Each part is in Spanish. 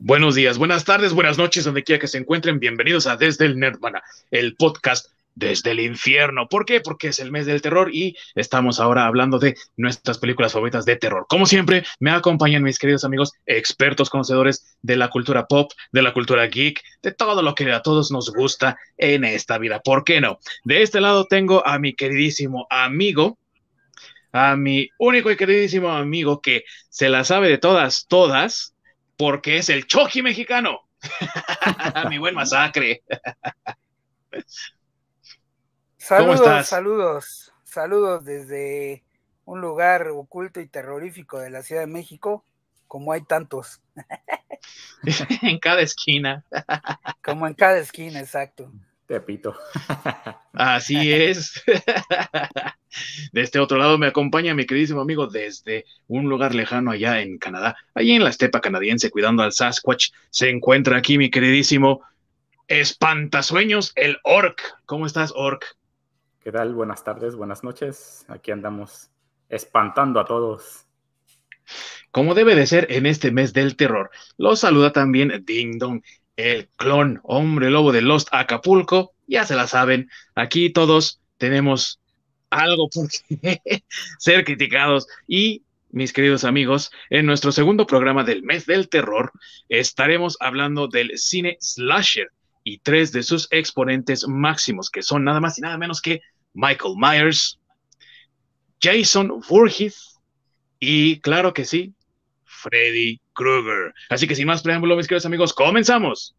Buenos días, buenas tardes, buenas noches, donde quiera que se encuentren. Bienvenidos a Desde el Nerdmana, el podcast desde el infierno. ¿Por qué? Porque es el mes del terror y estamos ahora hablando de nuestras películas favoritas de terror. Como siempre, me acompañan mis queridos amigos, expertos conocedores de la cultura pop, de la cultura geek, de todo lo que a todos nos gusta en esta vida. ¿Por qué no? De este lado tengo a mi queridísimo amigo, a mi único y queridísimo amigo que se la sabe de todas, todas porque es el Choji mexicano. Mi buen masacre. saludos, saludos, saludos desde un lugar oculto y terrorífico de la Ciudad de México, como hay tantos. en cada esquina. como en cada esquina, exacto. Tepito. Así es. De este otro lado me acompaña mi queridísimo amigo desde un lugar lejano allá en Canadá, allí en la estepa canadiense, cuidando al Sasquatch. Se encuentra aquí mi queridísimo Espantasueños, el Orc. ¿Cómo estás, Orc? ¿Qué tal? Buenas tardes, buenas noches. Aquí andamos espantando a todos. Como debe de ser en este mes del terror, los saluda también Ding Dong, el clon hombre lobo de Lost Acapulco. Ya se la saben, aquí todos tenemos algo por ser criticados y mis queridos amigos, en nuestro segundo programa del mes del terror estaremos hablando del cine slasher y tres de sus exponentes máximos, que son nada más y nada menos que Michael Myers, Jason Voorhees y, claro que sí, Freddy Krueger. Así que sin más preámbulo, mis queridos amigos, comenzamos.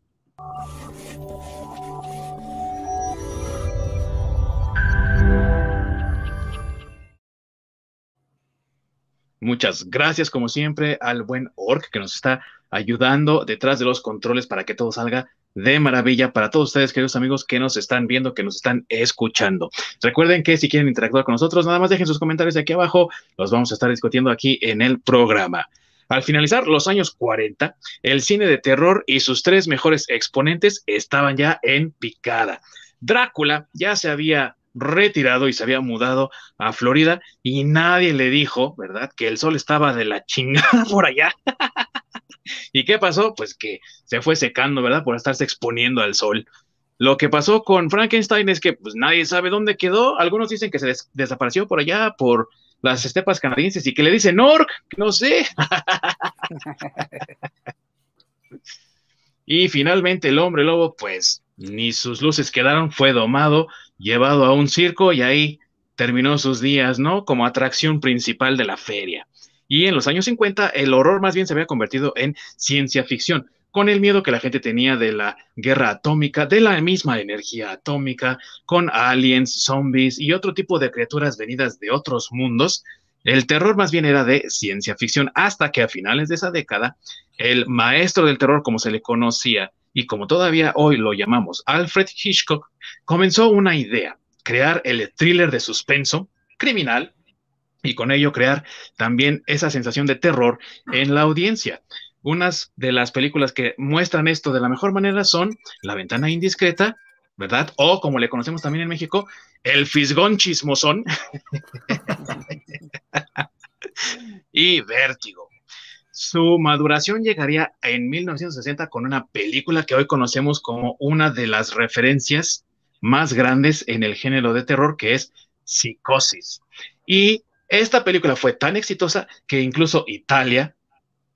Muchas gracias, como siempre, al buen Orc que nos está ayudando detrás de los controles para que todo salga de maravilla para todos ustedes, queridos amigos, que nos están viendo, que nos están escuchando. Recuerden que si quieren interactuar con nosotros, nada más dejen sus comentarios aquí abajo, los vamos a estar discutiendo aquí en el programa. Al finalizar los años 40, el cine de terror y sus tres mejores exponentes estaban ya en picada. Drácula ya se había retirado y se había mudado a Florida y nadie le dijo, ¿verdad?, que el sol estaba de la chingada por allá. ¿Y qué pasó? Pues que se fue secando, ¿verdad?, por estarse exponiendo al sol. Lo que pasó con Frankenstein es que pues, nadie sabe dónde quedó. Algunos dicen que se desapareció por allá, por las estepas canadienses, y que le dicen Orc, no sé. y finalmente el hombre lobo, pues ni sus luces quedaron, fue domado, llevado a un circo y ahí terminó sus días, ¿no? Como atracción principal de la feria. Y en los años 50 el horror más bien se había convertido en ciencia ficción, con el miedo que la gente tenía de la guerra atómica, de la misma energía atómica, con aliens, zombies y otro tipo de criaturas venidas de otros mundos. El terror más bien era de ciencia ficción, hasta que a finales de esa década, el maestro del terror, como se le conocía, y como todavía hoy lo llamamos Alfred Hitchcock, comenzó una idea, crear el thriller de suspenso criminal y con ello crear también esa sensación de terror en la audiencia. Unas de las películas que muestran esto de la mejor manera son La ventana indiscreta, ¿verdad? O como le conocemos también en México, El fisgón chismosón y Vértigo. Su maduración llegaría en 1960 con una película que hoy conocemos como una de las referencias más grandes en el género de terror, que es Psicosis. Y esta película fue tan exitosa que incluso Italia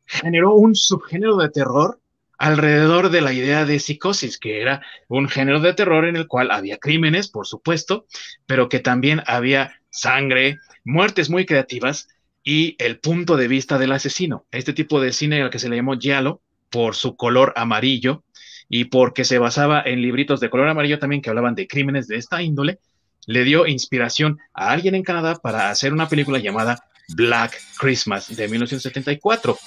generó un subgénero de terror alrededor de la idea de psicosis, que era un género de terror en el cual había crímenes, por supuesto, pero que también había sangre, muertes muy creativas y el punto de vista del asesino. Este tipo de cine al que se le llamó giallo por su color amarillo y porque se basaba en libritos de color amarillo también que hablaban de crímenes de esta índole, le dio inspiración a alguien en Canadá para hacer una película llamada Black Christmas de 1974.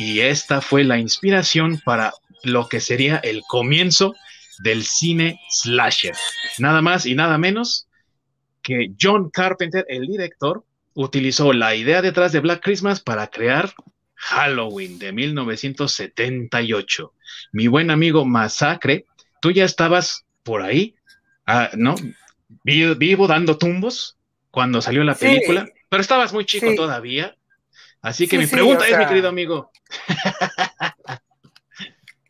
Y esta fue la inspiración para lo que sería el comienzo del cine slasher. Nada más y nada menos que John Carpenter, el director, utilizó la idea detrás de Black Christmas para crear Halloween de 1978. Mi buen amigo Masacre, tú ya estabas por ahí, ah, ¿no? Vivo, dando tumbos cuando salió la película, pero estabas muy chico todavía. Así que mi pregunta es, mi querido amigo,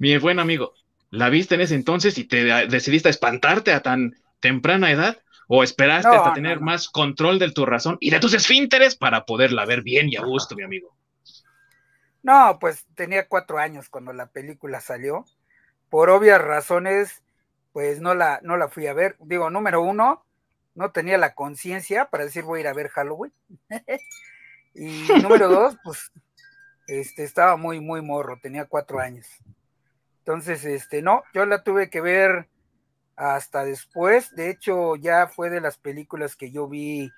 Mi buen amigo, ¿la viste en ese entonces y te decidiste a espantarte a tan temprana edad? ¿O esperaste hasta tener más control de tu razón y de tus esfínteres para poderla ver bien y a gusto, mi amigo? No, pues tenía cuatro años cuando la película salió. Por obvias razones, pues no la, no la fui a ver. Digo, número uno, no tenía la conciencia para decir voy a ir a ver Halloween. y número dos, pues este, estaba muy, muy morro, tenía cuatro años. Entonces, este, no, yo la tuve que ver hasta después. De hecho, ya fue de las películas que yo vi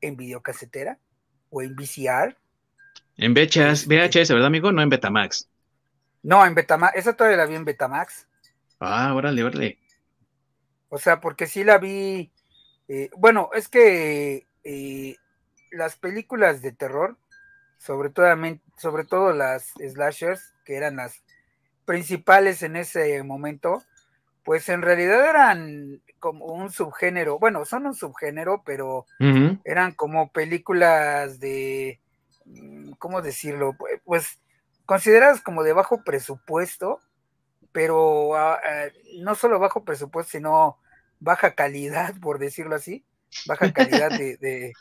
en videocasetera o en VCR. En VHS, VHS, este, ¿verdad, amigo? No en Betamax. No, en Betamax. Esa todavía la vi en Betamax. Ah, órale, órale. O sea, porque sí la vi. Eh, bueno, es que eh, las películas de terror, sobre todo, sobre todo las slashers, que eran las principales en ese momento, pues en realidad eran como un subgénero, bueno, son un subgénero, pero eran como películas de, mm, ¿cómo decirlo? Pues consideradas como de bajo presupuesto, pero ah, no solo bajo presupuesto, sino baja calidad, por decirlo así, baja calidad de, de,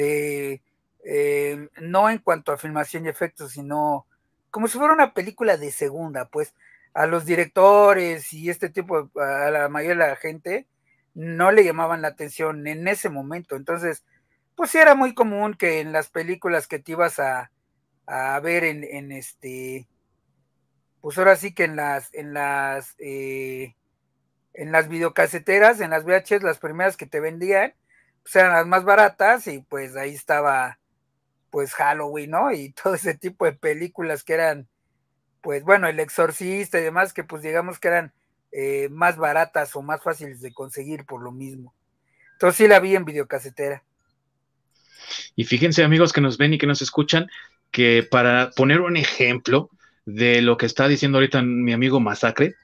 eh, no en cuanto a filmación y efectos, sino como si fuera una película de segunda, pues a los directores y este tipo, a la mayoría de la gente, no le llamaban la atención en ese momento. Entonces, pues sí era muy común que en las películas que te ibas a, ver en, este, pues ahora sí que en las, en las, eh, en las videocaseteras, en las VHS, las primeras que te vendían, pues eran las más baratas y pues ahí estaba, pues Halloween, ¿no? Y todo ese tipo de películas que eran pues bueno, el exorcista y demás, que pues digamos que eran eh, más baratas o más fáciles de conseguir por lo mismo. Entonces sí la vi en videocasetera. Y fíjense amigos que nos ven y que nos escuchan, que para poner un ejemplo de lo que está diciendo ahorita mi amigo Masacre,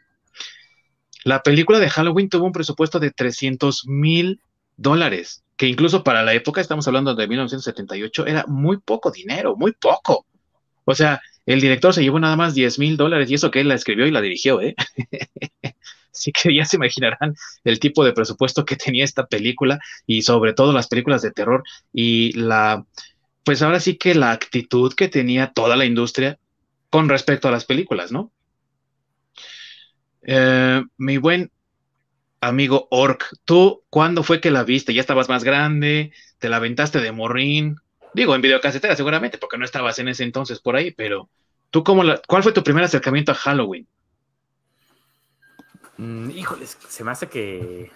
la película de Halloween tuvo un presupuesto de 300 mil dólares, que incluso para la época, estamos hablando de 1978, era muy poco dinero, muy poco. O sea, el director se llevó nada más 10 mil dólares y eso que él la escribió y la dirigió, ¿eh? Así que ya se imaginarán el tipo de presupuesto que tenía esta película y sobre todo las películas de terror y la, pues ahora sí que la actitud que tenía toda la industria con respecto a las películas, ¿no? Eh, mi buen amigo Ork, ¿tú cuándo fue que la viste? ¿Ya estabas más grande? ¿Te la aventaste de morrín? Digo, en videocasetera seguramente, porque no estabas en ese entonces por ahí, pero ¿tú cómo la, cuál fue tu primer acercamiento a Halloween? Mm, híjoles, se me hace que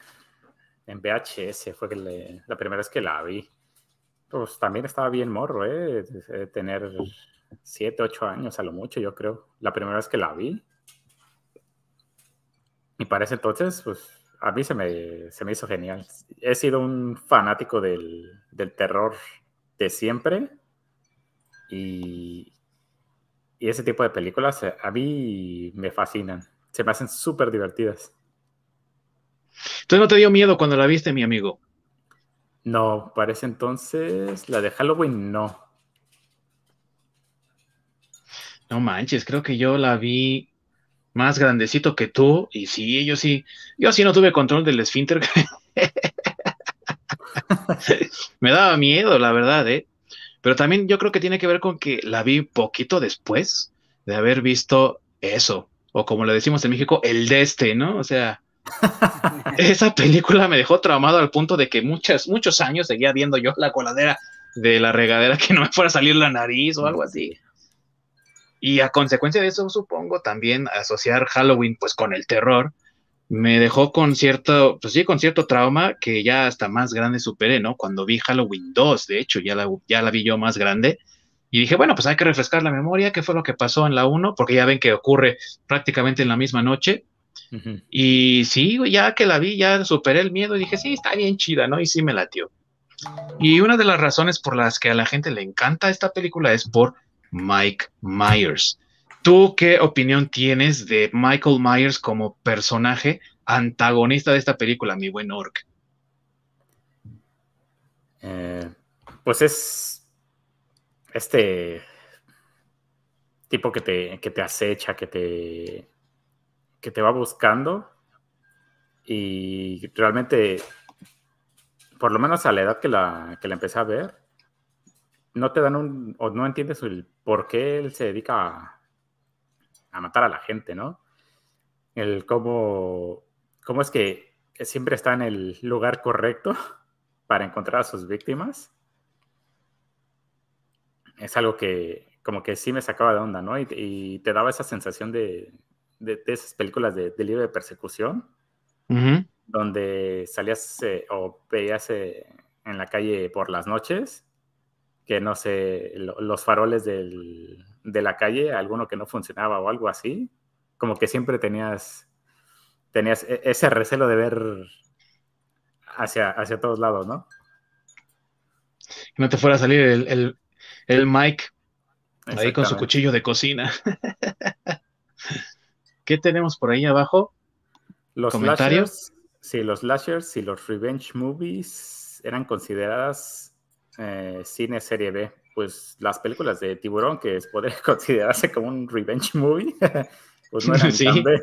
en VHS fue la primera vez que la vi. Pues también estaba bien morro, ¿eh? tener siete, ocho años a lo mucho, yo creo. La primera vez que la vi. Y para ese entonces, pues a mí se me, se me hizo genial. He sido un fanático del, del terror de siempre. Y, y ese tipo de películas eh, a mí me fascinan. Se me hacen súper divertidas. ¿Entonces no te dio miedo cuando la viste, mi amigo? No, parece entonces la de Halloween no. No manches, creo que yo la vi más grandecito que tú y sí, yo sí, yo sí no tuve control del esfínter. me daba miedo, la verdad, ¿eh? Pero también yo creo que tiene que ver con que la vi poquito después de haber visto eso, o como le decimos en México, el de este, ¿no? O sea, esa película me dejó traumado al punto de que muchos, muchos años seguía viendo yo la coladera de la regadera que no me fuera a salir la nariz o algo así. Y a consecuencia de eso, supongo, también asociar Halloween pues con el terror, me dejó con cierto, pues sí, con cierto trauma que ya hasta más grande superé, ¿no? Cuando vi Halloween 2, de hecho, ya la, ya la vi yo más grande. Y dije, bueno, pues hay que refrescar la memoria, qué fue lo que pasó en la 1, porque ya ven que ocurre prácticamente en la misma noche. Y sí, ya que la vi, ya superé el miedo y dije, sí, está bien chida, ¿no? Y sí me latió. Y una de las razones por las que a la gente le encanta esta película es por Mike Myers. ¿Tú qué opinión tienes de Michael Myers como personaje antagonista de esta película, mi buen Orc? Eh, pues es este tipo que te, te acecha, que te, que te va buscando y realmente, por lo menos a la edad que la, que la empecé a ver, no te dan un, o no entiendes el por qué él se dedica a, a matar a la gente, ¿no? El cómo, cómo es que siempre está en el lugar correcto para encontrar a sus víctimas. Es algo que como que sí me sacaba de onda, ¿no? Y, te daba esa sensación de, de, esas películas de, de de persecución, donde salías eh, o veías eh, en la calle por las noches, que no sé, los faroles del, de la calle, alguno que no funcionaba o algo así, como que siempre tenías, tenías e, ese recelo de ver hacia, hacia todos lados, ¿no? Que no te fuera a salir el, el, el Mike ahí con su cuchillo de cocina. ¿Qué tenemos por ahí abajo? Los ¿Comentarios? sí, los slashers y los revenge movies eran consideradas eh, cine serie B. Pues las películas de tiburón, que podría considerarse como un revenge movie, pues no eran sí. tan B.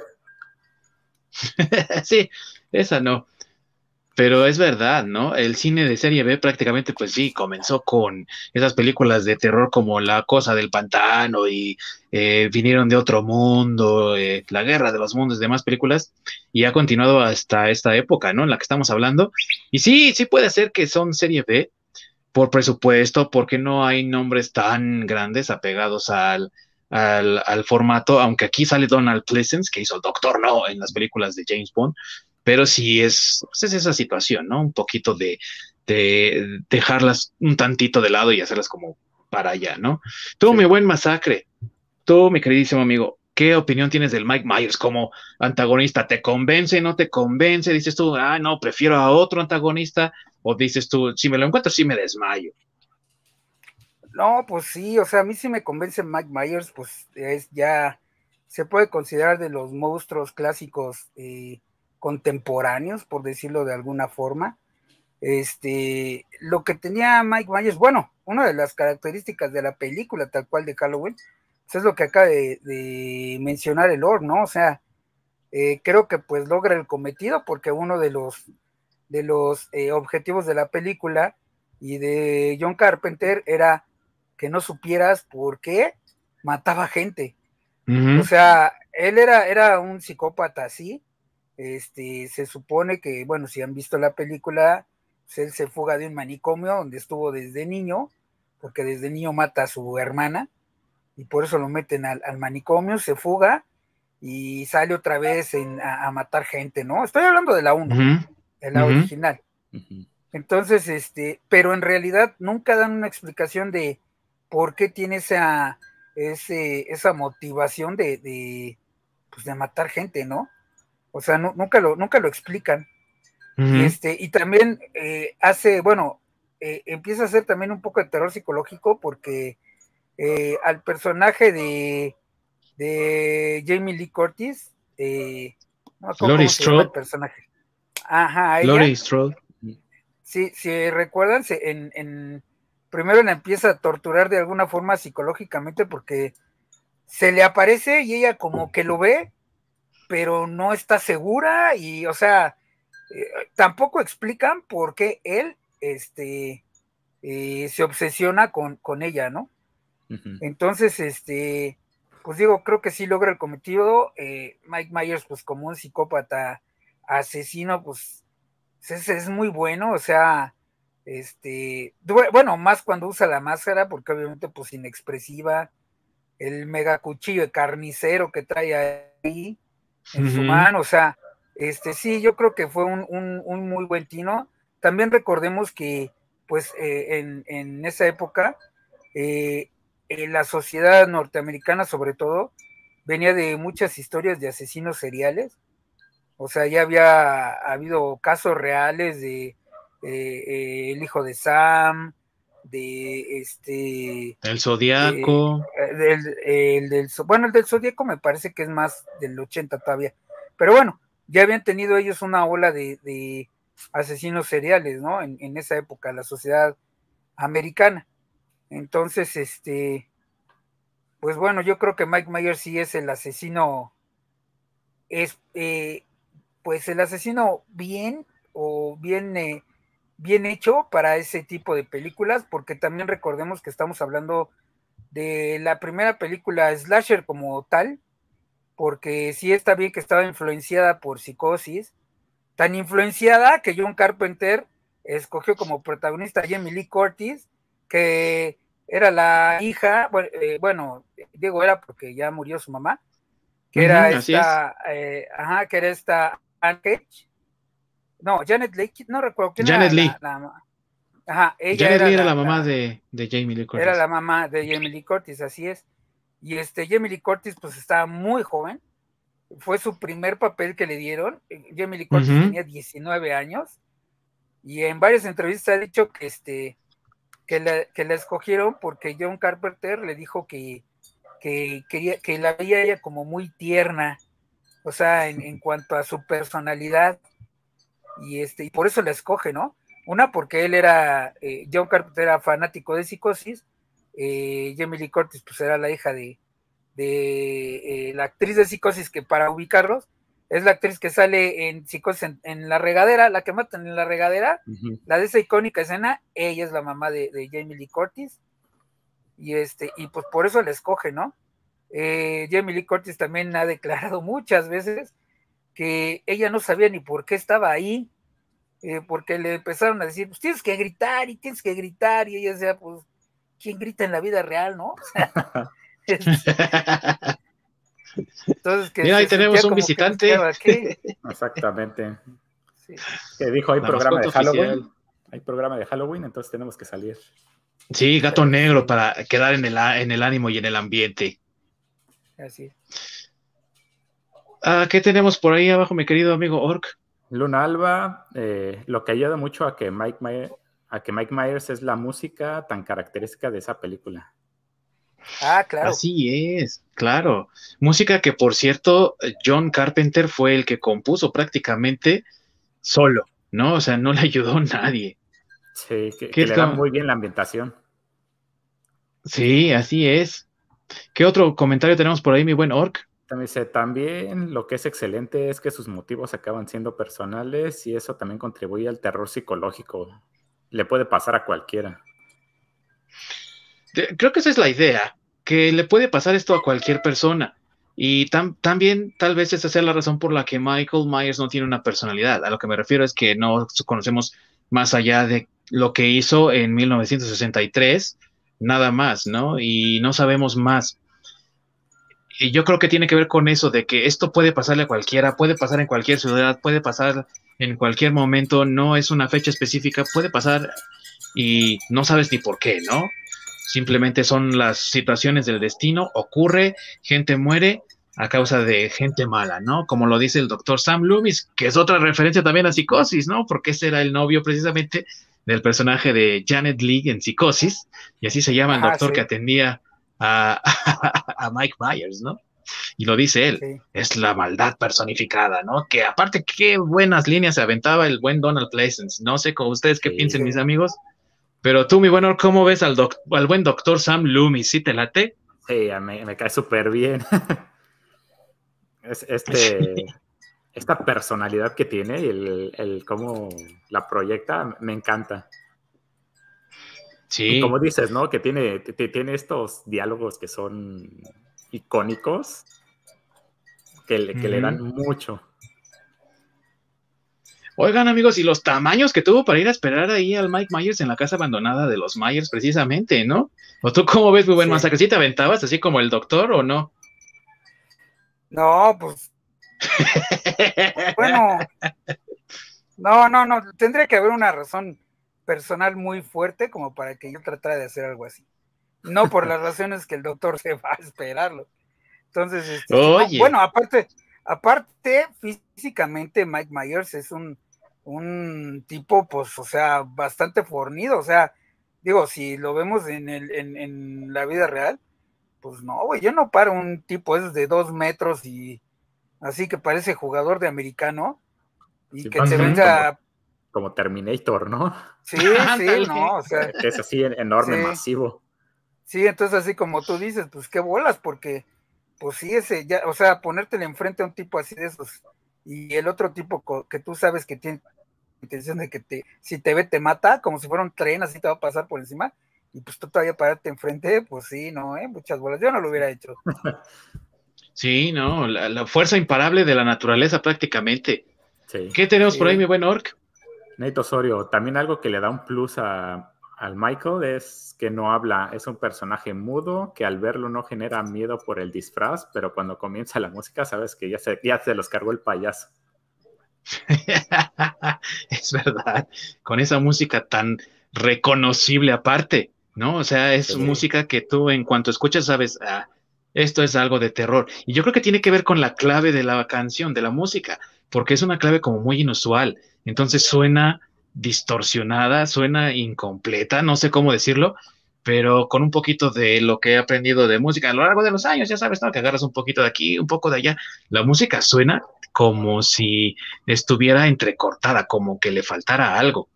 sí, esa no. Pero es verdad, ¿no? El cine de serie B prácticamente, pues sí, comenzó con esas películas de terror como La Cosa del Pantano y eh, Vinieron de Otro Mundo, eh, La Guerra de los Mundos, demás películas, y ha continuado hasta esta época, ¿no? En la que estamos hablando. Y sí, sí puede ser que son serie B por presupuesto, porque no hay nombres tan grandes apegados al, al, al, formato, aunque aquí sale Donald Pleasence, que hizo Doctor No en las películas de James Bond, pero sí es, pues, es esa situación, ¿no? Un poquito de, de, dejarlas un tantito de lado y hacerlas como para allá, ¿no? Tú, mi buen masacre, tú, mi queridísimo amigo, ¿qué opinión tienes del Mike Myers como antagonista? ¿Te convence, no te convence? Dices tú, ah, no, prefiero a otro antagonista, o dices tú, si me lo encuentro, sí me desmayo. No, pues sí, o sea, a mí sí me convence Mike Myers, pues es ya, se puede considerar de los monstruos clásicos eh, contemporáneos, por decirlo de alguna forma. Este, lo que tenía Mike Myers, bueno, una de las características de la película tal cual de Halloween, pues es lo que acaba de, mencionar el Lord, ¿no? O sea, eh, creo que pues logra el cometido porque uno de los, de los eh, objetivos de la película y de John Carpenter era que no supieras por qué mataba gente. O sea, él era, era un psicópata así, este, se supone que, bueno, si han visto la película, pues, él se fuga de un manicomio donde estuvo desde niño, porque desde niño mata a su hermana, y por eso lo meten al, manicomio, se fuga y sale otra vez a, matar gente, ¿no? Estoy hablando de la 1, de la original. Entonces, este, pero en realidad nunca dan una explicación de por qué tiene esa, ese, esa motivación de, de, pues de matar gente, ¿no? O sea, nunca, lo, nunca lo explican. este, y también eh, hace, bueno, eh, empieza a hacer también un poco de terror psicológico porque eh, al personaje de, de Jamie Lee Curtis, no Lori Strode. personaje. Ajá, Lori Strode. Sí, si recuerdan, en, en, primero la empieza a torturar de alguna forma psicológicamente porque se le aparece y ella como que lo ve pero no está segura y, o sea, eh, tampoco explican por qué él este, eh, se obsesiona con, con ella, ¿no? Entonces, este, pues digo, creo que sí logra el cometido. Eh, Mike Myers, pues como un psicópata asesino, pues es, es, muy bueno, o sea, este, bueno, más cuando usa la máscara, porque obviamente pues inexpresiva, el mega cuchillo de carnicero que trae ahí, en su mano, o sea, este sí, yo creo que fue un, un, muy buen tino. También recordemos que, pues, eh, en, en, esa época, eh, la sociedad norteamericana, sobre todo, venía de muchas historias de asesinos seriales. O sea, ya había habido casos reales de eh, el hijo de Sam, de este el zodiaco el del bueno el del zodiaco me parece que es más del 80 todavía. Pero bueno ya habían tenido ellos una ola de, asesinos seriales no en, esa época la sociedad americana. Entonces este pues bueno yo creo que Mike Myers sí es el asesino es, eh, pues el asesino bien o bien, eh, bien hecho para ese tipo de películas, porque también recordemos que estamos hablando de la primera película slasher como tal, porque sí está bien que estaba influenciada por psicosis, tan influenciada que John Carpenter escogió como protagonista a Jamie Lee Curtis, que era la hija, bueno, eh, digo era porque ya murió su mamá, que era esta, eh, ajá, que era esta Anne Cage. No, Janet Lee, no recuerdo quién Janet era Lee. La, ajá, ella Janet era, Lee era la, mamá de, de, Jamie Lee Curtis. Era la mamá de Jamie Lee Curtis, así es. Y este Jamie Lee Curtis pues estaba muy joven. Fue su primer papel que le dieron. Jamie Lee Curtis tenía 19 años. Y en varias entrevistas ha dicho que este que la, que la escogieron porque John Carpenter le dijo que, que, quería, que la veía ella como muy tierna, o sea, en, en, cuanto a su personalidad, y este, y por eso la escoge, ¿no? Una, porque él era, eh, John Carpenter era fanático de psicosis, eh, Jamie Lee Curtis, pues era la hija de, de eh, la actriz de psicosis, que para ubicarlos, es la actriz que sale en Psicosis en, la regadera, la que matan en la regadera, uh -huh. la de esa icónica escena, ella es la mamá de, de, Jamie Lee Curtis, y este, y pues por eso la escoge, ¿no? Eh, Jamie Lee Curtis también ha declarado muchas veces que ella no sabía ni por qué estaba ahí, eh, porque le empezaron a decir, pues tienes que gritar y tienes que gritar, y ella decía, pues, ¿quién grita en la vida real, no? Entonces, que Mira, ahí tenemos un visitante. Exactamente. Sí. Que dijo, hay La programa de Halloween. Oficial. Hay programa de Halloween, entonces tenemos que salir. Sí, gato negro para quedar en el, en el ánimo y en el ambiente. Así. Ah, ¿Qué tenemos por ahí abajo, mi querido amigo Orc? Luna Alba, eh, lo que ayuda mucho a que Mike Myers, a que Mike Myers es la música tan característica de esa película. Ah, claro. Así es, claro. Música que, por cierto, John Carpenter fue el que compuso prácticamente solo, ¿no? O sea, no le ayudó nadie. Sí, que, que le da muy bien la ambientación. Sí, así es. ¿Qué otro comentario tenemos por ahí, mi buen Orc? También, dice, también lo que es excelente es que sus motivos acaban siendo personales y eso también contribuye al terror psicológico. Le puede pasar a cualquiera. Creo que esa es la idea, que le puede pasar esto a cualquier persona. Y tam, también tal vez esa sea la razón por la que Michael Myers no tiene una personalidad. A lo que me refiero es que no conocemos más allá de lo que hizo en 1963, nada más, ¿no? Y no sabemos más. Y yo creo que tiene que ver con eso, de que esto puede pasarle a cualquiera, puede pasar en cualquier ciudad, puede pasar en cualquier momento, no es una fecha específica, puede pasar y no sabes ni por qué, ¿no? Simplemente son las situaciones del destino, ocurre, gente muere a causa de gente mala, ¿no? Como lo dice el doctor Sam Loomis, que es otra referencia también a Psicosis, ¿no? Porque ese era el novio precisamente del personaje de Janet Lee en Psicosis, y así se llama el doctor ah, sí. que atendía a, a, Mike Myers, ¿no? Y lo dice él, sí. es la maldad personificada, ¿no? Que aparte, qué buenas líneas se aventaba el buen Donald Pleasence. No sé con ustedes qué sí, piensen, mis amigos, pero tú, mi bueno, ¿cómo ves al, doc al buen doctor Sam Loomis? ¿Sí te late? Sí, me, me cae súper bien. es, este, esta personalidad que tiene y el, el, cómo la proyecta, me encanta. Sí. Y como dices, ¿no? Que tiene, tiene estos diálogos que son icónicos, que, le, que mm. le dan mucho. Oigan, amigos, y los tamaños que tuvo para ir a esperar ahí al Mike Myers en la casa abandonada de los Myers, precisamente, ¿no? ¿O tú cómo ves, muy buen sí. masacre? ¿Sí te aventabas así como el doctor o no? No, pues. bueno. No, no, no. Tendría que haber una razón personal muy fuerte como para que yo tratara de hacer algo así. No por las razones que el doctor se va a esperarlo. Entonces, este, Oye. No, bueno, aparte, aparte, físicamente Mike Myers es un, un tipo, pues, o sea, bastante fornido, o sea, digo, si lo vemos en, el, en, en la vida real, pues no, güey, yo no paro un tipo es de dos metros y así que parece jugador de americano y sí, que te venga... Como, como, Terminator, ¿no? Sí, sí, no, o sea... Que es así enorme, sí. masivo. Sí, entonces así como tú dices, pues qué bolas, porque pues sí, ese, ya, o sea, ponértele enfrente a un tipo así de esos, y el otro tipo que tú sabes que tiene intención de que te, si te ve, te mata, como si fuera un tren, así te va a pasar por encima, y pues tú todavía pararte enfrente, pues sí, no, ¿eh? muchas bolas, yo no lo hubiera hecho. Sí, no, la, fuerza imparable de la naturaleza prácticamente. ¿Qué tenemos por ahí, mi buen Orc? Nate Osorio, también algo que le da un plus a, al Michael es que no habla, es un personaje mudo que al verlo no genera miedo por el disfraz, pero cuando comienza la música sabes que ya se, ya se los cargó el payaso. es verdad, con esa música tan reconocible aparte, ¿no? O sea, es música que tú en cuanto escuchas sabes, ah, esto es algo de terror. Y yo creo que tiene que ver con la clave de la canción, de la música, porque es una clave como muy inusual. Entonces suena distorsionada, suena incompleta, no sé cómo decirlo, pero con un poquito de lo que he aprendido de música a lo largo de los años, ya sabes, ¿no? Que agarras un poquito de aquí, un poco de allá. La música suena como si estuviera entrecortada, como que le faltara algo.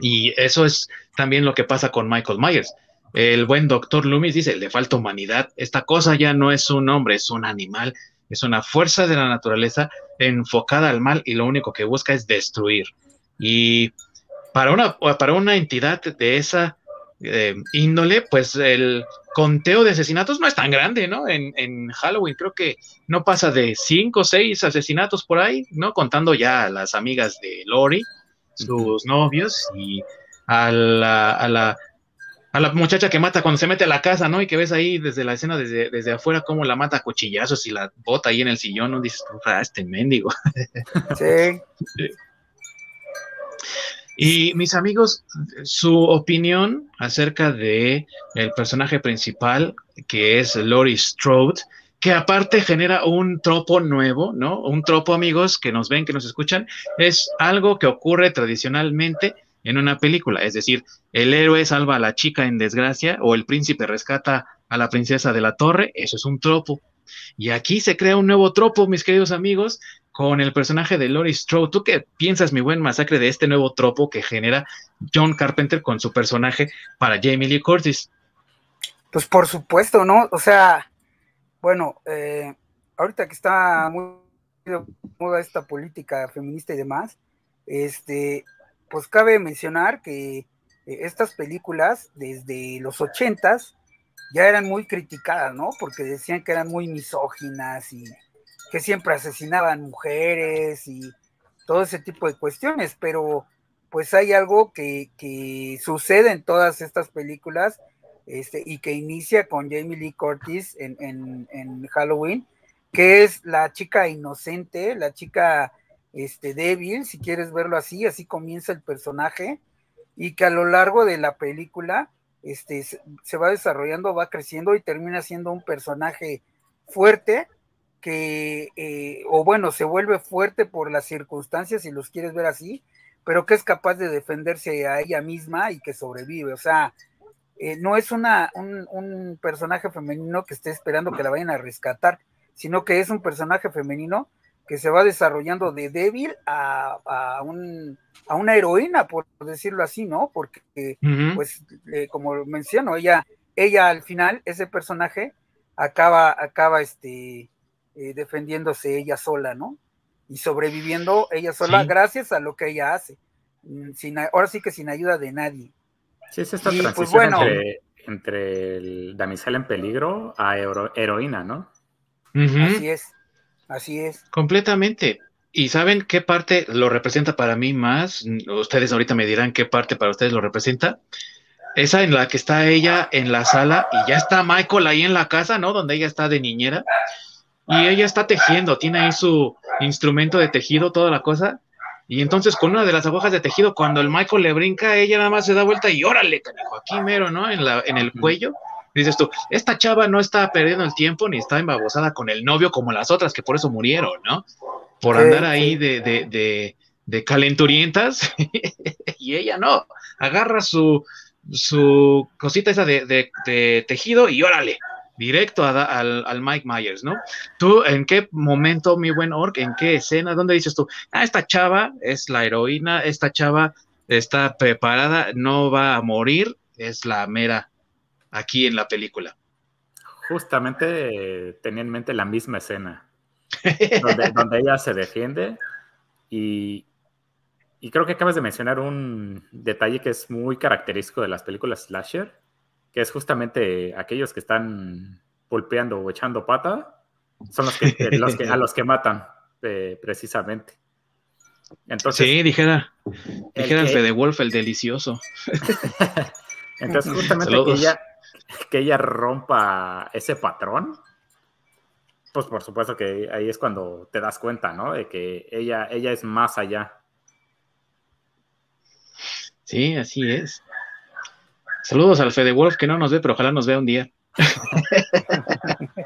Y eso es también lo que pasa con Michael Myers. El buen doctor Loomis dice, le falta humanidad. Esta cosa ya no es un hombre, es un animal, es una fuerza de la naturaleza enfocada al mal y lo único que busca es destruir. Y para una, para una entidad de esa eh, índole, pues el conteo de asesinatos no es tan grande, ¿no? En, en Halloween creo que no pasa de cinco o seis asesinatos por ahí, ¿no? Contando ya a las amigas de Lori, sus novios y a la, a la, a la muchacha que mata cuando se mete a la casa, ¿no? Y que ves ahí desde la escena, desde, desde afuera, cómo la mata a cuchillazos y la bota ahí en el sillón, ¿no? Dices, ah, este mendigo. Sí. Y mis amigos, su opinión acerca de el personaje principal, que es Lori Strode, que aparte genera un tropo nuevo, ¿no? Un tropo, amigos, que nos ven, que nos escuchan, es algo que ocurre tradicionalmente en una película, es decir, el héroe salva a la chica en desgracia o el príncipe rescata a la princesa de la torre, eso es un tropo. Y aquí se crea un nuevo tropo, mis queridos amigos, con el personaje de Lori Strode. ¿Tú qué piensas, mi buen masacre, de este nuevo tropo que genera John Carpenter con su personaje para Jamie Lee Curtis? Pues por supuesto, ¿no? O sea, bueno, eh, ahorita que está muy de moda esta política feminista y demás, este, pues cabe mencionar que eh, estas películas desde los ochentas ya eran muy criticadas, ¿no? Porque decían que eran muy misóginas y que siempre asesinaban mujeres y todo ese tipo de cuestiones, pero pues hay algo que, sucede en todas estas películas este, y que inicia con Jamie Lee Curtis en, Halloween, que es la chica inocente, la chica este, débil, si quieres verlo así, así comienza el personaje, y que a lo largo de la película este, se va desarrollando, va creciendo y termina siendo un personaje fuerte que, eh, o bueno, se vuelve fuerte por las circunstancias, si los quieres ver así, pero que es capaz de defenderse a ella misma y que sobrevive. O sea, eh, no es una, un, personaje femenino que esté esperando que la vayan a rescatar, sino que es un personaje femenino que se va desarrollando de débil a, a, un, a una heroína, por decirlo así, ¿no? Porque, pues, eh, como menciono, ella, ella al final, ese personaje, acaba, acaba este, eh, defendiéndose ella sola, ¿no? Y sobreviviendo ella sola gracias a lo que ella hace. Mm, sin, ahora sí que sin ayuda de nadie. Sí, es esta pues, transición entre, el damisela en peligro a heroína, ¿no? Así es, así es. Completamente. ¿Y saben qué parte lo representa para mí más? Ustedes ahorita me dirán qué parte para ustedes lo representa. Esa en la que está ella en la sala y ya está Michael ahí en la casa, ¿no? Donde ella está de niñera y ella está tejiendo, tiene ahí su instrumento de tejido, toda la cosa. Y entonces con una de las agujas de tejido, cuando el Michael le brinca, ella nada más se da vuelta y órale, canijo, aquí mero, ¿no? En, la, en el cuello. Dices tú, esta chava no está perdiendo el tiempo ni está embabosada con el novio como las otras que por eso murieron, ¿no? Por andar ahí de, de, de, de calenturientas. y ella no, agarra su, su cosita esa de, de tejido y órale, directo al, al, Mike Myers, ¿no? ¿Tú en qué momento, mi buen Orc, en qué escena, dónde dices tú, ah, esta chava es la heroína, esta chava está preparada, no va a morir, es la mera aquí en la película? justamente tenía en mente la misma escena, donde, ella se defiende y, y, creo que acabas de mencionar un detalle que es muy característico de las películas slasher, que es justamente aquellos que están golpeando o echando pata, son los que, a los que matan eh, precisamente. Entonces, sí, dijera, dijera el, Fede Wolf, el delicioso. Entonces, justamente que ella, que ella rompa ese patrón, pues por supuesto que ahí es cuando te das cuenta, ¿no? De que ella, ella es más allá. Sí, así es. Saludos al Fede Wolf, que no nos ve, pero ojalá nos vea un día.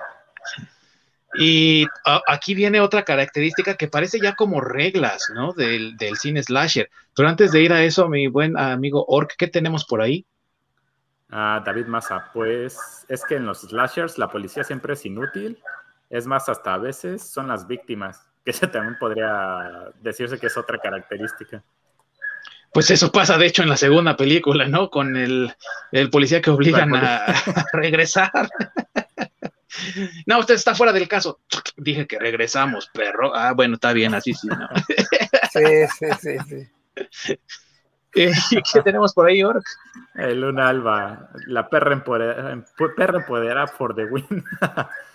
y aquí viene otra característica que parece ya como reglas, ¿no? Del, del, cine slasher. Pero antes de ir a eso, mi buen amigo Ork, ¿qué tenemos por ahí? Ah, David Massa, pues es que en los slashers la policía siempre es inútil. Es más, hasta a veces son las víctimas, que eso también podría decirse que es otra característica. Pues eso pasa, de hecho, en la segunda película, ¿no? Con el, policía que obligan a, regresar. no, usted está fuera del caso. Dije que regresamos, perro. Ah, bueno, está bien, así sí, ¿no? sí, sí, sí, sí. ¿Qué, tenemos por ahí, Ork? El Luna Alba, la perra empoderada, perra empoderada for the win.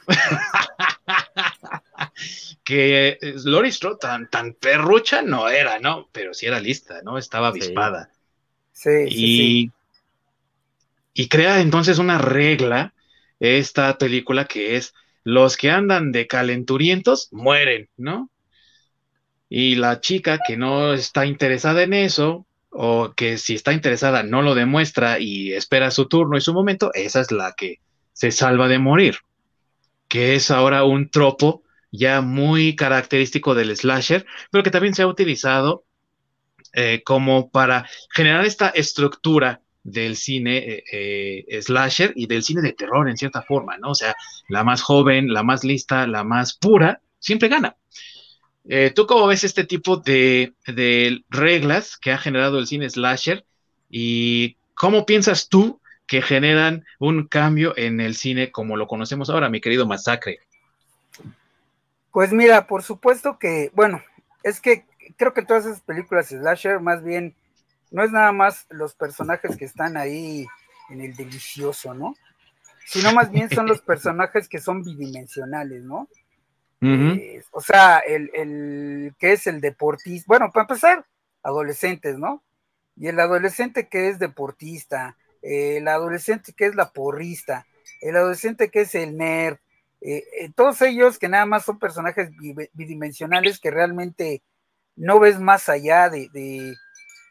que eh, Lori Strode tan, tan perrucha no era, ¿no? Pero sí era lista, ¿no? Estaba avispada. Sí, sí, y, y crea entonces una regla esta película que es los que andan de calenturientos mueren, ¿no? Y la chica que no está interesada en eso, o que si está interesada no lo demuestra y espera su turno y su momento, esa es la que se salva de morir, que es ahora un tropo ya muy característico del slasher, pero que también se ha utilizado eh, como para generar esta estructura del cine eh, eh, slasher y del cine de terror en cierta forma, ¿no? O sea, la más joven, la más lista, la más pura, siempre gana. Eh, ¿Tú cómo ves este tipo de, reglas que ha generado el cine slasher y cómo piensas tú que generan un cambio en el cine como lo conocemos ahora, mi querido Masacre? Pues mira, por supuesto que, bueno, es que creo que todas esas películas slasher más bien no es nada más los personajes que están ahí en el delicioso, ¿no? Sino más bien son los personajes que son bidimensionales, ¿no? Eh, o sea, el, el, que es el deportista, bueno, para empezar, adolescentes, ¿no? Y el adolescente que es deportista, el adolescente que es la porrista, el adolescente que es el nerd, eh, eh, todos ellos que nada más son personajes bidimensionales que realmente no ves más allá de, de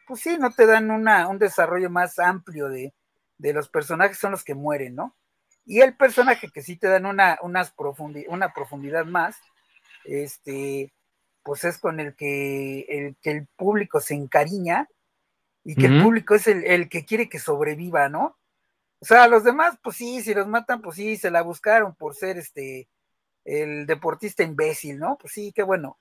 pues sí, no te dan una, un desarrollo más amplio de, de los personajes, son los que mueren, ¿no? Y el personaje que sí te dan una, unas una profundidad más, este, pues es con el que el, que el público se encariña y que el público es el, que quiere que sobreviva, ¿no? O sea, los demás, pues sí, si los matan, pues sí, se la buscaron por ser este, el deportista imbécil, ¿no? Pues sí, qué bueno.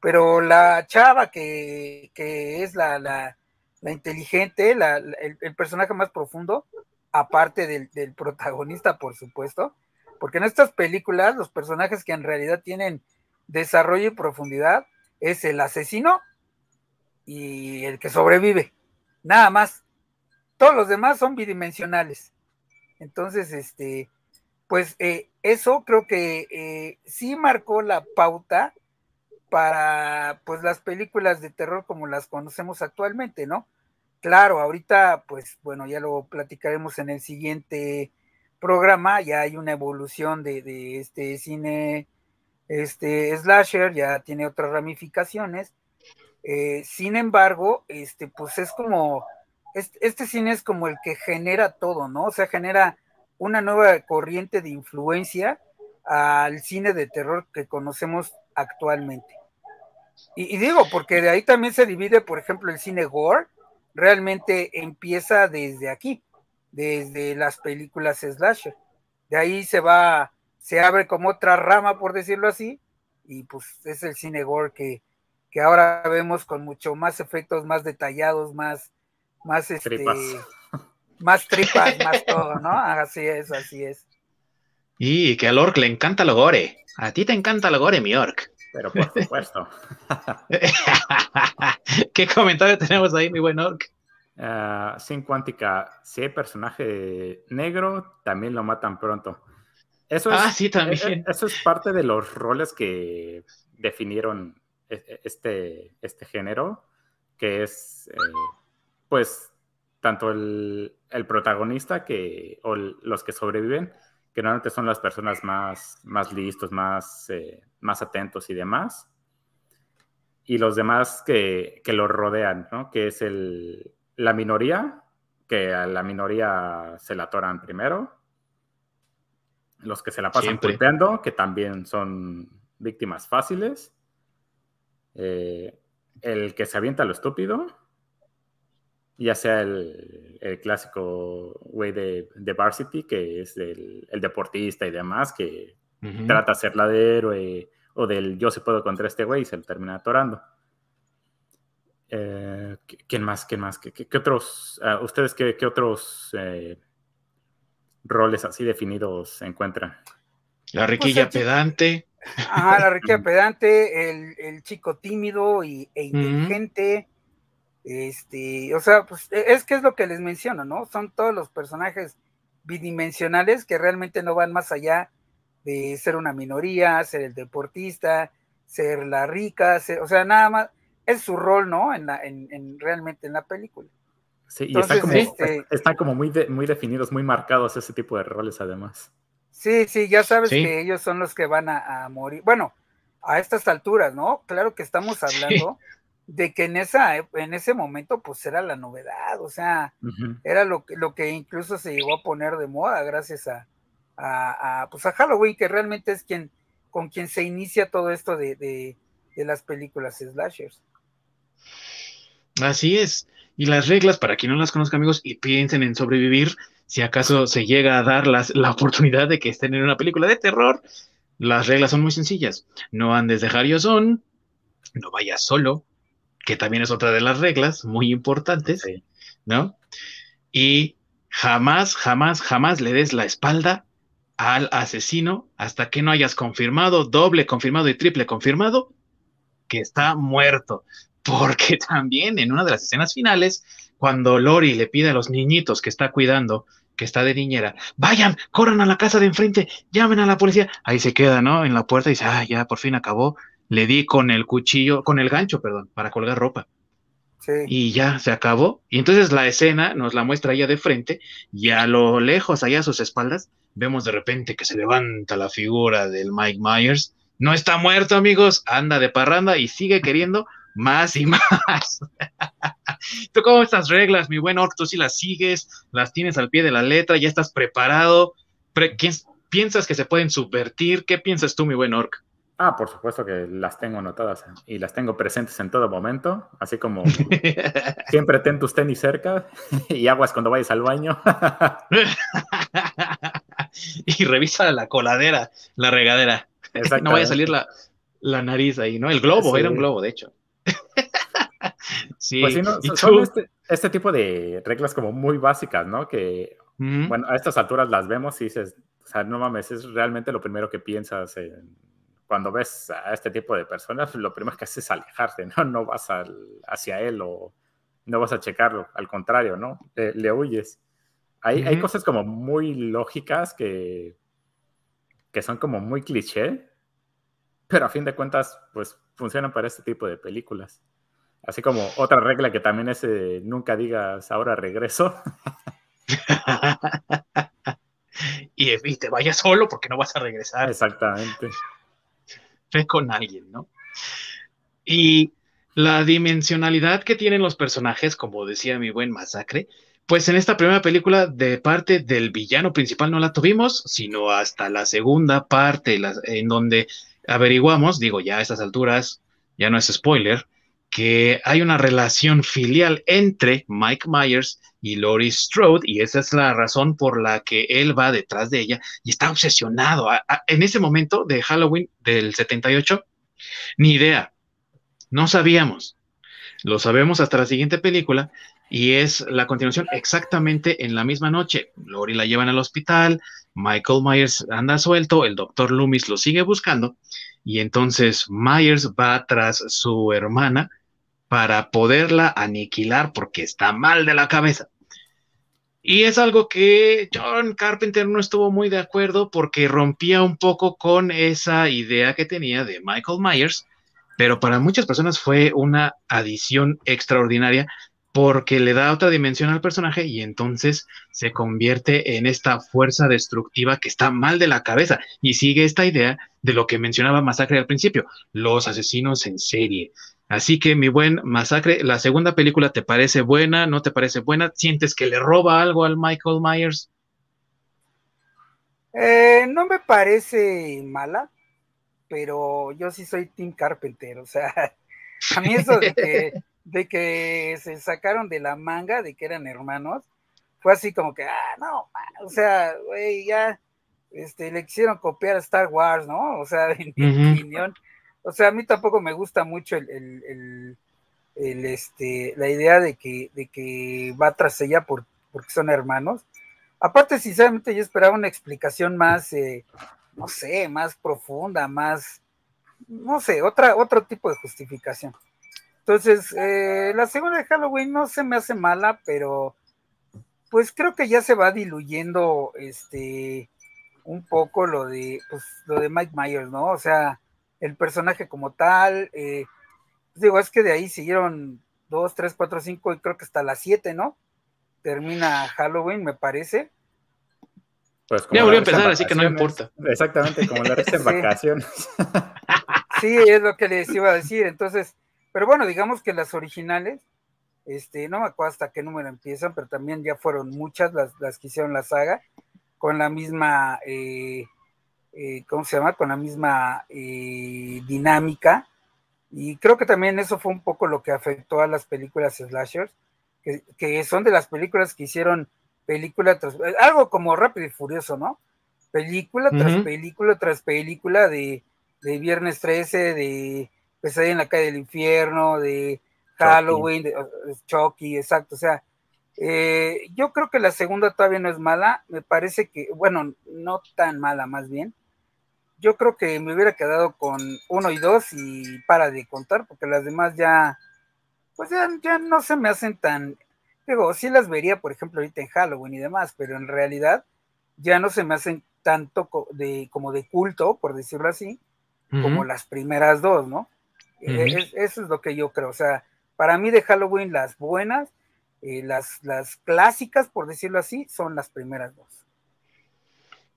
Pero la chava que, que es la, la, la inteligente, la, el, el, personaje más profundo, aparte del, protagonista, por supuesto, porque en estas películas los personajes que en realidad tienen desarrollo y profundidad es el asesino y el que sobrevive, nada más. Todos los demás son bidimensionales. Entonces, este, pues eh, eso creo que eh, sí marcó la pauta para pues las películas de terror como las conocemos actualmente, ¿no? Claro, ahorita, pues bueno, ya lo platicaremos en el siguiente programa, ya hay una evolución de, este cine, este slasher, ya tiene otras ramificaciones. Eh, sin embargo, este, pues es como, este, cine es como el que genera todo, ¿no? O sea, genera una nueva corriente de influencia al cine de terror que conocemos actualmente. Y, y digo, porque de ahí también se divide, por ejemplo, el cine gore, realmente empieza desde aquí, desde las películas slasher. De ahí se va, se abre como otra rama, por decirlo así, y pues es el cine gore que, que ahora vemos con mucho más efectos, más detallados, más, más este, tripas. más tripas, más todo, ¿no? Así es, así es. Y que al orc le encanta lo gore. A ti te encanta lo gore, mi orc. Pero por supuesto. ¿Qué comentario tenemos ahí, mi buen orc? Uh, sin cuántica, si hay personaje negro, también lo matan pronto. Eso es, ah, sí, también. E, e, eso es parte de los roles que definieron e, este, este género, que es, eh, pues, tanto el, el, protagonista que, o los que sobreviven, que normalmente son las personas más, más listos, más, eh, más atentos y demás, y los demás que, que lo rodean, ¿no? Que es el, la minoría, que a la minoría se la atoran primero, los que se la pasan golpeando, que también son víctimas fáciles, eh, el que se avienta lo estúpido, ya sea el, clásico güey de, de, Varsity, que es el, deportista y demás, que trata de ser la de héroe, o del yo se puedo contra este güey y se lo termina atorando. Eh, ¿Quién más? ¿Quién más? ¿Qué, otros? Ah, ¿Ustedes qué, otros eh, roles así definidos se encuentran? La riquilla pues pedante. Ajá, la riquilla pedante, el, chico tímido y, e inteligente. Este, o sea, pues e, es que es lo que les menciono, ¿no? Son todos los personajes bidimensionales que realmente no van más allá de ser una minoría, ser el deportista, ser la rica, o sea, nada más es su rol, ¿no? En, la, en, realmente en la película. Sí, y están como, este está como muy, muy definidos, muy marcados ese tipo de roles además. Sí, sí, ya sabes que ellos son los que van a, morir. Bueno, a estas alturas, ¿no? Claro que estamos hablando de que en esa en ese momento pues era la novedad, o sea, era lo que, lo que incluso se llegó a poner de moda gracias a, a, pues a Halloween, que realmente es quien con quien se inicia todo esto de, de las películas slashers. Así es. Y las reglas, para quien no las conozca, amigos, y piensen en sobrevivir, si acaso se llega a dar la oportunidad de que estén en una película de terror, las reglas son muy sencillas. No andes de son no vayas solo, que también es otra de las reglas muy importantes, ¿no? Y jamás, jamás, jamás le des la espalda al asesino hasta que no hayas confirmado, doble confirmado y triple confirmado que está muerto porque también en una de las escenas finales, cuando Lori le pide a los niñitos que está cuidando, que está de niñera, vayan, corran a la casa de enfrente, llamen a la policía, ahí se queda, ¿no? En la puerta y dice, ah, ya, por fin acabó, le di con el cuchillo, con el gancho, perdón, para colgar ropa. Sí. Y ya se acabó. Y entonces la escena nos la muestra ella de frente y a lo lejos, allá a sus espaldas, vemos de repente que se levanta la figura del Mike Myers. No está muerto, amigos, anda de parranda y sigue queriendo más y más. ¿Tú cómo estas reglas, mi buen Orc? ¿Tú si las sigues? ¿Las tienes al pie de la letra? ¿Ya estás preparado? ¿Piensas que se pueden subvertir? ¿Qué piensas tú, mi buen Orc? Ah, por supuesto que las tengo anotadas y las tengo presentes en todo momento, así como siempre ten tus tenis cerca y aguas cuando vayas al baño. y revisa la coladera, la regadera. No vaya a salir la, nariz ahí, ¿no? El globo, era un globo, de hecho. sí, pues son este, este, tipo de reglas como muy básicas, ¿no? Que, bueno, a estas alturas las vemos y dices, o sea, no mames, es realmente lo primero que piensas cuando ves a este tipo de personas, lo primero que haces es alejarte, ¿no? No vas hacia él o no vas a checarlo, al contrario, ¿no? Le, huyes. Hay, hay cosas como muy lógicas que, que son como muy cliché, pero a fin de cuentas, pues funcionan para este tipo de películas. Así como otra regla que también es eh, nunca digas ahora regreso. y, te vayas solo porque no vas a regresar. Exactamente. Ve con alguien, ¿no? Y la dimensionalidad que tienen los personajes, como decía mi buen Masacre, pues en esta primera película de parte del villano principal no la tuvimos, sino hasta la segunda parte en donde averiguamos, digo ya a estas alturas, ya no es spoiler, que hay una relación filial entre Mike Myers y Laurie Strode, y esa es la razón por la que él va detrás de ella y está obsesionado. en ese momento de Halloween del 78, ni idea, no sabíamos. Lo sabemos hasta la siguiente película y es la continuación exactamente en la misma noche. Lori la llevan al hospital, Michael Myers anda suelto, el doctor Loomis lo sigue buscando y entonces Myers va tras su hermana para poderla aniquilar porque está mal de la cabeza. Y es algo que John Carpenter no estuvo muy de acuerdo porque rompía un poco con esa idea que tenía de Michael Myers, pero para muchas personas fue una adición extraordinaria porque le da otra dimensión al personaje y entonces se convierte en esta fuerza destructiva que está mal de la cabeza y sigue esta idea de lo que mencionaba Masacre al principio, los asesinos en serie, Así que mi buen Masacre, la segunda película te parece buena, no te parece buena, sientes que le roba algo al Michael Myers. Eh, no me parece mala, pero yo sí soy Tim Carpenter, o sea, a mí eso de que, de que se sacaron de la manga, de que eran hermanos, fue así como que, ah, no, o sea, güey, ya, este, le quisieron copiar a Star Wars, ¿no? O sea, en mi opinión, o sea, a mí tampoco me gusta mucho el, este, la idea de que, de que va tras ella por, porque son hermanos. Aparte, sinceramente, yo esperaba una explicación más, eh, no sé, más profunda, más, no sé, otra, otro tipo de justificación. Entonces, eh, la segunda de Halloween no se me hace mala, pero pues creo que ya se va diluyendo este un poco lo de pues, lo de Mike Myers, ¿no? O sea, el personaje como tal. Eh, pues digo, es que de ahí siguieron dos, tres, cuatro, cinco y creo que hasta las siete, ¿no? Termina Halloween, me parece. Pues ya volvió a empezar, así que no importa. Exactamente, como la resta en vacaciones. sí, es lo que les iba a decir. Entonces, pero bueno, digamos que las originales, este, no me acuerdo hasta qué número empiezan, pero también ya fueron muchas las, las que hicieron la saga, con la misma eh, eh, ¿cómo se llama? Con la misma eh, dinámica. Y creo que también eso fue un poco lo que afectó a las películas slashers, que, son de las películas que hicieron película tras, eh, algo como Rápido y Furioso, ¿no? Película tras película tras película de, Viernes 13, de Pesadilla en la calle del infierno, de Halloween, de, Chucky, exacto, o sea, yo creo que la segunda todavía no es mala, me parece que, bueno, no tan mala más bien, yo creo que me hubiera quedado con uno y dos y para de contar, porque las demás ya, pues ya, no se me hacen tan, digo, sí las vería, por ejemplo, ahorita en Halloween y demás, pero en realidad ya no se me hacen tanto de, como de culto, por decirlo así, como las primeras dos, ¿no? E, eso es lo que yo creo, o sea, para mí de Halloween las buenas, eh, las, las clásicas, por decirlo así, son las primeras dos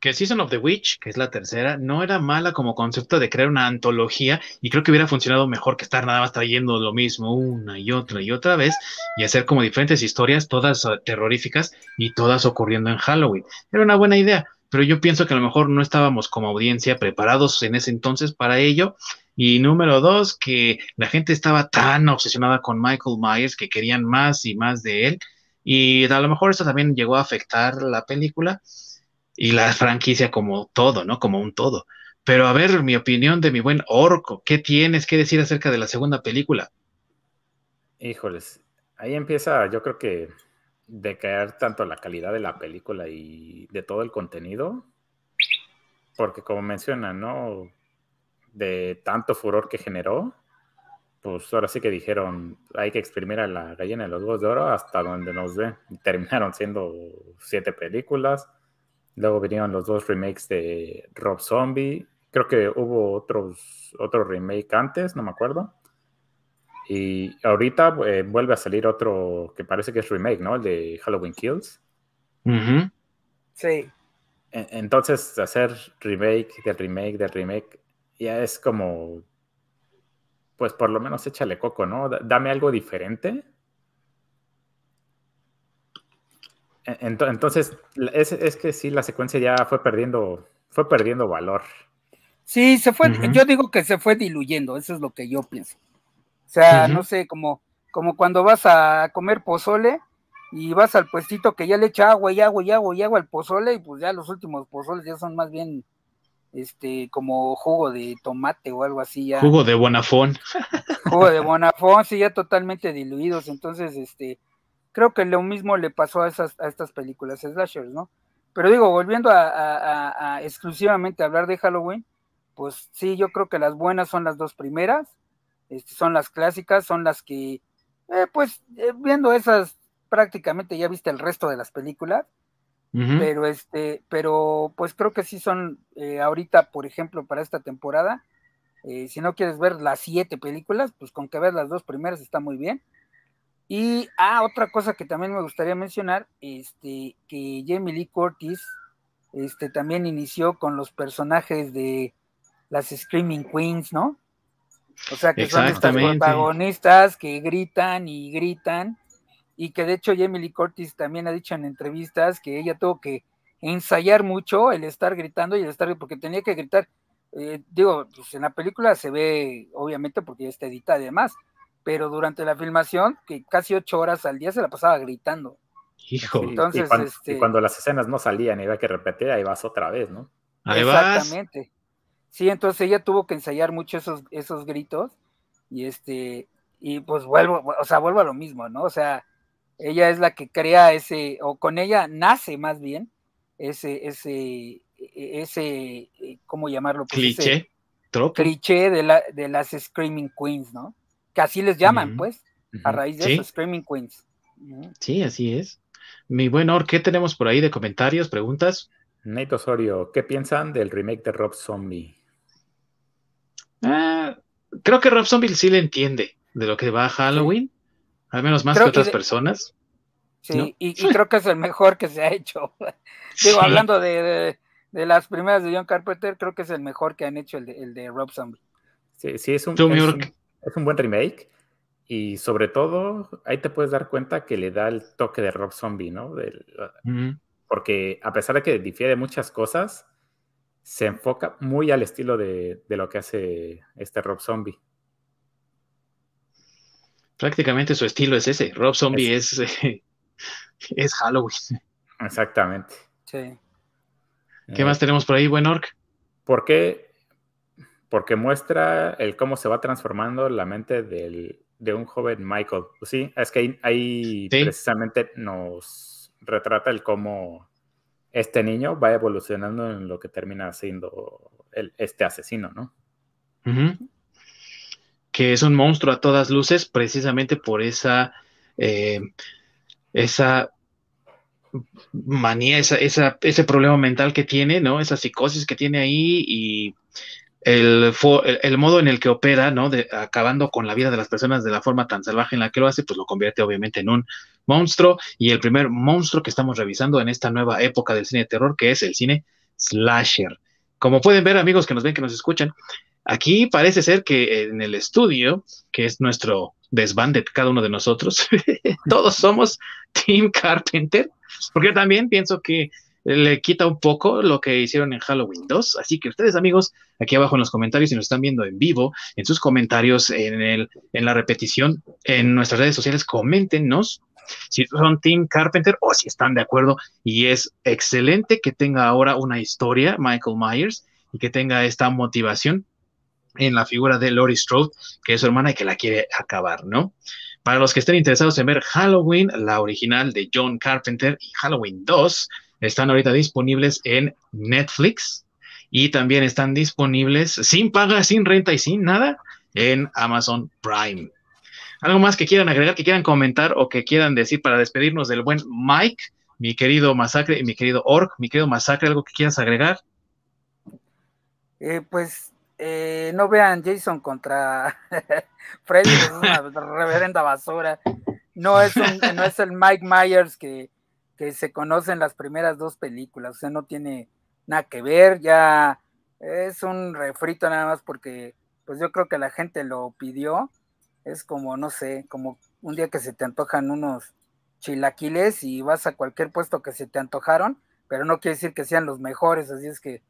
que Season of the Witch, que es la tercera, no era mala como concepto de crear una antología y creo que hubiera funcionado mejor que estar nada más trayendo lo mismo una y otra y otra vez y hacer como diferentes historias, todas uh, terroríficas y todas ocurriendo en Halloween. Era una buena idea, pero yo pienso que a lo mejor no estábamos como audiencia preparados en ese entonces para ello. Y número dos, que la gente estaba tan obsesionada con Michael Myers que querían más y más de él. Y a lo mejor eso también llegó a afectar la película y la franquicia como todo, ¿no? Como un todo. Pero a ver, mi opinión de mi buen Orco, ¿qué tienes que decir acerca de la segunda película? Híjoles, ahí empieza, yo creo que decaer tanto la calidad de la película y de todo el contenido, porque como mencionan, ¿no? De tanto furor que generó, pues ahora sí que dijeron, hay que exprimir a la gallina de los huevos de oro hasta donde nos ve. Terminaron siendo siete películas Luego vinieron los dos remakes de Rob Zombie. Creo que hubo otros, otro remake antes, no me acuerdo. Y ahorita eh, vuelve a salir otro que parece que es remake, ¿no? El de Halloween Kills. Sí. E, entonces, hacer remake del remake del remake ya es como, pues por lo menos échale coco, ¿no? Dame algo diferente Entonces, es, que sí, la secuencia ya fue perdiendo, fue perdiendo valor. Sí, se fue, yo digo que se fue diluyendo, eso es lo que yo pienso. O sea, no sé, como, como cuando vas a comer pozole y vas al puestito que ya le echa agua y agua y agua y agua al pozole y pues ya los últimos pozoles ya son más bien este como jugo de tomate o algo así ya. Jugo de bonafón. Jugo de bonafón, sí, ya totalmente diluidos, entonces este creo que lo mismo le pasó a, esas, a estas películas slashers, ¿no? Pero digo, volviendo a, exclusivamente hablar de Halloween, pues sí, yo creo que las buenas son las dos primeras, este, son las clásicas, son las que, eh, pues eh, viendo esas, prácticamente ya viste el resto de las películas, pero este, pero pues creo que sí son eh, ahorita, por ejemplo, para esta temporada, si no quieres ver las siete películas, pues con que veas las dos primeras está muy bien. Y, ah, otra cosa que también me gustaría mencionar, este, que Jamie Lee Curtis, este, también inició con los personajes de las Screaming Queens, ¿no? O sea, que son estas protagonistas que gritan y gritan, y que de hecho Jamie Lee Curtis también ha dicho en entrevistas que ella tuvo que ensayar mucho el estar gritando y el estar, porque tenía que gritar, eh, digo, pues en la película se ve, obviamente, porque ya está editada y demás, pero durante la filmación, que casi ocho horas al día se la pasaba gritando. Hijo. Entonces, este y cuando, las escenas no salían y había que repetir, ahí vas otra vez, ¿no? Ahí Exactamente. Sí, entonces ella tuvo que ensayar mucho esos, esos gritos y este, y pues vuelvo, o sea, vuelvo a lo mismo, ¿no? O sea, ella es la que crea ese, o con ella nace más bien, ese, ese, ese, ¿cómo llamarlo? Pues cliché. cliché de, la, de las Screaming Queens, ¿no? Que así les llaman, pues, a raíz de eso, Screaming Queens. Sí, así es. Mi buen Or, ¿qué tenemos por ahí de comentarios, preguntas? Nate Osorio, ¿qué piensan del remake de Rob Zombie? Ah, creo que Rob Zombie sí le entiende de lo que va a Halloween, al menos más que otras personas. Sí, y, creo que es el mejor que se ha hecho. Digo, hablando de, las primeras de John Carpenter, creo que es el mejor que han hecho el de, el de Rob Zombie. Sí, sí, es un, es un buen remake. Y sobre todo, ahí te puedes dar cuenta que le da el toque de Rob Zombie, ¿no? Porque a pesar de que difiere muchas cosas, se enfoca muy al estilo de, lo que hace este Rob Zombie. Prácticamente su estilo es ese. Rob Zombie es, es, Halloween. Exactamente. Sí. ¿Qué eh, más tenemos por ahí, buen orc? Porque porque muestra el cómo se va transformando la mente de un joven Michael. Pues sí, es que ahí, precisamente nos retrata el cómo este niño va evolucionando en lo que termina siendo este asesino, ¿no? Que es un monstruo a todas luces, precisamente por esa, eh, esa manía, esa, ese problema mental que tiene, ¿no? Esa psicosis que tiene ahí y el, el, modo en el que opera, ¿no? De, acabando con la vida de las personas de la forma tan salvaje en la que lo hace, pues lo convierte obviamente en un monstruo. Y el primer monstruo que estamos revisando en esta nueva época del cine de terror, que es el cine slasher. Como pueden ver, amigos que nos ven, que nos escuchan, aquí parece ser que en el estudio, que es nuestro desván de cada uno de nosotros, todos somos Team Carpenter, porque también pienso que le quita un poco lo que hicieron en Halloween 2. Así que ustedes, amigos, aquí abajo en los comentarios, si nos están viendo en vivo, en sus comentarios, en, el, en la repetición, en nuestras redes sociales, coméntenos si son Team Carpenter o si están de acuerdo. Y es excelente que tenga ahora una historia, Michael Myers, y que tenga esta motivación en la figura de Lori Strode, que es su hermana y que la quiere acabar, ¿no? Para los que estén interesados en ver Halloween, la original de John Carpenter y Halloween 2, están ahorita disponibles en Netflix y también están disponibles sin paga, sin renta y sin nada en Amazon Prime. ¿Algo más que quieran agregar, que quieran comentar o que quieran decir para despedirnos del buen Mike, mi querido Masacre y mi querido Orc? Mi querido Masacre, ¿algo que quieras agregar? Eh, pues eh, no vean Jason contra Freddy, es una reverenda basura. No es, no es el Mike Myers que, que se conocen las primeras dos películas, o sea, no tiene nada que ver, ya es un refrito nada más porque pues yo creo que la gente lo pidió, es como, no sé, como un día que se te antojan unos chilaquiles y vas a cualquier puesto que se te antojaron, pero no quiere decir que sean los mejores, así es que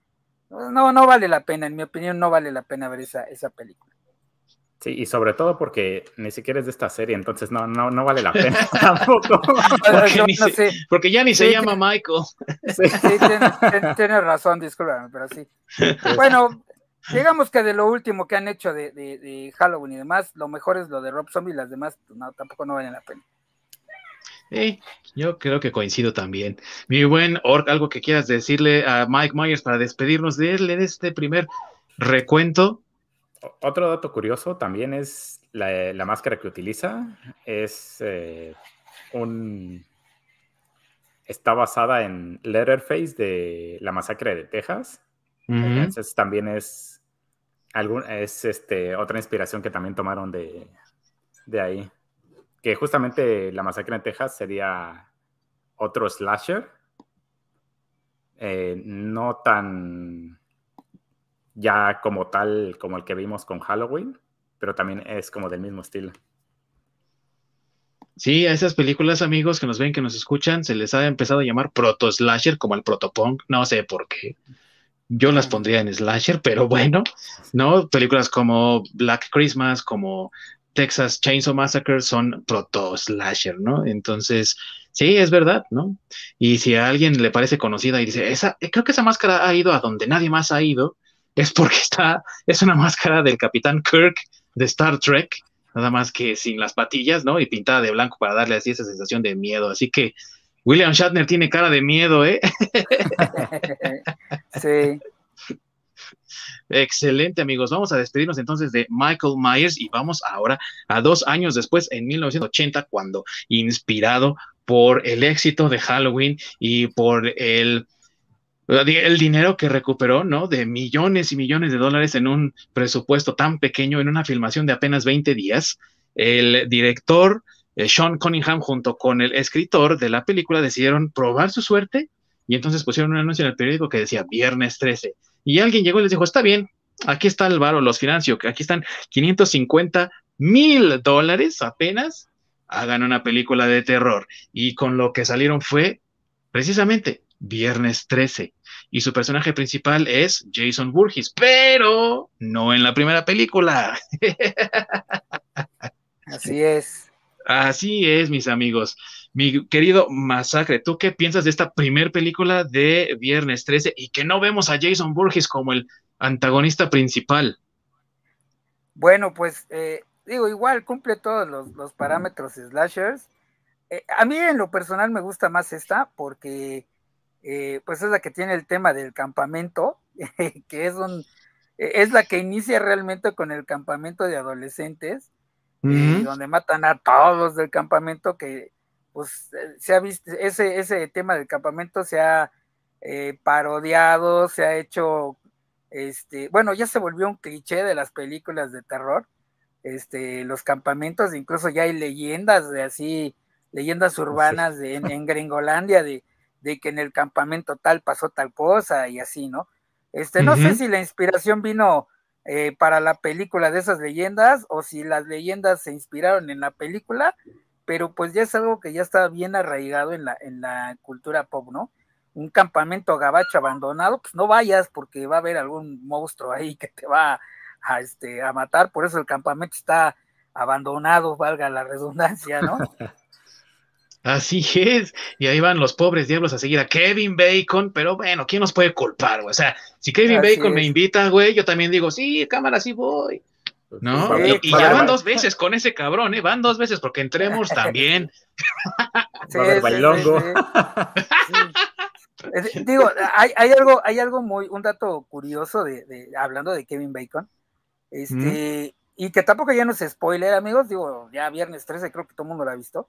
no, no vale la pena, en mi opinión no vale la pena ver esa, esa película. Sí, y sobre todo porque ni siquiera es de esta serie, entonces no, no, no vale la pena tampoco. porque, ya ni se llama Michael. Sí, tienes, razón, discúlpame, pero sí. Bueno, digamos que de lo último que han hecho de, Halloween y demás, lo mejor es lo de Rob Zombie, las demás pues, no, tampoco no valen la pena. Sí, yo creo que coincido también. Mi buen Orc, algo que quieras decirle a Mike Myers para despedirnos de él en este primer recuento. Otro dato curioso también es la, máscara que utiliza. Es eh, un. Está basada en Letterface de la masacre de Texas. Entonces también es, algún, es este, otra inspiración que también tomaron de, de ahí que justamente la masacre en Texas sería otro slasher, eh, no tan ya como tal como el que vimos con Halloween, pero también es como del mismo estilo. Sí, a esas películas, amigos que nos ven, que nos escuchan, se les ha empezado a llamar proto slasher, como el protopunk, no sé por qué. Yo las pondría en slasher, pero bueno, ¿no? Películas como Black Christmas, como Texas Chainsaw Massacre son proto-slasher, ¿no? Entonces, sí, es verdad, ¿no? Y si a alguien le parece conocida y dice, esa, creo que esa máscara ha ido a donde nadie más ha ido, es porque está, es una máscara del Capitán Kirk de Star Trek, nada más que sin las patillas, ¿no? Y pintada de blanco para darle así esa sensación de miedo. Así que William Shatner tiene cara de miedo, ¿eh? sí. Excelente, amigos. Vamos a despedirnos entonces de Michael Myers y vamos ahora a dos años después, en 1980, cuando inspirado por el éxito de Halloween y por el, el dinero que recuperó, ¿no? De millones y millones de dólares en un presupuesto tan pequeño, en una filmación de apenas 20 días, el director eh, Sean Cunningham junto con el escritor de la película decidieron probar su suerte y entonces pusieron un anuncio en el periódico que decía viernes 13 y alguien llegó y les dijo, está bien, aquí está el varo, los financio, aquí están 550 mil dólares apenas, hagan una película de terror. Y con lo que salieron fue precisamente Viernes 13. Y su personaje principal es Jason Burgess, pero no en la primera película. Así es. Así es, mis amigos. Mi querido Masacre, ¿tú qué piensas de esta primer película de Viernes 13 y que no vemos a Jason Burgess como el antagonista principal? Bueno, pues eh, digo, igual cumple todos los, parámetros slashers. Eh, a mí en lo personal me gusta más esta porque eh, pues es la que tiene el tema del campamento, que es un es la que inicia realmente con el campamento de adolescentes donde matan a todos del campamento, que pues eh, se ha visto, ese, ese tema del campamento se ha eh, parodiado, se ha hecho, este, bueno, ya se volvió un cliché de las películas de terror, este, los campamentos, incluso ya hay leyendas de así, leyendas urbanas de, en, Gringolandia de, de, que en el campamento tal pasó tal cosa y así, ¿no? Este, no sé si la inspiración vino eh, para la película de esas leyendas o si las leyendas se inspiraron en la película, pero pues ya es algo que ya está bien arraigado en la, en la cultura pop, ¿no? Un campamento gabacho abandonado, pues no vayas porque va a haber algún monstruo ahí que te va a, este, a matar, por eso el campamento está abandonado, valga la redundancia, ¿no? Así es, y ahí van los pobres diablos a seguir a Kevin Bacon, pero bueno, ¿quién nos puede culpar, güey? O sea, si Kevin Bacon me invita, güey, yo también digo, sí, cámara, sí voy. ¿No? y, ya van dos veces con ese cabrón, ¿eh? Van dos veces porque entremos también. Sí, Digo, hay, hay, algo, hay algo muy, un dato curioso de, de hablando de Kevin Bacon, este, y que tampoco ya no se spoiler, amigos, digo, ya viernes 13, creo que todo el mundo lo ha visto.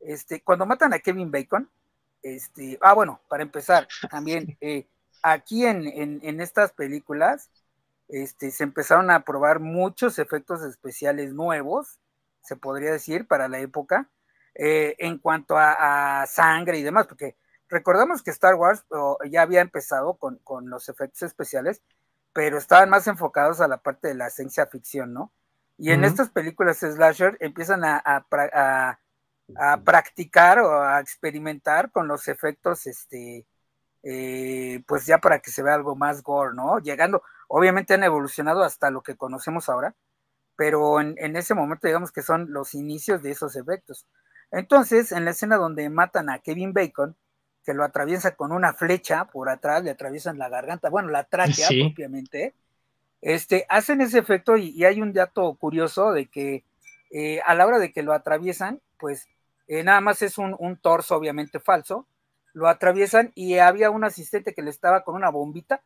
Este, cuando matan a Kevin Bacon, este, ah, bueno, para empezar, también eh, aquí en, estas películas este, se empezaron a probar muchos efectos especiales nuevos, se podría decir, para la época, eh, en cuanto a, sangre y demás, porque recordamos que Star Wars ya había empezado con, los efectos especiales, pero estaban más enfocados a la parte de la ciencia ficción, ¿no? Y en estas películas slasher empiezan a, a practicar o a experimentar con los efectos, este, eh, pues ya para que se vea algo más gore, ¿no? Llegando, obviamente han evolucionado hasta lo que conocemos ahora, pero en, ese momento digamos que son los inicios de esos efectos. Entonces, en la escena donde matan a Kevin Bacon, que lo atraviesa con una flecha por atrás, le atraviesan la garganta, bueno, la tráquea propiamente, este, hacen ese efecto y, hay un dato curioso de que eh, a la hora de que lo atraviesan, pues eh, nada más es un, un, torso obviamente falso, lo atraviesan y había un asistente que le estaba con una bombita,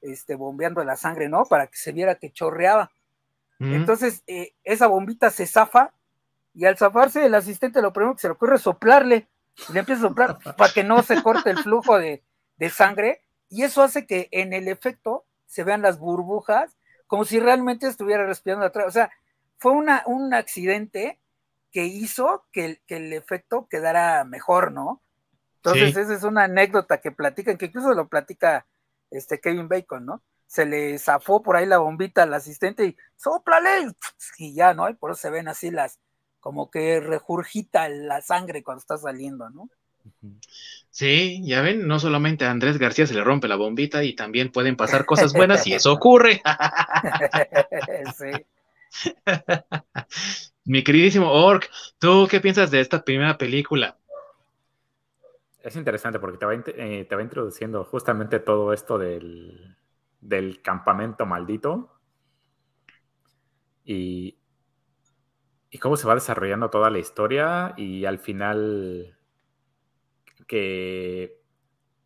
este, bombeando la sangre, ¿no? Para que se viera que chorreaba. Entonces, eh, esa bombita se zafa y al zafarse el asistente lo primero que se le ocurre es soplarle, le empieza a soplar para que no se corte el flujo de, de sangre y eso hace que en el efecto se vean las burbujas como si realmente estuviera respirando atrás. O sea, fue una, un accidente que hizo que, el efecto quedara mejor, ¿no? Entonces, esa es una anécdota que platican, que incluso lo platica este Kevin Bacon, ¿no? Se le zafó por ahí la bombita al asistente y soplale, y ya, ¿no? Y por eso se ven así las, como que regurgita la sangre cuando está saliendo, ¿no? Sí, ya ven, no solamente a Andrés García se le rompe la bombita y también pueden pasar cosas buenas y eso ocurre. sí. Mi queridísimo Ork, ¿tú qué piensas de esta primera película? Es interesante porque te va, eh, te introduciendo justamente todo esto del, del campamento maldito y, y cómo se va desarrollando toda la historia y al final que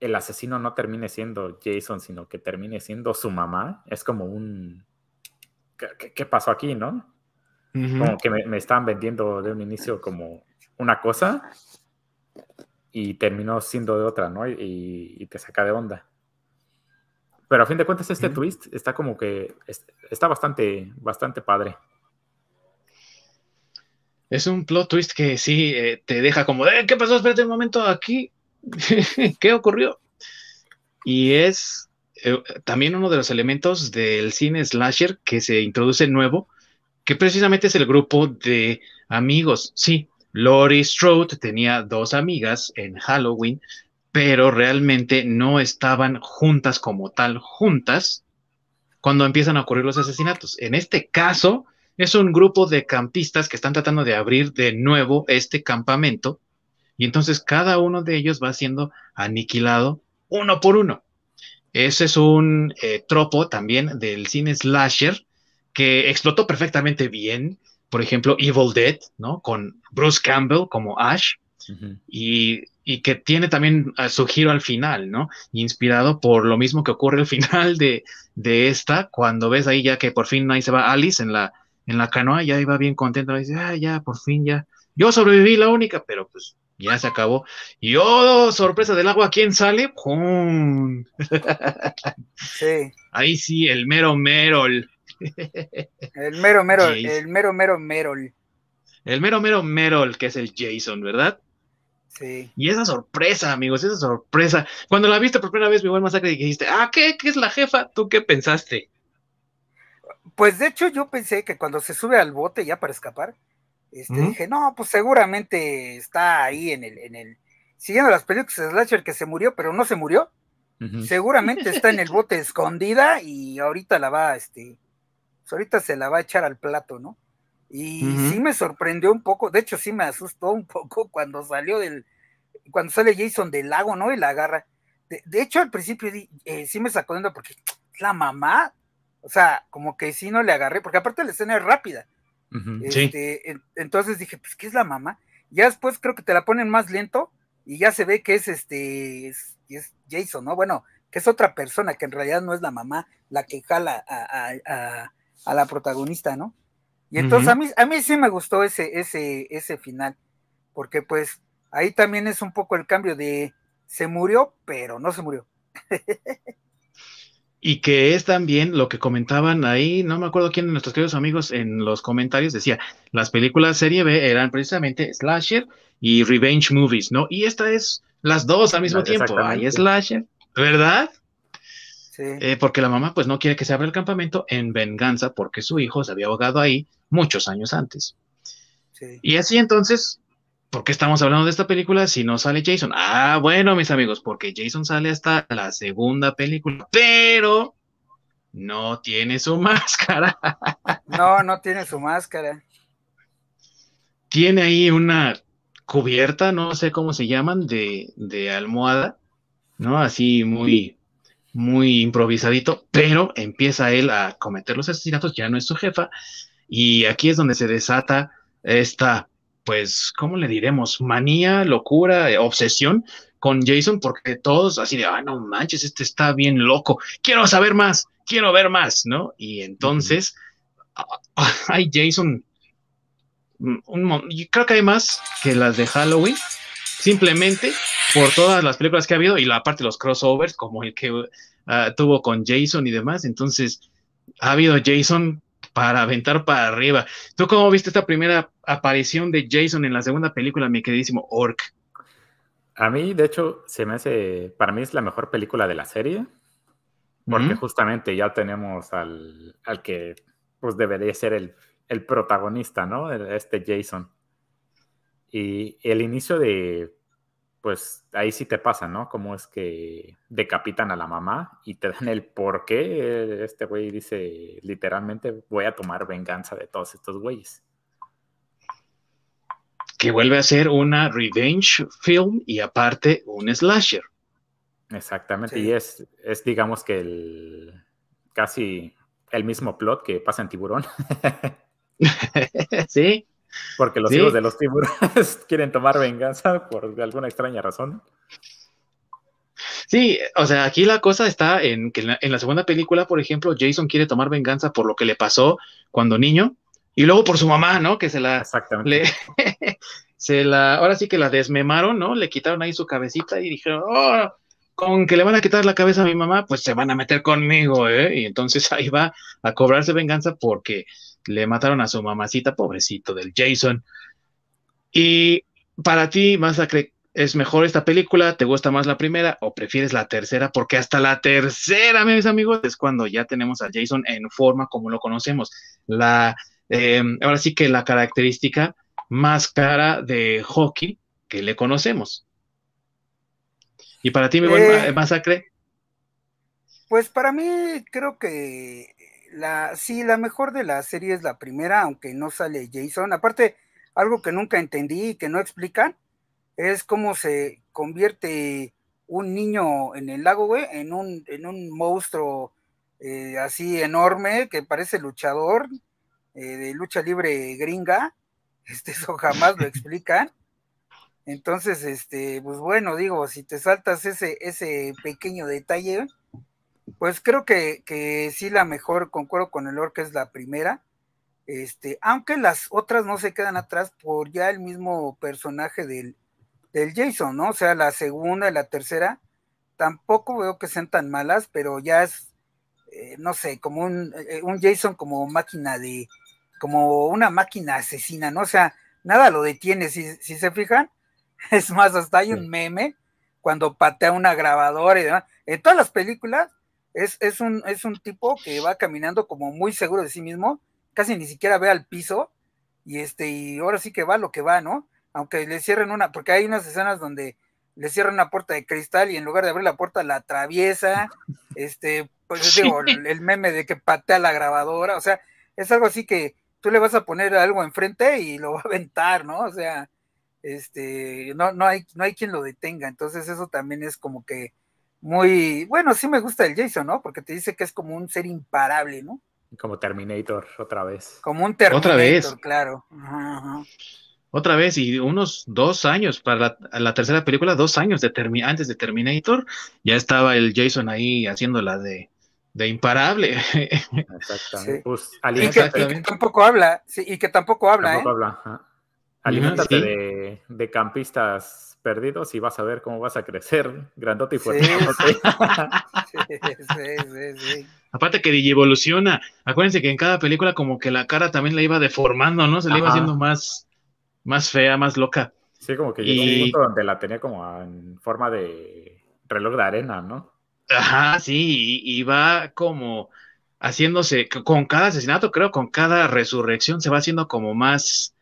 el asesino no termine siendo Jason, sino que termine siendo su mamá, es como un... ¿Qué, pasó aquí, no? Como que me, estaban vendiendo de un inicio como una cosa y terminó siendo de otra, ¿no? Y, te saca de onda. Pero a fin de cuentas este twist está como que está bastante, bastante padre. Es un plot twist que sí eh, te deja como, eh, ¿qué pasó? Espérate un momento aquí. ¿Qué ocurrió? Y es eh, también uno de los elementos del cine slasher que se introduce nuevo, que precisamente es el grupo de amigos. Sí, Lori Strode tenía dos amigas en Halloween, pero realmente no estaban juntas como tal, juntas, cuando empiezan a ocurrir los asesinatos. En este caso, es un grupo de campistas que están tratando de abrir de nuevo este campamento y entonces cada uno de ellos va siendo aniquilado uno por uno. Ese es un eh, tropo también del cine slasher que explotó perfectamente bien. Por ejemplo, Evil Dead, ¿no? Con Bruce Campbell como Ash. y, que tiene también su giro al final, ¿no? Inspirado por lo mismo que ocurre al final de, de esta, cuando ves ahí ya que por fin ahí se va Alice en la, en la canoa, ya iba bien contento, dice, ah, ya, por fin, ya. Yo sobreviví la única, pero pues ya se acabó. Y oh, sorpresa del agua, ¿quién sale? ¡Pum! Sí. Ahí sí, el mero Merol. El mero mero, el mero mero Merol. El mero mero Merol, que es el Jason, ¿verdad? Sí. Y esa sorpresa, amigos, esa sorpresa. Cuando la viste por primera vez, mi buen masacre, dijiste, ah, ¿qué? ¿Qué es la jefa? ¿Tú qué pensaste? Pues de hecho yo pensé que cuando se sube al bote ya para escapar, este, dije, no, pues seguramente está ahí en el, en el, siguiendo las películas de Slasher que se murió, pero no se murió. Seguramente está en el bote escondida y ahorita la va, este, pues ahorita se la va a echar al plato, ¿no? Y sí me sorprendió un poco, de hecho sí me asustó un poco cuando salió del, cuando sale Jason del lago, ¿no? Y la agarra. De, hecho, al principio eh, sí me sacó de porque la mamá o sea, como que sí no le agarré, porque aparte la escena es rápida. Este, entonces dije, pues, ¿qué es la mamá? Ya después creo que te la ponen más lento y ya se ve que es este, es, Jason, ¿no? Bueno, que es otra persona, que en realidad no es la mamá la que jala a, la protagonista, ¿no? Y entonces a, mí, a mí sí me gustó ese, ese, ese final, porque pues ahí también es un poco el cambio de se murió, pero no se murió. Y que es también lo que comentaban ahí, no me acuerdo quién de nuestros queridos amigos en los comentarios decía, las películas serie B eran precisamente slasher y revenge movies, ¿no? Y esta es las dos al mismo tiempo, hay slasher, ¿verdad? Sí. Eh, porque la mamá pues no quiere que se abra el campamento en venganza porque su hijo se había ahogado ahí muchos años antes. Sí. Y así entonces ¿por qué estamos hablando de esta película si no sale Jason? Ah, bueno, mis amigos, porque Jason sale hasta la segunda película, pero no tiene su máscara. No, no tiene su máscara. Tiene ahí una cubierta, no sé cómo se llaman, de, de almohada, ¿no? Así muy, muy improvisadito, pero empieza él a cometer los asesinatos, ya no es su jefa, y aquí es donde se desata esta pues, ¿cómo le diremos? Manía, locura, eh, obsesión con Jason, porque todos así de, ah, no manches, este está bien loco, quiero saber más, quiero ver más, ¿no? Y entonces, hay Jason, un, creo que hay más que las de Halloween, simplemente por todas las películas que ha habido y la parte de los crossovers, como el que ah, tuvo con Jason y demás, entonces ha habido Jason para aventar para arriba. ¿Tú cómo viste esta primera aparición de Jason en la segunda película, mi queridísimo Orc? A mí, de hecho, se me hace, para mí es la mejor película de la serie, porque justamente ya tenemos al, que pues debería ser el, el, protagonista, ¿no? Este Jason. Y el inicio de, pues ahí sí te pasa, ¿no? Cómo es que decapitan a la mamá y te dan el por qué. Este güey dice literalmente, voy a tomar venganza de todos estos güeyes que vuelve a ser una revenge film y aparte un slasher. Exactamente, y es, es digamos que el casi el mismo plot que pasa en Tiburón. sí. Porque los hijos de los tiburones quieren tomar venganza por alguna extraña razón. Sí, o sea, aquí la cosa está en que en la, segunda película, por ejemplo, Jason quiere tomar venganza por lo que le pasó cuando niño y luego por su mamá, ¿no? Que se la. Exactamente. se la. Ahora sí que la desmemaron, ¿no? Le quitaron ahí su cabecita y dijeron, oh, con que le van a quitar la cabeza a mi mamá, pues se van a meter conmigo, ¿eh? Y entonces ahí va a cobrarse venganza porque le mataron a su mamacita, pobrecito del Jason. Y para ti, Masacre, ¿es mejor esta película? ¿Te gusta más la primera o prefieres la tercera? Porque hasta la tercera, mis amigos, es cuando ya tenemos a Jason en forma como lo conocemos. La eh, ahora sí que la característica más cara de hockey que le conocemos. ¿Y para ti, mi buen eh, masacre? Pues para mí creo que la, sí, la mejor de la serie es la primera, aunque no sale Jason. Aparte, algo que nunca entendí y que no explican, es cómo se convierte un niño en el lago, güey, en un, en un monstruo eh, así enorme que parece luchador eh, de lucha libre gringa, este, eso jamás lo explican. Entonces, este, pues bueno, digo, si te saltas ese, ese pequeño detalle, pues creo que, que sí la mejor, concuerdo con el que es la primera. Este, aunque las otras no se quedan atrás por ya el mismo personaje del, del Jason, ¿no? O sea, la segunda y la tercera, tampoco veo que sean tan malas, pero ya es, eh, no sé, como un, eh, un Jason como máquina de, como una máquina asesina, ¿no? O sea, nada lo detiene, si, se fijan. Es más, hasta hay un meme cuando patea una grabadora y demás. En todas las películas es, es, un, es un tipo que va caminando como muy seguro de sí mismo, casi ni siquiera ve al piso, y este, y ahora sí que va lo que va, ¿no? Aunque le cierren una, porque hay unas escenas donde le cierran una puerta de cristal y en lugar de abrir la puerta la atraviesa, este, pues digo, el meme de que patea la grabadora, o sea, es algo así que tú le vas a poner algo enfrente y lo va a aventar, ¿no? O sea, este, no, no hay, no hay quien lo detenga. Entonces, eso también es como que muy, bueno, sí me gusta el Jason, ¿no? Porque te dice que es como un ser imparable, ¿no? Como Terminator, otra vez. Como un Terminator, otra vez. claro. Otra vez, y unos dos años para la, tercera película, dos años de antes de Terminator, ya estaba el Jason ahí haciendo la de de imparable. Exactamente. Pues, y, que, tampoco habla, sí, y que tampoco habla, tampoco ¿eh? habla. Aliméntate de, de, campistas perdidos y vas a ver cómo vas a crecer grandote y fuerte. Sí, Aparte que evoluciona. Acuérdense que en cada película como que la cara también la iba deformando, ¿no? Se le iba haciendo más, más fea, más loca. Sí, como que llegó un punto donde la tenía como en forma de reloj de arena, ¿no? Ajá, sí, y, va como haciéndose, con cada asesinato, creo, con cada resurrección se va haciendo como más,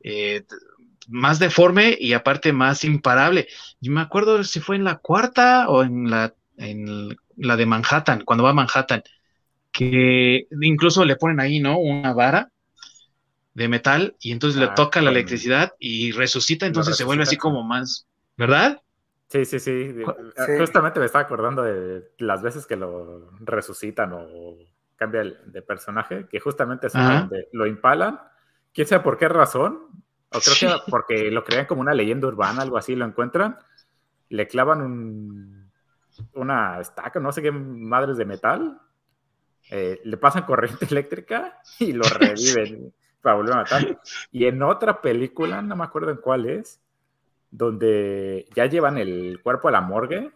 eh, más deforme y aparte más imparable. Yo me acuerdo si fue en la cuarta o en la, en la de Manhattan, cuando va a Manhattan, que incluso le ponen ahí, ¿no? Una vara de metal y entonces le ah, toca la electricidad y resucita, entonces se vuelve así como más, ¿verdad? Sí, sí, sí, Justamente me estaba acordando de las veces que lo resucitan o cambia de personaje, que justamente es donde lo impalan, quién sabe por qué razón, O creo que porque lo crean como una leyenda urbana, algo así, lo encuentran, le clavan un, una estaca, no sé qué madres de metal, eh, le pasan corriente eléctrica y lo reviven para volver a matar. Y en otra película, no me acuerdo en cuál es, donde ya llevan el cuerpo a la morgue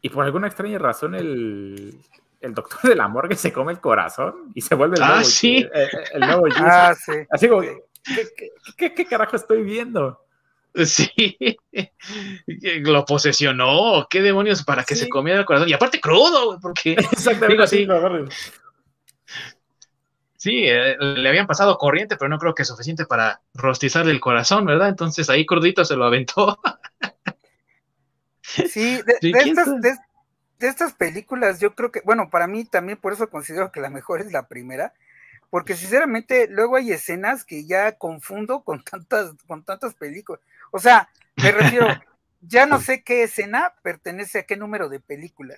y por alguna extraña razón el, el doctor de la morgue se come el corazón y se vuelve el Ah, nuevo, sí. el, el nuevo Ah, sí. Así como, ¿qué, qué, qué- qué carajo estoy viendo? Sí, lo posesionó, qué demonios para que Sí. se comiera el corazón. Y aparte crudo, porque Exactamente. Digo, así sí. eh, le habían pasado corriente, pero no creo que suficiente para rostizarle el corazón, ¿verdad? Entonces ahí crudito se lo aventó. Sí, de, Sí, de ¿quién estas, de estas películas, yo creo que, bueno, para mí también por eso considero que la mejor es la primera, porque sinceramente luego hay escenas que ya confundo con tantas, con tantas películas. O sea, me refiero, ya no sé qué escena pertenece a qué número de película.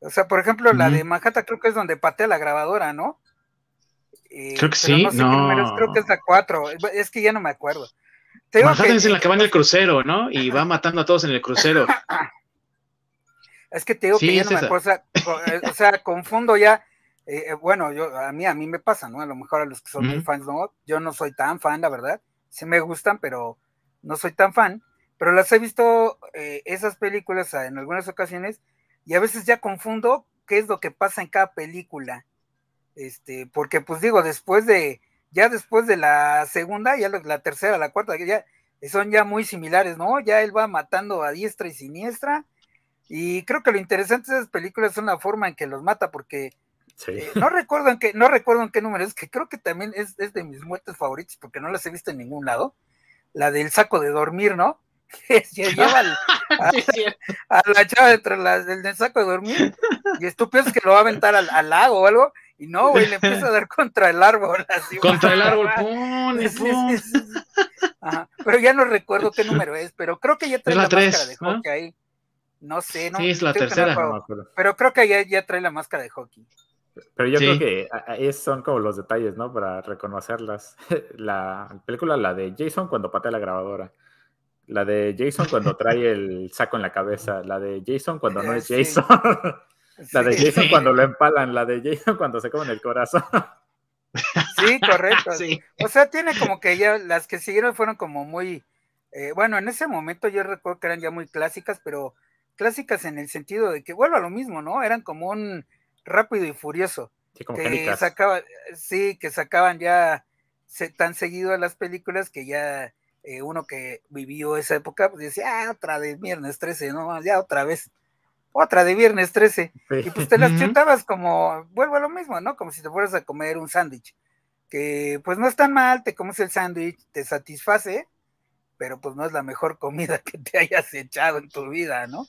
O sea, por ejemplo, la de Manhattan creo que es donde patea la grabadora, ¿no? Eh, Creo que sí, no sé qué número es, creo que es la 4, es que ya no me acuerdo. Te digo Manhattan que- es en la que va en el crucero, ¿no? Y va matando a todos en el crucero. Es que te digo Sí, que ya no me acuerdo, o sea, co- eh, o sea, confundo ya, eh, eh, bueno, yo, a mí, a mí me pasa, ¿no? A lo mejor a los que son muy fans, no, yo no soy tan fan, la verdad, sí me gustan, pero no soy tan fan, pero las he visto, eh, esas películas ah, en algunas ocasiones, y a veces ya confundo qué es lo que pasa en cada película, este, porque pues digo, después de, ya después de la segunda, ya la tercera, la cuarta, ya son ya muy similares, ¿no? Ya él va matando a diestra y siniestra, y creo que lo interesante de esas películas son la forma en que los mata, porque Sí. no recuerdo en qué, no recuerdo en qué número es, que creo que también es, es de mis muertes favoritas, porque no las he visto en ningún lado. La del saco de dormir, ¿no? Que se lleva al- a, Sí, la chava la- del, del saco de dormir, y es- tú piensas que lo va a aventar al, al lago o algo, y no, güey, le empieza a dar contra el árbol. Así, Contra el árbol, pum, pum. Ajá, Pero ya no recuerdo qué número es, pero creo que ya trae la la, tres, máscara de ¿no? hockey ahí. No sé, no. Sí, es la no tercera. No acuerdo, me acuerdo. pero creo que ya, ya trae la máscara de hockey. Pero yo Sí. creo que a- a- esos son como los detalles, ¿no? Para reconocerlas. La película, la de Jason cuando patea la grabadora. La de Jason cuando trae el saco en la cabeza. La de Jason cuando no es sí. Jason. La de Sí, Jason cuando lo empalan. La de Jason cuando se comen el corazón. Sí, correcto. Sí. O sea, tiene como que ya las que siguieron fueron como muy, eh, bueno, en ese momento yo recuerdo que eran ya muy clásicas, pero clásicas en el sentido de que vuelvo a lo mismo, ¿no? Eran como un rápido y furioso. Sí, como que sacaban, sí, que sacaban ya se- tan seguido las películas que ya eh, uno que vivió esa época, pues decía, ah, otra de viernes 13, no, ya otra vez, otra de viernes 13. Sí. Y pues te las chutabas como, vuelvo a lo mismo, ¿no? Como si te fueras a comer un sándwich, que pues no es tan mal, te comes el sándwich, te satisface, pero pues no es la mejor comida que te hayas echado en tu vida, ¿no?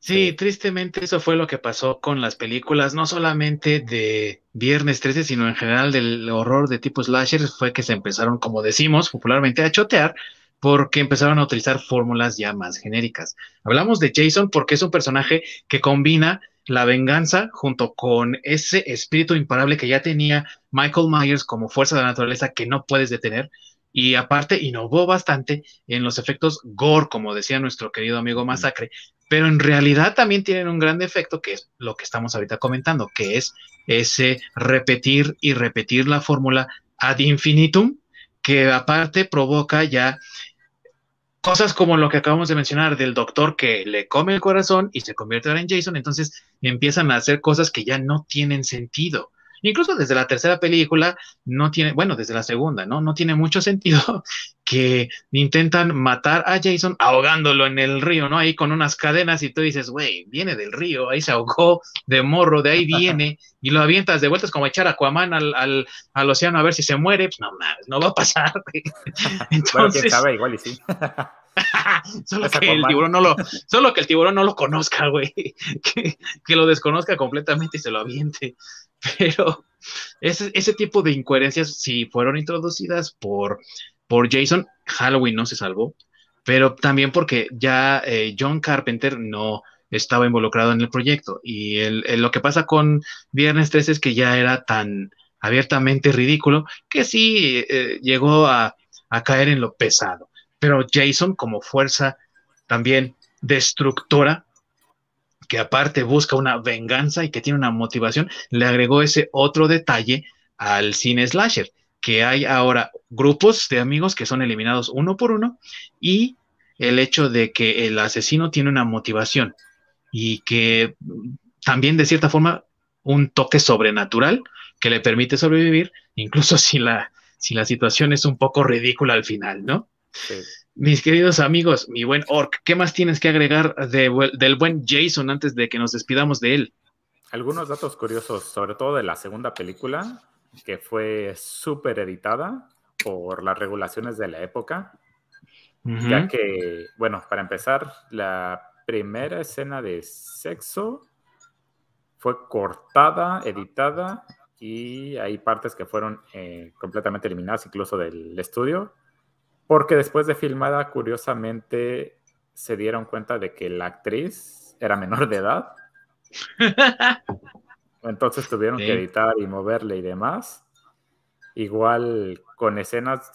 Sí, tristemente eso fue lo que pasó con las películas, no solamente de Viernes 13, sino en general del horror de tipo slasher, fue que se empezaron, como decimos popularmente, a chotear porque empezaron a utilizar fórmulas ya más genéricas. Hablamos de Jason porque es un personaje que combina la venganza junto con ese espíritu imparable que ya tenía Michael Myers como fuerza de la naturaleza que no puedes detener. Y aparte, innovó bastante en los efectos gore, como decía nuestro querido amigo Masacre, pero en realidad también tienen un gran defecto, que es lo que estamos ahorita comentando, que es ese repetir y repetir la fórmula ad infinitum, que aparte provoca ya cosas como lo que acabamos de mencionar del doctor que le come el corazón y se convierte ahora en Jason, entonces empiezan a hacer cosas que ya no tienen sentido. Incluso desde la tercera película no tiene, bueno, desde la segunda, ¿no? No tiene mucho sentido que intentan matar a Jason ahogándolo en el río, ¿no? Ahí con unas cadenas y tú dices, güey, viene del río, ahí se ahogó de morro, de ahí viene, y lo avientas de vuelta, es como echar a Aquaman al, al, al océano a ver si se muere, pues no no va a pasar. Bueno, Entonces, quién sabe, igual y sí. solo que el tiburón no lo, solo que el tiburón no lo conozca, güey, que, que lo desconozca completamente y se lo aviente. Pero ese, ese tipo de incoherencias, si fueron introducidas por, por Jason, Halloween no se salvó, pero también porque ya eh, John Carpenter no estaba involucrado en el proyecto. Y el, lo que pasa con Viernes 13 es que ya era tan abiertamente ridículo que sí eh, llegó a, a caer en lo pesado. Pero Jason, como fuerza también destructora, que aparte busca una venganza y que tiene una motivación, le agregó ese otro detalle al cine slasher, que hay ahora grupos de amigos que son eliminados uno por uno y el hecho de que el asesino tiene una motivación y que también de cierta forma un toque sobrenatural que le permite sobrevivir, incluso si la, si la situación es un poco ridícula al final, ¿no? Mis queridos amigos, mi buen Orc, ¿qué más tienes que agregar del buen Jason antes de que nos despidamos de él? Algunos datos curiosos, sobre todo de la segunda película, que fue súper editada por las regulaciones de la época, ya que, bueno, para empezar, la primera escena de sexo fue cortada, editada y hay partes que fueron eh, completamente eliminadas incluso del estudio, porque después de filmada, curiosamente, se dieron cuenta de que la actriz era menor de edad. Entonces tuvieron que editar y moverle y demás. Igual con escenas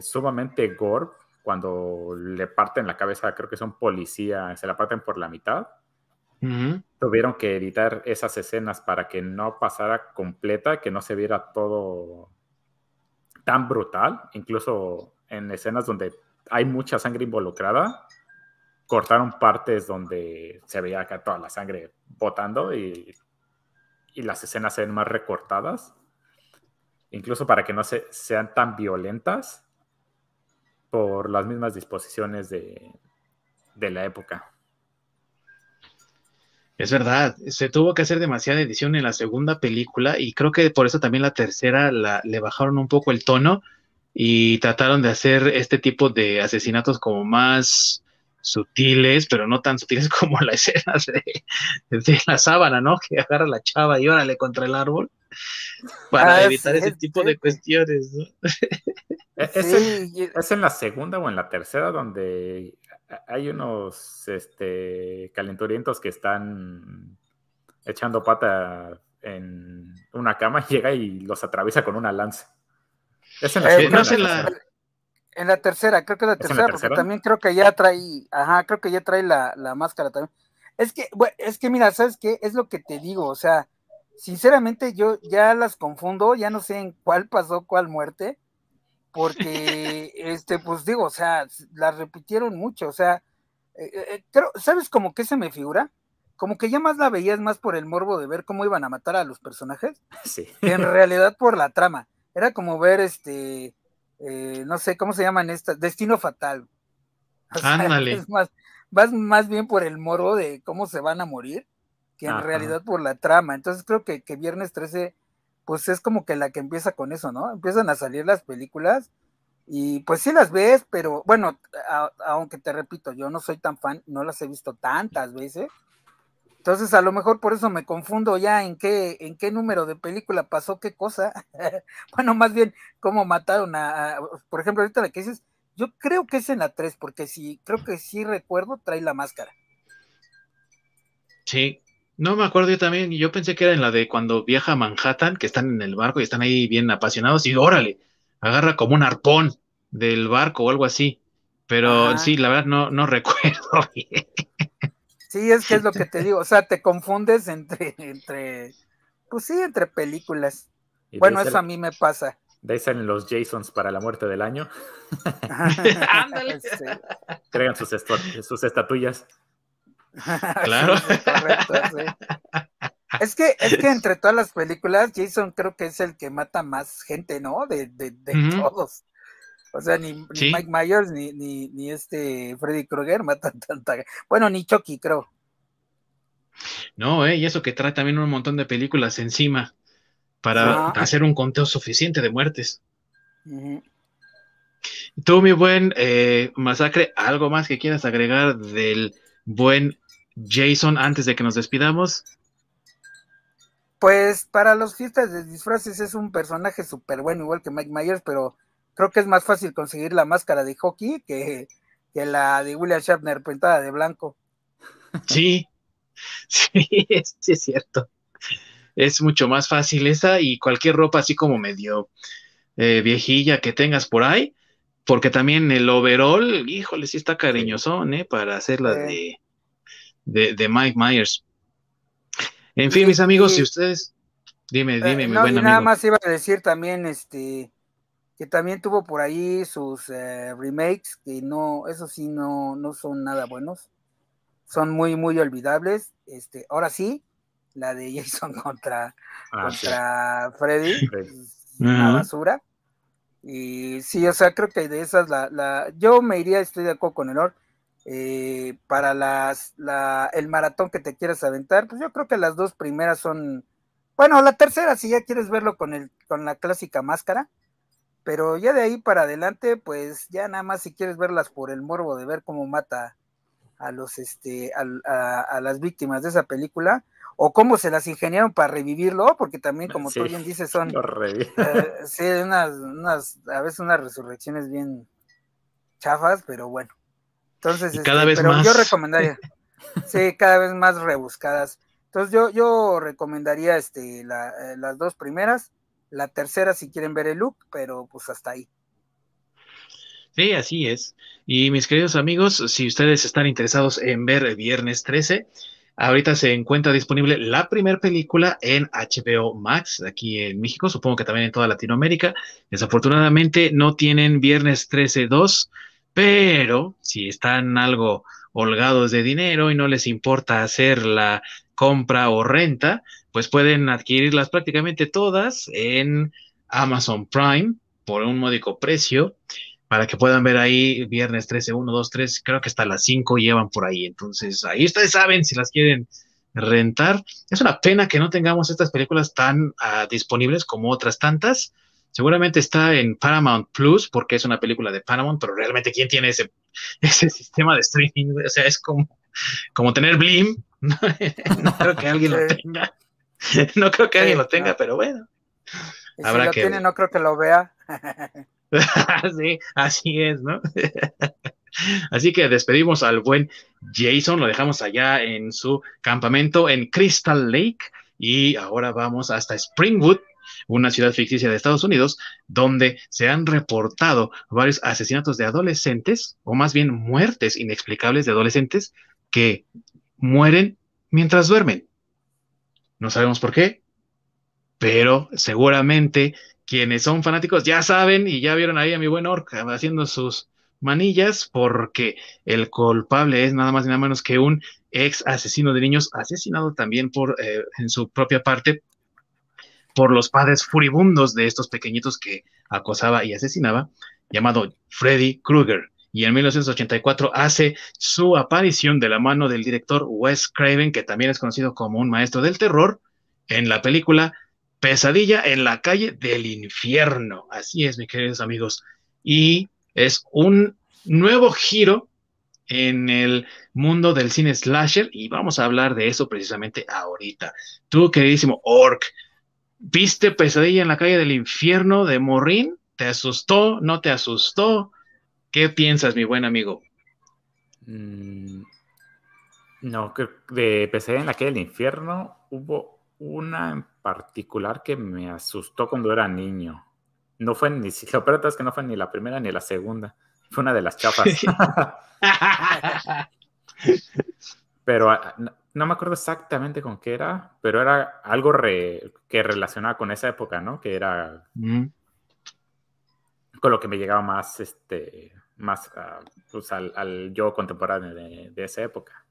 sumamente gore, cuando le parten la cabeza, creo que son policías, se la parten por la mitad. Tuvieron que editar esas escenas para que no pasara completa, que no se viera todo tan brutal, incluso en escenas donde hay mucha sangre involucrada, cortaron partes donde se veía acá toda la sangre botando y, y las escenas se ven más recortadas, incluso para que no se, sean tan violentas por las mismas disposiciones de, de la época. Es verdad, se tuvo que hacer demasiada edición en la segunda película y creo que por eso también la tercera la, le bajaron un poco el tono y trataron de hacer este tipo de asesinatos como más sutiles, pero no tan sutiles como la escena de, la sábana, ¿no? Que agarra a la chava y órale contra el árbol para ah, evitar ese tipo de cuestiones, ¿no? ¿Es, en, la segunda o en la tercera donde hay unos este, calenturientos que están echando pata en una cama, llega y los atraviesa con una lanza. ¿Es en la, eh, en, la tercera, creo que es la tercera, porque también creo que ya trae, ajá, creo que ya trae la, máscara también. Es que, bueno, es que mira, ¿sabes qué? Es lo que te digo, o sea, sinceramente yo ya las confundo, ya no sé en cuál pasó cuál muerte, porque, este, pues digo, o sea, la repitieron mucho, o sea, eh, eh, creo, ¿sabes como que se me figura? Como que ya más la veías más por el morbo de ver cómo iban a matar a los personajes, sí. que en realidad por la trama. Era como ver, este, no sé, ¿cómo se llaman estas? Destino Fatal. Ándale. más, vas más bien por el morbo de cómo se van a morir, que en realidad por la trama. Entonces creo que, que Viernes 13 pues es como que la que empieza con eso, ¿no? Empiezan a salir las películas y pues sí las ves, pero bueno, aunque te repito, yo no soy tan fan, no las he visto tantas veces. Entonces a lo mejor por eso me confundo ya en qué, en qué número de película pasó qué cosa. bueno, más bien cómo mataron a, por ejemplo, ahorita la que dices, yo creo que es en la 3, porque sí, creo que sí recuerdo, trae la máscara. Sí, no me acuerdo yo también, yo pensé que era en la de cuando viaja a Manhattan, que están en el barco y están ahí bien apasionados y órale, agarra como un arpón del barco o algo así. Pero sí, la verdad no, no recuerdo bien. Sí, es que es lo que te digo, o sea, te confundes entre, entre, pues sí, entre películas. Bueno, eso a mí me pasa. De ahí salen los Jasons para la muerte del año. Ándale. Crean sus, sus estatuillas. Claro. Es que, es que entre todas las películas, Jason creo que es el que mata más gente, ¿no? De, de, todos. O sea, ni, Mike Myers ni, ni, este Freddy Krueger matan tanta. Bueno, ni Chucky, creo. No, eh, y eso que trae también un montón de películas encima para hacer un conteo suficiente de muertes. Tú, mi buen eh, Masacre, ¿algo más que quieras agregar del buen Jason antes de que nos despidamos? Pues para los fiestas de disfraces es un personaje súper bueno, igual que Mike Myers, pero creo que es más fácil conseguir la máscara de hockey que, que la de William Shatner pintada de blanco. Sí, sí, sí es cierto. Es mucho más fácil esa y cualquier ropa así como medio eh, viejilla que tengas por ahí, porque también el overall, híjole, sí está cariñosón, ¿eh? Para hacer la de, de, Mike Myers. En fin, mis amigos, si ustedes, dime, eh, dime, mi buen amigo. Nada más iba a decir también, este, que también tuvo por ahí sus eh, remakes, que no, eso sí, no, no son nada buenos. Son muy, muy olvidables. Este, ahora sí, la de Jason contra, ah, contra Freddy, una basura. Y sí, o sea, creo que de esas la, la yo me iría, estoy de acuerdo con el Or, eh, para las, la, el maratón que te quieras aventar, pues yo creo que las dos primeras son, bueno, la tercera si ya quieres verlo con el, con la clásica máscara, pero ya de ahí para adelante, pues ya nada más si quieres verlas por el morbo de ver cómo mata a los, este, a, a las víctimas de esa película, o cómo se las ingeniaron para revivirlo, porque también, como tú bien dices, son eh, sí, unas, unas, a veces unas resurrecciones bien chafas, pero bueno. Entonces, cada este, vez pero yo recomendaría, sí, cada vez más rebuscadas. Entonces yo, yo recomendaría este, la, eh, las dos primeras, la tercera si quieren ver el look, pero pues hasta ahí. Sí, así es. Y mis queridos amigos, si ustedes están interesados en ver Viernes 13, Ahorita se encuentra disponible la primera película en HBO Max aquí en México, supongo que también en toda Latinoamérica. Desafortunadamente no tienen Viernes 13-2, pero si están algo holgados de dinero y no les importa hacer la compra o renta, pues pueden adquirirlas prácticamente todas en Amazon Prime por un módico precio para que puedan ver ahí viernes 13, 1, 2, 3, creo que hasta las 5 llevan por ahí. Entonces, ahí ustedes saben si las quieren rentar. Es una pena que no tengamos estas películas tan uh, disponibles como otras tantas. Seguramente está en Paramount Plus porque es una película de Paramount, pero realmente ¿quién tiene ese, ese sistema de streaming? O sea, es como, como tener Blim. no creo que alguien lo tenga. No creo que alguien lo tenga, pero bueno. Habrá si lo tiene, no creo que lo vea. sí, así es, ¿no? así que despedimos al buen Jason, lo dejamos allá en su campamento en Crystal Lake y ahora vamos hasta Springwood, una ciudad ficticia de Estados Unidos, donde se han reportado varios asesinatos de adolescentes, o más bien muertes inexplicables de adolescentes que mueren mientras duermen. No sabemos por qué, pero seguramente quienes son fanáticos ya saben y ya vieron ahí a mi buen Orca haciendo sus manillas porque el culpable es nada más y nada menos que un ex asesino de niños asesinado también por eh, en su propia parte por los padres furibundos de estos pequeñitos que acosaba y asesinaba llamado Freddy Krueger y en 1984 hace su aparición de la mano del director Wes Craven que también es conocido como un maestro del terror en la película Pesadilla en la calle del infierno. Así es, mis queridos amigos. Y es un nuevo giro en el mundo del cine slasher y vamos a hablar de eso precisamente ahorita. Tú, queridísimo Orc, ¿viste Pesadilla en la calle del infierno de Morín? ¿Te asustó? ¿No te asustó? ¿Qué piensas, mi buen amigo? Mm, no, que de Pesadilla en la calle del infierno hubo una en particular que me asustó cuando era niño. No fue ni, lo peor es que no fue ni la primera ni la segunda. Fue una de las chafas. pero ah, no, me acuerdo exactamente con qué era, pero era algo que relacionaba con esa época, ¿no? Que era mm. con lo que me llegaba más, este, más ah, pues, al, yo contemporáneo de esa época.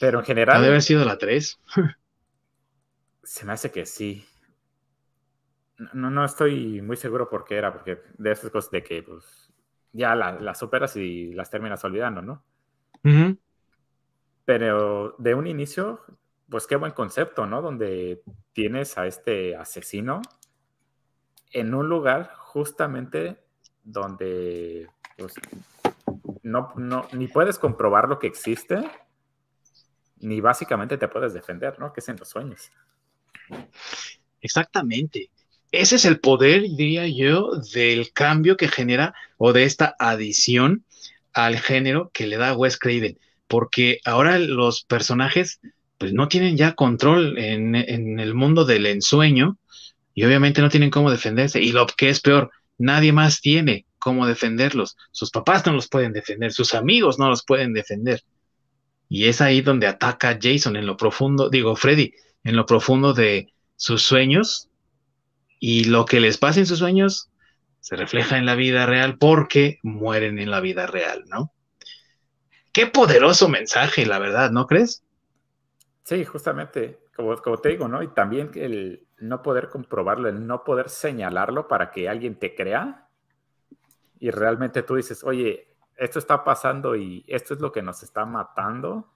Pero en general. debe haber sido la 3. se me hace que sí. No, no estoy muy seguro por qué era, porque de esas cosas de que pues, ya las superas y las terminas olvidando, ¿no? Pero de un inicio, pues qué buen concepto, ¿no? Donde tienes a este asesino en un lugar justamente donde pues, no, no, ni puedes comprobar lo que existe, ni básicamente te puedes defender, ¿no? Que es en los sueños. Exactamente. Ese es el poder, diría yo, del cambio que genera o de esta adición al género que le da Wes Craven, porque ahora los personajes pues no tienen ya control en, en el mundo del ensueño y obviamente no tienen cómo defenderse y lo que es peor, nadie más tiene cómo defenderlos. Sus papás no los pueden defender, sus amigos no los pueden defender. Y es ahí donde ataca Jason en lo profundo, digo, Freddy, en lo profundo de sus sueños. Y lo que les pasa en sus sueños se refleja en la vida real porque mueren en la vida real, ¿no? Qué poderoso mensaje, la verdad, ¿no crees? Sí, justamente, como, te digo, ¿no? Y también el no poder comprobarlo, el no poder señalarlo para que alguien te crea y realmente tú dices, oye, esto está pasando y esto es lo que nos está matando.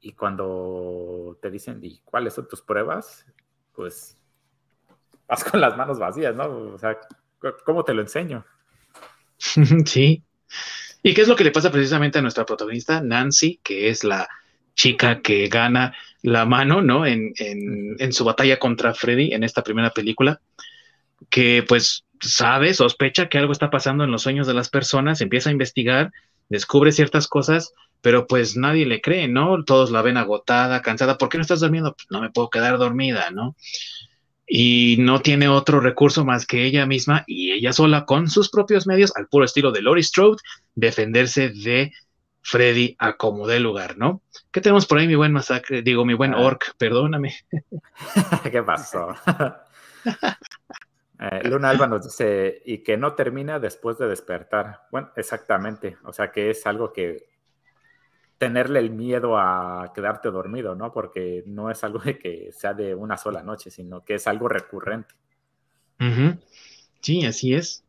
Y cuando te dicen, ¿y cuáles son tus pruebas? Pues vas con las manos vacías, ¿no? O sea, ¿cómo te lo enseño? Sí. ¿Y qué es lo que le pasa precisamente a nuestra protagonista, Nancy, que es la chica que gana la mano, ¿no? En, en, su batalla contra Freddy en esta primera película, que pues sabe, sospecha que algo está pasando en los sueños de las personas, empieza a investigar, descubre ciertas cosas, pero pues nadie le cree, ¿no? Todos la ven agotada, cansada. ¿Por qué no estás durmiendo? Pues no me puedo quedar dormida, ¿no? Y no tiene otro recurso más que ella misma y ella sola con sus propios medios, al puro estilo de Lori Strode, defenderse de Freddy a como dé lugar, ¿no? ¿Qué tenemos por ahí, mi buen masacre? Digo, mi buen ah. orc, perdóname. ¿Qué pasó? Eh, Luna Alba nos dice, y que no termina después de despertar. Bueno, exactamente. O sea que es algo que tenerle el miedo a quedarte dormido, ¿no? Porque no es algo de que sea de una sola noche, sino que es algo recurrente. Sí, así es.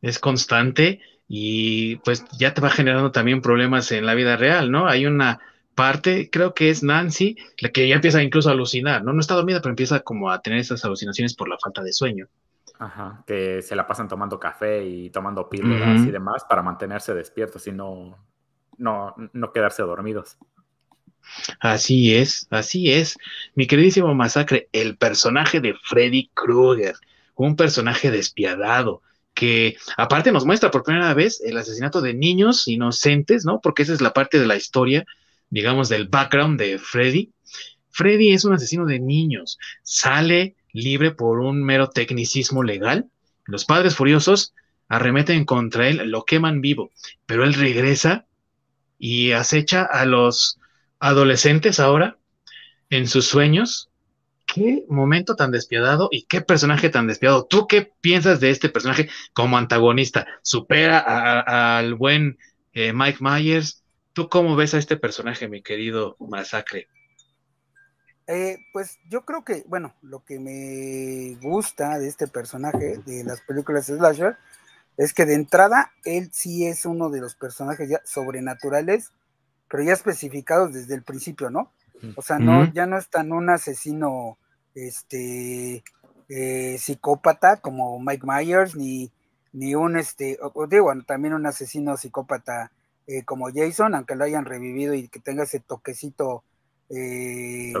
Es constante y pues ya te va generando también problemas en la vida real, ¿no? Hay una parte, creo que es Nancy, la que ya empieza incluso a alucinar, ¿no? No está dormida, pero empieza como a tener esas alucinaciones por la falta de sueño. Ajá, que se la pasan tomando café y tomando píldoras y demás para mantenerse despiertos y no, no, no quedarse dormidos. Así es, así es. Mi queridísimo Masacre, el personaje de Freddy Krueger, un personaje despiadado, que aparte nos muestra por primera vez el asesinato de niños inocentes, ¿no? Porque esa es la parte de la historia, digamos, del background de Freddy. Freddy es un asesino de niños, sale libre por un mero tecnicismo legal. Los padres furiosos arremeten contra él, lo queman vivo, pero él regresa y acecha a los adolescentes ahora en sus sueños. Qué momento tan despiadado y qué personaje tan despiadado. ¿Tú qué piensas de este personaje como antagonista? ¿Supera al buen eh, Mike Myers? ¿Tú cómo ves a este personaje, mi querido Masacre? Eh, pues yo creo que, bueno, lo que me gusta de este personaje de las películas Slasher es que de entrada él sí es uno de los personajes ya sobrenaturales, pero ya especificados desde el principio, ¿no? O sea, no, ya no es tan un asesino este eh, psicópata como Mike Myers, ni, ni un este, o, digo, también un asesino psicópata eh, como Jason, aunque lo hayan revivido y que tenga ese toquecito eh,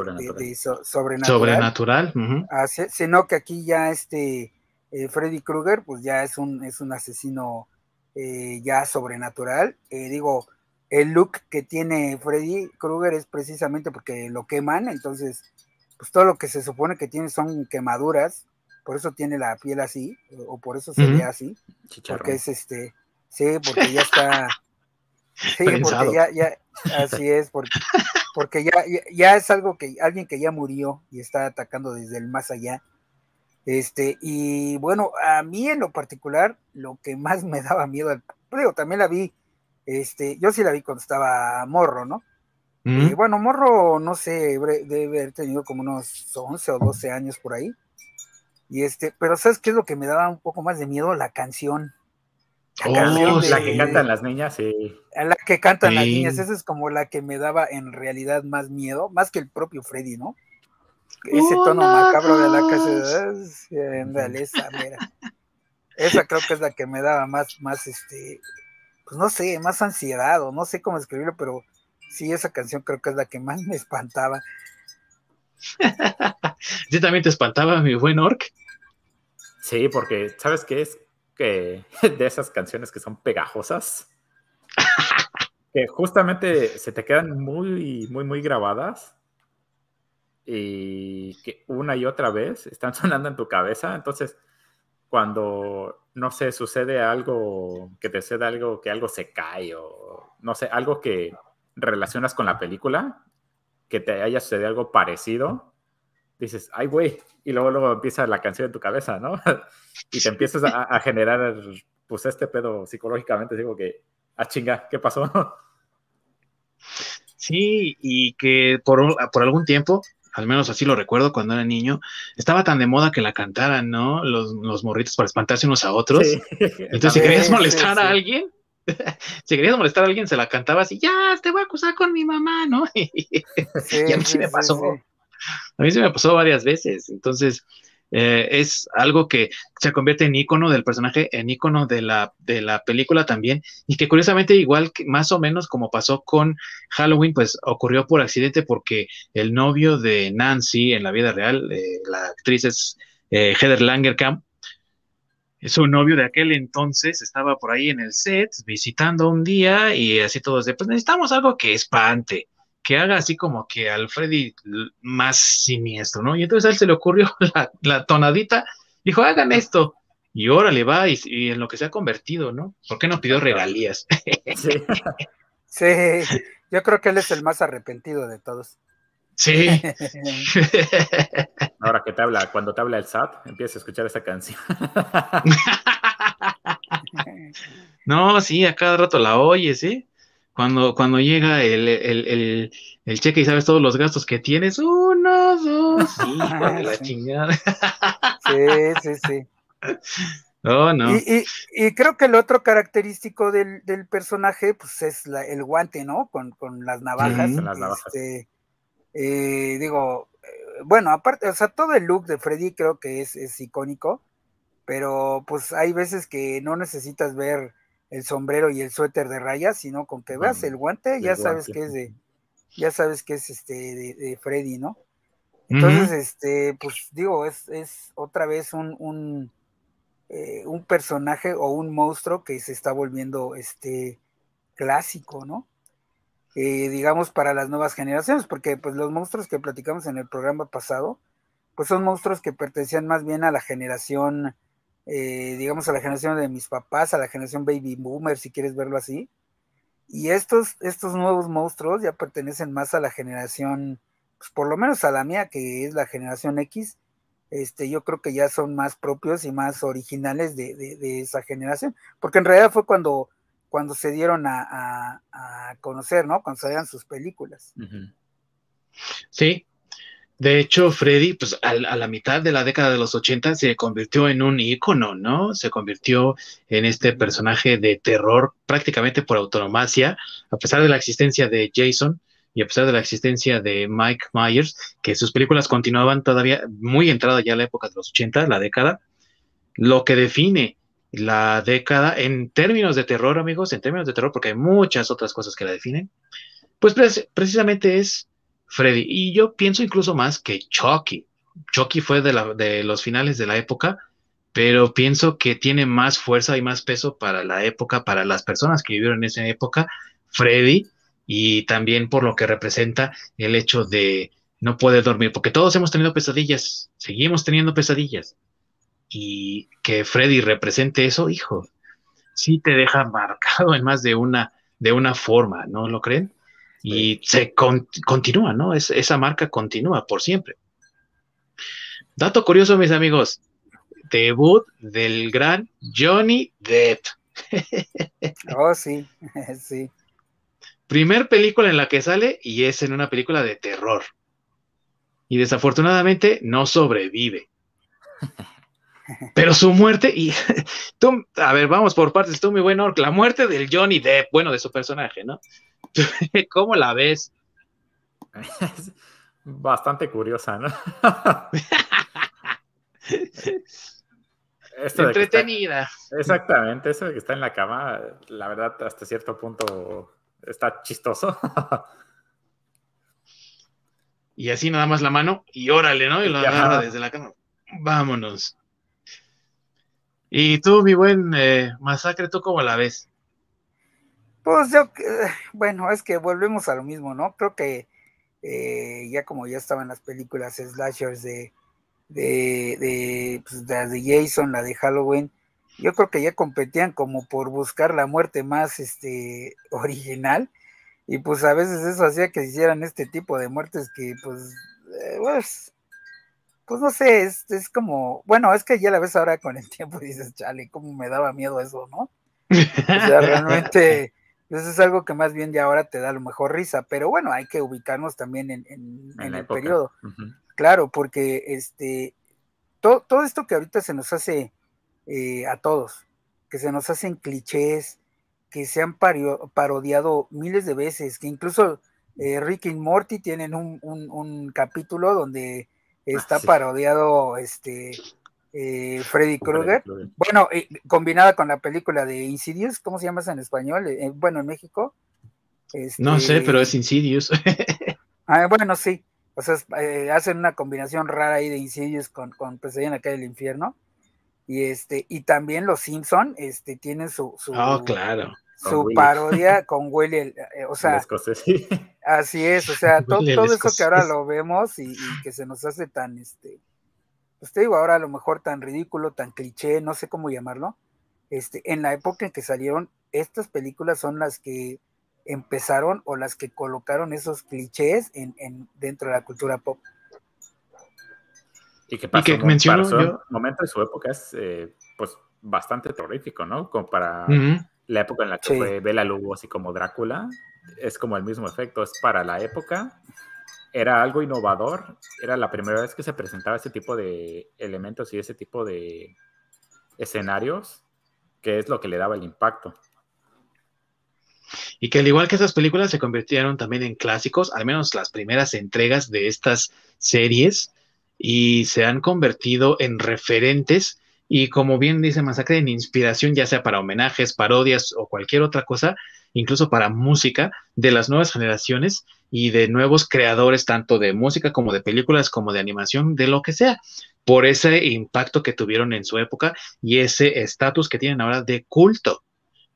sobrenatural, ah, sino que aquí ya este eh, Freddy Krueger, pues ya es un, es un asesino eh, ya sobrenatural. digo, el look que tiene Freddy Krueger es precisamente porque lo queman, entonces, pues todo lo que se supone que tiene son quemaduras, por eso tiene la piel así, o por eso se ve así, porque es este, sí, porque ya está, sí, porque ya, ya, así es, porque porque ya, ya, es algo que alguien que ya murió y está atacando desde el más allá. Este, y bueno, a mí en lo particular, lo que más me daba miedo, digo, también la vi, este, yo sí la vi cuando estaba morro, ¿no? Y bueno, morro, no sé, debe haber tenido como unos 11 o 12 años por ahí. Y este, pero ¿sabes qué es lo que me daba un poco más de miedo? La canción. Oh, la, que cantan las niñas, sí. La que cantan las niñas, esa es como la que me daba en realidad más miedo, más que el propio Freddy, ¿no? Ese tono macabro de la casa, en realidad, mira. Esa creo que es la que me daba más, más, este, pues no sé, más ansiedad, o no sé cómo escribirlo, pero sí, esa canción creo que es la que más me espantaba. ¿Sí también te espantaba, mi buen Orc? Sí, porque, ¿sabes qué es? que de esas canciones que son pegajosas, que justamente se te quedan muy, muy, muy grabadas y que una y otra vez están sonando en tu cabeza. Entonces, cuando, no sé, sucede algo, que te sucede algo, que algo se cae o, no sé, algo que relacionas con la película, que te haya sucedido algo parecido, dices, ay, güey, y luego, luego empieza la canción en tu cabeza, ¿no? y te empiezas a, generar, pues, este pedo psicológicamente, digo que, ah, chinga, ¿qué pasó? Sí, y que por, por algún tiempo, al menos así lo recuerdo cuando era niño, estaba tan de moda que la cantaran, ¿no? Los, los morritos para espantarse unos a otros. Entonces, si querías molestar a alguien, si querías molestar a alguien, se la cantaba así, ya, te voy a acusar con mi mamá, ¿no? y a mí sí me pasó. A mí sí me pasó varias veces. Entonces, eh, es algo que se convierte en icono del personaje, en icono de la, de la película también, y que curiosamente, igual que más o menos como pasó con Halloween, pues ocurrió por accidente porque el novio de Nancy en la vida real, eh, la actriz es eh, Heather Langerkamp, su novio de aquel entonces estaba por ahí en el set visitando un día y así todos de, pues necesitamos algo que espante que haga así como que al Freddy más siniestro, ¿no? Y entonces a él se le ocurrió la, tonadita, dijo, hagan esto. Y órale, va, y, en lo que se ha convertido, ¿no? ¿Por qué no pidió regalías? Sí. yo creo que él es el más arrepentido de todos. Sí. Ahora que te habla, cuando te habla el SAT, empieza a escuchar esa canción. no, sí, a cada rato la oyes, ¿sí? Cuando, cuando llega el, cheque y sabes todos los gastos que tienes, uno, dos, hijo de la chingada. Sí, sí, sí. Oh, no. Y, y, creo que el otro característico del, personaje, pues es el guante, ¿no? Con, las navajas. las navajas. Este, eh, digo, eh, bueno, aparte, o sea, todo el look de Freddy creo que es, es icónico, pero pues hay veces que no necesitas ver el sombrero y el suéter de rayas, sino con que veas el guante, ya sabes que es de, ya sabes que es este de, Freddy, ¿no? Entonces, este, pues digo, es, es otra vez un, un, eh, un, personaje o un monstruo que se está volviendo este clásico, ¿no? Eh, digamos para las nuevas generaciones, porque pues los monstruos que platicamos en el programa pasado, pues son monstruos que pertenecían más bien a la generación eh, digamos, a la generación de mis papás, a la generación baby boomer, si quieres verlo así. Y estos, estos nuevos monstruos ya pertenecen más a la generación, pues por lo menos a la mía, que es la generación X. Este, yo creo que ya son más propios y más originales de, esa generación, porque en realidad fue cuando, cuando se dieron a, conocer, ¿no? Cuando salían sus películas. Sí, de hecho, Freddy, pues a, la mitad de la década de los 80 se convirtió en un ícono, ¿no? Se convirtió en este personaje de terror prácticamente por autonomacia, a pesar de la existencia de Jason y a pesar de la existencia de Mike Myers, que sus películas continuaban todavía muy entrada ya a la época de los 80, la década. Lo que define la década en términos de terror, amigos, en términos de terror, porque hay muchas otras cosas que la definen, pues precisamente es Freddy. Y yo pienso incluso más que Chucky. Chucky fue de, la, de los finales de la época, pero pienso que tiene más fuerza y más peso para la época, para las personas que vivieron en esa época, Freddy, y también por lo que representa el hecho de no poder dormir, porque todos hemos tenido pesadillas, seguimos teniendo pesadillas, y que Freddy represente eso, hijo, sí te deja marcado en más de una, de una forma, ¿no lo creen? Y se continúa, ¿no? Es, esa marca continúa por siempre. Dato curioso, mis amigos, debut del gran Johnny Depp. oh, sí, sí. Primer película en la que sale y es en una película de terror. Y desafortunadamente no sobrevive. Pero su muerte, y tú, a ver, vamos por partes, tú, mi buen Orc, la muerte del Johnny Depp, bueno, de su personaje, ¿no? ¿Cómo la ves? bastante curiosa, ¿no? Entretenida. exactamente, eso de que está en la cama, la verdad, hasta cierto punto está chistoso. y así nada más la mano y órale, ¿no? Y lo agarra desde la cama. Vámonos. Y tú, mi buen eh, masacre, ¿tú cómo la ves? Pues yo, bueno, es que volvemos a lo mismo, ¿no? Creo que eh, ya como ya estaban las películas slashers de, de, pues, de, de Jason, la de Halloween, yo creo que ya competían como por buscar la muerte más este, original y pues a veces eso hacía que hicieran este tipo de muertes que pues, eh, pues, pues, no sé, es, es, como, bueno, es que ya la ves ahora con el tiempo y dices, chale, cómo me daba miedo eso, ¿no? O sea, realmente, eso pues, es algo que más bien ya ahora te da a lo mejor risa, pero bueno, hay que ubicarnos también en, en, el periodo. Claro, porque este, todo, todo esto que ahorita se nos hace eh, a todos, que se nos hacen clichés, que se han parodiado miles de veces, que incluso eh, Rick y Morty tienen un, capítulo donde está ah, parodiado este eh, Freddy Krueger. Bueno, combinada con la película de Insidious, ¿cómo se llama eso en español? bueno, en México. no sé, pero es Insidious. ah, bueno, sí. O sea, hacen una combinación rara ahí de Insidious con, con Pesadilla en la calle del infierno y este y también los Simpson este tienen su su, oh, claro. su parodia con Willy eh, o sea así es o sea todo, eso que ahora lo vemos y, que se nos hace tan este pues te digo ahora a lo mejor tan ridículo tan cliché no sé cómo llamarlo este en la época en que salieron estas películas son las que empezaron o las que colocaron esos clichés en, en dentro de la cultura pop. Y que pasó, un momento de su época es eh, pues bastante terrorífico, ¿no? Como para la época en la que fue Bela Lugosi como Drácula, es como el mismo efecto, es para la época, era algo innovador, era la primera vez que se presentaba ese tipo de elementos y ese tipo de escenarios, que es lo que le daba el impacto. Y que al igual que esas películas se convirtieron también en clásicos, al menos las primeras entregas de estas series, y se han convertido en referentes y como bien dice Masacre, en inspiración ya sea para homenajes, parodias o cualquier otra cosa, incluso para música de las nuevas generaciones y de nuevos creadores tanto de música como de películas como de animación, de lo que sea, por ese impacto que tuvieron en su época y ese estatus que tienen ahora de culto.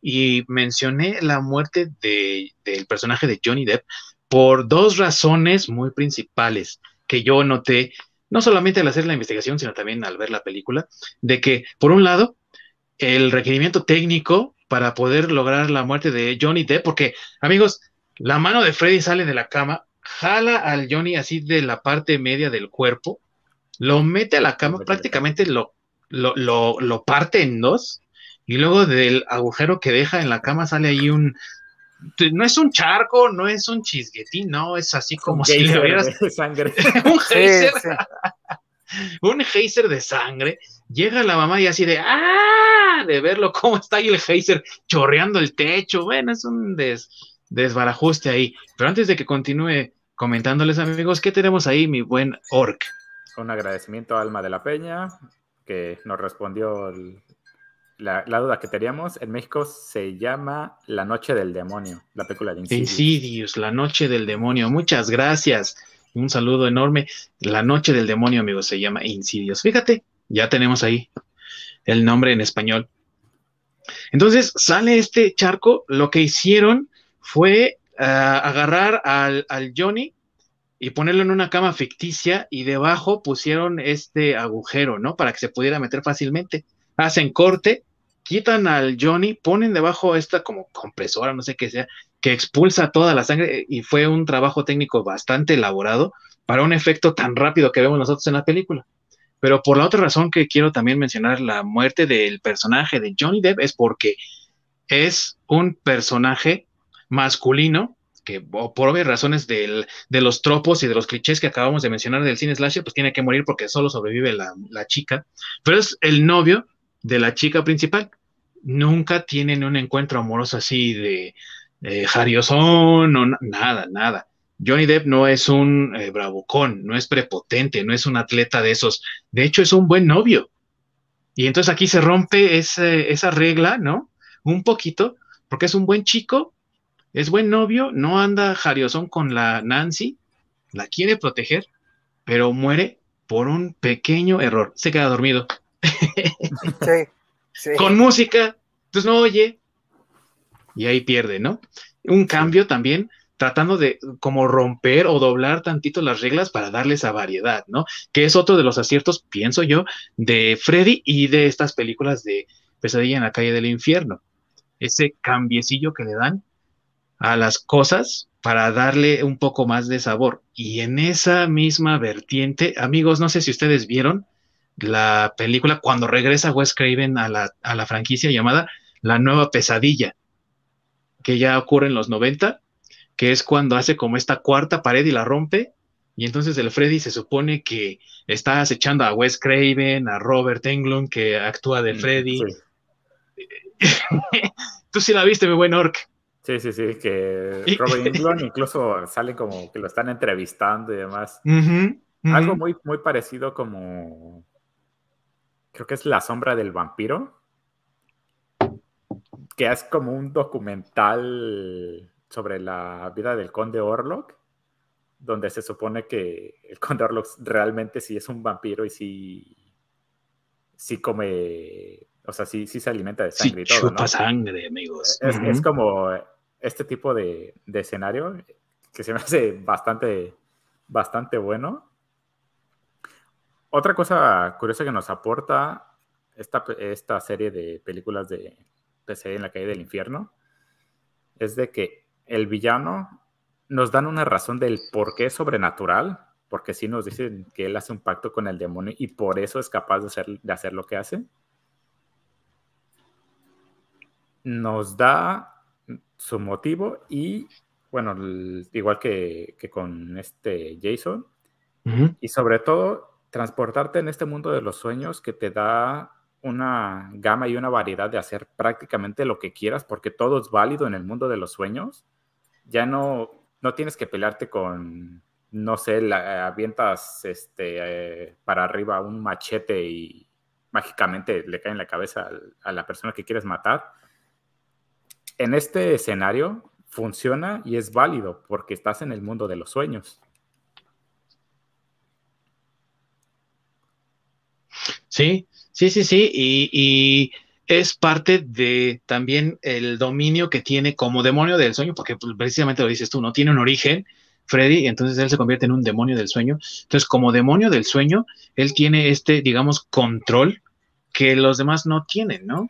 Y mencioné la muerte de, del personaje de Johnny Depp por dos razones muy principales que yo noté no solamente al hacer la investigación, sino también al ver la película, de que, por un lado, el requerimiento técnico para poder lograr la muerte de Johnny Depp, porque, amigos, la mano de Freddy sale de la cama, jala al Johnny así de la parte media del cuerpo, lo mete a la cama, prácticamente lo, lo, lo, lo parte en dos, y luego del agujero que deja en la cama sale ahí un, no es un charco, no es un chisguetín, no, es así como si le hubieras sangre. un geyser. un geyser de sangre. Llega la mamá y así de ¡ah! De verlo cómo está ahí el geyser chorreando el techo. Bueno, es un desbarajuste ahí. Pero antes de que continúe comentándoles, amigos, ¿qué tenemos ahí, mi buen Orc? Un agradecimiento a Alma de la Peña, que nos respondió el, la, duda que teníamos, en México se llama La Noche del Demonio, la película de Insidious. Insidious, La Noche del Demonio. Muchas gracias. Un saludo enorme. La Noche del Demonio, amigos, se llama Insidious. Fíjate, ya tenemos ahí el nombre en español. Entonces sale este charco. Lo que hicieron fue ah, agarrar al, al Johnny y ponerlo en una cama ficticia y debajo pusieron este agujero, ¿no? Para que se pudiera meter fácilmente. Hacen corte quitan al Johnny, ponen debajo esta como compresora, no sé qué sea, que expulsa toda la sangre y fue un trabajo técnico bastante elaborado para un efecto tan rápido que vemos nosotros en la película. Pero por la otra razón que quiero también mencionar la muerte del personaje de Johnny Depp es porque es un personaje masculino que por obvias razones de los tropos y de los clichés que acabamos de mencionar del cine slasher, pues tiene que morir porque solo sobrevive la, chica, pero es el novio de la chica principal. Nunca tienen un encuentro amoroso así de eh, jariosón o nada, nada. Johnny Depp no es un eh, bravucón, no es prepotente, no es un atleta de esos. De hecho, es un buen novio. Y entonces aquí se rompe esa regla, ¿no? Un poquito, porque es un buen chico, es buen novio, no anda jariosón con la Nancy, la quiere proteger, pero muere por un pequeño error. Se queda dormido. Con música, pues no oye. Y ahí pierde, ¿no? Un cambio también tratando de como romper o doblar tantito las reglas para darle esa variedad, ¿no? Que es otro de los aciertos, pienso yo, de Freddy y de estas películas de Pesadilla en la calle del infierno. Ese cambiecillo que le dan a las cosas para darle un poco más de sabor. Y en esa misma vertiente, amigos, no sé si ustedes vieron la película cuando regresa Wes Craven a la, a la franquicia llamada La Nueva Pesadilla, que ya ocurre en los 90, que es cuando hace como esta cuarta pared y la rompe. Y entonces el Freddy se supone que está acechando a Wes Craven, a Robert Englund, que actúa de mm, Freddy. Tú sí la viste, mi buen Orc. Sí, sí, sí, que Robert Englund incluso sale como que lo están entrevistando y demás. Algo muy, muy parecido como, creo que es La sombra del vampiro, que es como un documental sobre la vida del conde Orlok, donde se supone que el conde Orlok realmente sí es un vampiro y sí, sí come, o sea, sí, sí se alimenta de sangre y todo. Chupa sangre, amigos. Es, como este tipo de, escenario que se me hace bastante, bastante bueno. Otra cosa curiosa que nos aporta esta, esta serie de películas de PC en la calle del infierno es de que el villano nos dan una razón del por qué sobrenatural, porque sí nos dicen que él hace un pacto con el demonio y por eso es capaz de hacer, de hacer lo que hace. Nos da su motivo y, bueno, igual que, con este Jason, y sobre todo transportarte en este mundo de los sueños que te da una gama y una variedad de hacer prácticamente lo que quieras porque todo es válido en el mundo de los sueños. Ya no, no tienes que pelearte con, no sé, la, avientas este, eh, para arriba un machete y mágicamente le cae en la cabeza a la persona que quieres matar. En este escenario funciona y es válido porque estás en el mundo de los sueños. Sí, Sí, sí, sí, y, es parte de también el dominio que tiene como demonio del sueño, porque pues, precisamente lo dices tú, no tiene un origen, Freddy, entonces él se convierte en un demonio del sueño. Entonces, como demonio del sueño, él tiene este, digamos, control que los demás no tienen, ¿no?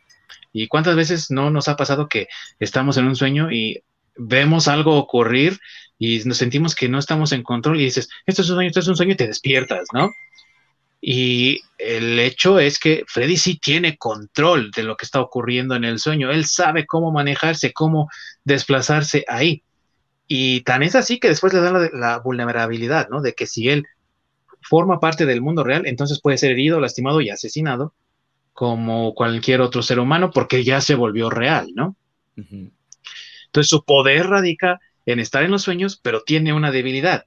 Y cuántas veces no nos ha pasado que estamos en un sueño y vemos algo ocurrir y nos sentimos que no estamos en control y dices, esto es un sueño, esto es un sueño y te despiertas, ¿no? Y el hecho es que Freddy sí tiene control de lo que está ocurriendo en el sueño. Él sabe cómo manejarse, cómo desplazarse ahí. Y tan es así que después le da la, vulnerabilidad, ¿no? De que si él forma parte del mundo real, entonces puede ser herido, lastimado y asesinado como cualquier otro ser humano porque ya se volvió real, ¿no? Entonces su poder radica en estar en los sueños, pero tiene una debilidad,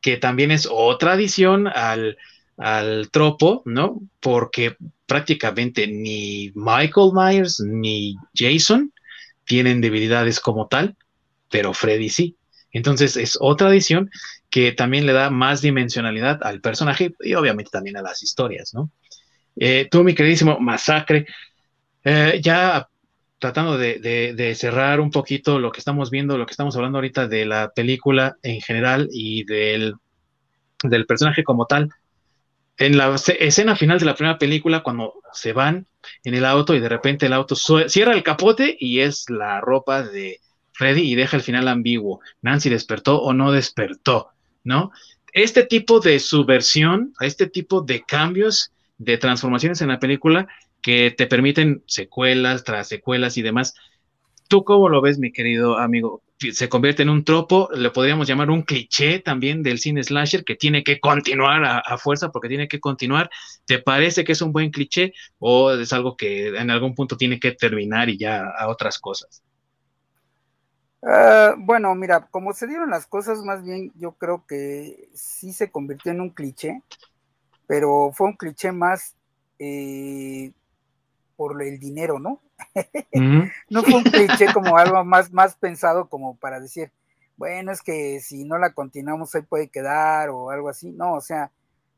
que también es otra adición al, al tropo, ¿no? Porque prácticamente ni Michael Myers ni Jason tienen debilidades como tal, pero Freddy sí. Entonces es otra adición que también le da más dimensionalidad al personaje y obviamente también a las historias, ¿no? Eh, tú, mi queridísimo Masacre, eh, ya tratando de, cerrar un poquito lo que estamos viendo, lo que estamos hablando ahorita de la película en general y del personaje como tal, en la escena final de la primera película, cuando se van en el auto y de repente el auto cierra el capote y es la ropa de Freddy y deja el final ambiguo. Nancy despertó o no despertó, ¿no? Este tipo de subversión, este tipo de cambios, de transformaciones en la película que te permiten secuelas tras secuelas y demás. ¿Tú cómo lo ves, mi querido amigo? Se convierte en un tropo, le podríamos llamar un cliché también del cine slasher que tiene que continuar a, fuerza porque tiene que continuar. ¿Te parece que es un buen cliché o es algo que en algún punto tiene que terminar y ya a otras cosas? Ah, bueno, mira, como se dieron las cosas, más bien yo creo que sí se convirtió en un cliché, pero fue un cliché más eh, por el dinero, ¿no? no fue un cliché como algo más, más pensado como para decir, bueno, es que si no la continuamos ahí puede quedar o algo así. No, o sea,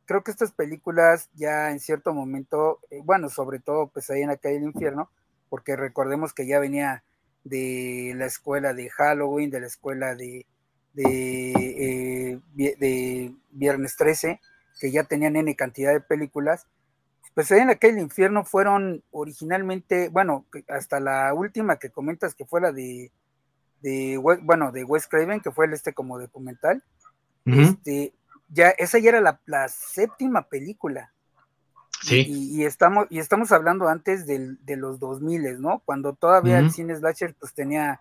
creo que estas películas ya en cierto momento, eh, bueno, sobre todo pues ahí en la calle del infierno, porque recordemos que ya venía de la escuela de Halloween, de la escuela de, de, de Viernes 13, que ya tenían N cantidad de películas, pues en aquel infierno fueron originalmente, bueno, hasta la última que comentas que fue la de, de bueno, de Wes Craven, que fue el este como documental, este, ya, esa ya era la, séptima película. Sí. Y, estamos, y estamos hablando antes del, de los 2000, ¿no? Cuando todavía el cine slasher pues tenía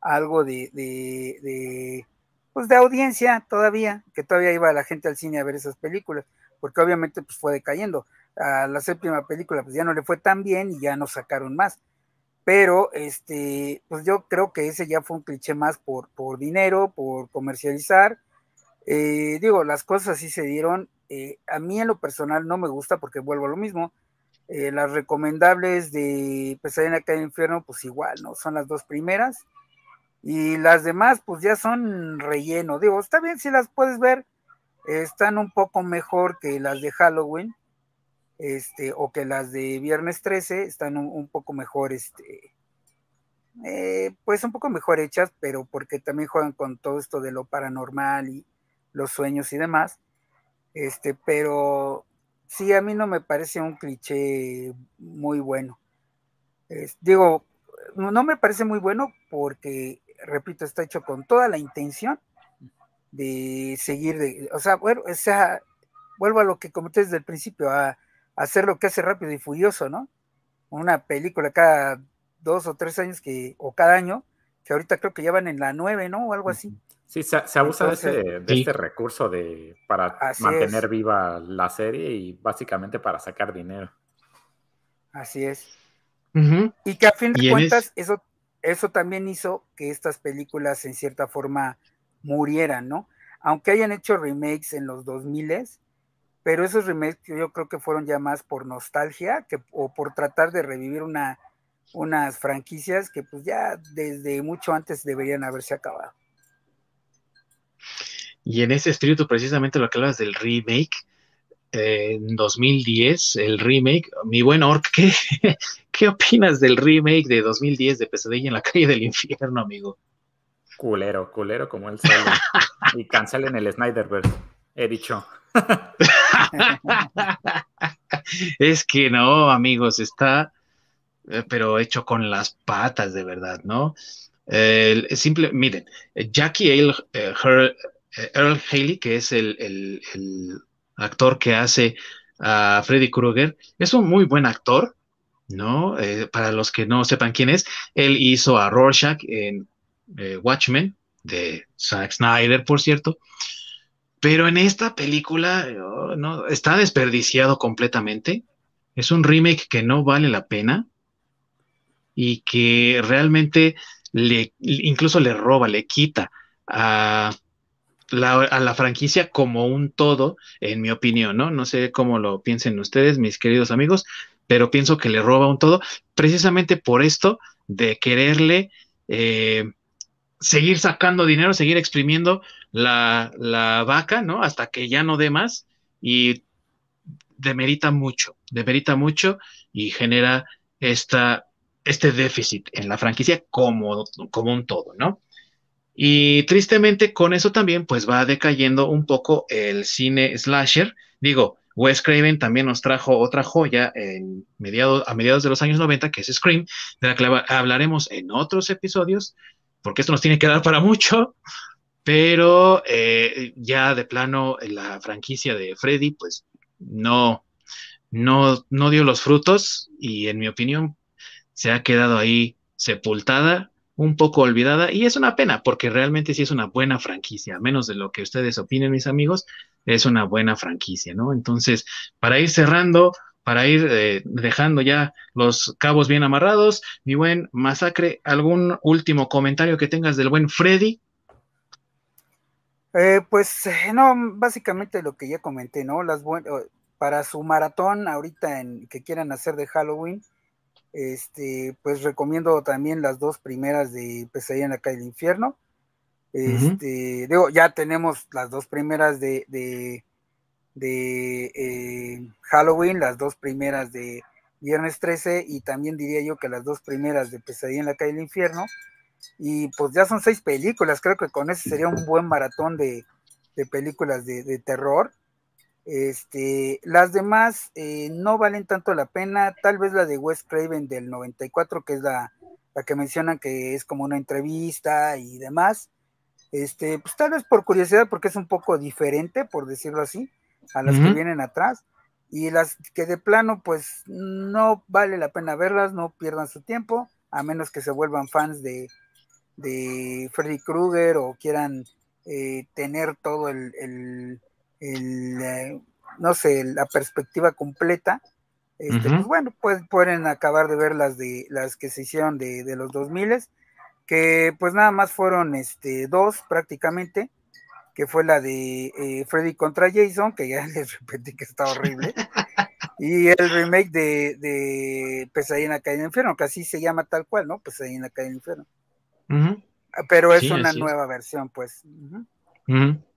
algo de, de, de, pues de audiencia todavía, que todavía iba la gente al cine a ver esas películas, porque obviamente pues fue decayendo a la séptima película pues ya no le fue tan bien y ya no sacaron más. Pero este, pues yo creo que ese ya fue un cliché más por, por dinero, por comercializar. Eh, digo, las cosas así se dieron. Eh, a mí en lo personal no me gusta porque vuelvo a lo mismo. Eh, las recomendables de Pesadilla en el Infierno, pues igual, ¿no? Son las dos primeras. Y las demás, pues ya son relleno. Digo, está bien si las puedes ver. están un poco mejor que las de Halloween este, o que las de Viernes 13 están un, poco mejor, este, eh, pues un poco mejor hechas, pero porque también juegan con todo esto de lo paranormal y los sueños y demás. Este, pero sí, a mí no me parece un cliché muy bueno. digo, no me parece muy bueno porque, repito, está hecho con toda la intención de seguir, de, o sea, bueno, o sea, vuelvo a lo que comenté desde el principio, a hacer lo que hace Rápido y Furioso, ¿no? Una película cada dos o tres años que, o cada año, que ahorita creo que ya van en la nueve, ¿no? O algo así. Sí, se, abusa de, este recurso de, para mantener viva la serie y básicamente para sacar dinero. Así es. Y que a fin de cuentas, eso, eso también hizo que estas películas en cierta forma murieran, ¿no? Aunque hayan hecho remakes en los 2000 pero esos remakes yo creo que fueron ya más por nostalgia que, o por tratar de revivir una, unas franquicias que pues ya desde mucho antes deberían haberse acabado. Y en ese espíritu, precisamente lo que hablas del remake, eh, en 2010, el remake, mi buen Orc, ¿qué, ¿qué opinas del remake de 2010 de Pesadilla en la calle del infierno, amigo? Culero, culero como él solo. y cancelen el Snyderverse, he dicho. es que no, amigos, está, eh, pero hecho con las patas de verdad, ¿no? simple, miren, Jackie Earl, eh, eh, Earl Haley, que es el, actor que hace a Freddy Krueger, es un muy buen actor, ¿no? para los que no sepan quién es, él hizo a Rorschach en Watchmen, de Zack Snyder, por cierto. Pero en esta película oh, no, está desperdiciado completamente. Es un remake que no vale la pena y que realmente le, incluso le roba, le quita a la, a la, franquicia como un todo, en mi opinión, ¿no? No sé cómo lo piensen ustedes, mis queridos amigos, pero pienso que le roba un todo, precisamente por esto de quererle eh, seguir sacando dinero, seguir exprimiendo la, la, vaca, ¿no? Hasta que ya no dé más y demerita mucho, demerita mucho y genera esta, este déficit en la franquicia como, como un todo, ¿no? Y tristemente con eso también pues va decayendo un poco el cine slasher. Digo, Wes Craven también nos trajo otra joya a mediados de los años 90, que es Scream, de la que hablaremos en otros episodios, porque esto nos tiene que dar para mucho, pero eh, ya de plano la franquicia de Freddy, pues no, no, no dio los frutos y en mi opinión se ha quedado ahí sepultada, un poco olvidada y es una pena porque realmente sí es una buena franquicia, a menos de lo que ustedes opinen mis amigos, es una buena franquicia, ¿no? Entonces, para ir cerrando, para ir eh, dejando ya los cabos bien amarrados. Mi buen Masacre, ¿algún último comentario que tengas del buen Freddy? Eh, pues eh, no, básicamente lo que ya comenté, ¿no? Las para su maratón ahorita en que quieran hacer de Halloween, este, pues recomiendo también las dos primeras de Pesadilla en la calle del infierno. Este, digo, ya tenemos las dos primeras de de eh, Halloween, las dos primeras de Viernes 13 y también diría yo que las dos primeras de Pesadilla en la calle del infierno. Y pues ya son seis películas, creo que con eso sería un buen maratón de, películas de, terror. Este, las demás eh, no valen tanto la pena, tal vez la de Wes Craven del 94, que es la, la que mencionan que es como una entrevista y demás. Este, pues tal vez por curiosidad, porque es un poco diferente, por decirlo así, a las que vienen atrás. Y las que de plano, pues no vale la pena verlas, no pierdan su tiempo, a menos que se vuelvan fans de, de Freddy Krueger o quieran eh, tener todo el, el, eh, no sé, la perspectiva completa. Este, Pues bueno, pues pueden acabar de ver las de las que se hicieron de, de los 2000 que pues nada más fueron este dos prácticamente que fue la de eh, Freddy contra Jason, que ya les repetí que está horrible, y el remake de, de Pesadilla en la calle del infierno, que así se llama tal cual, ¿no? Pesadilla en la calle del infierno. Pero es una nueva versión, pues.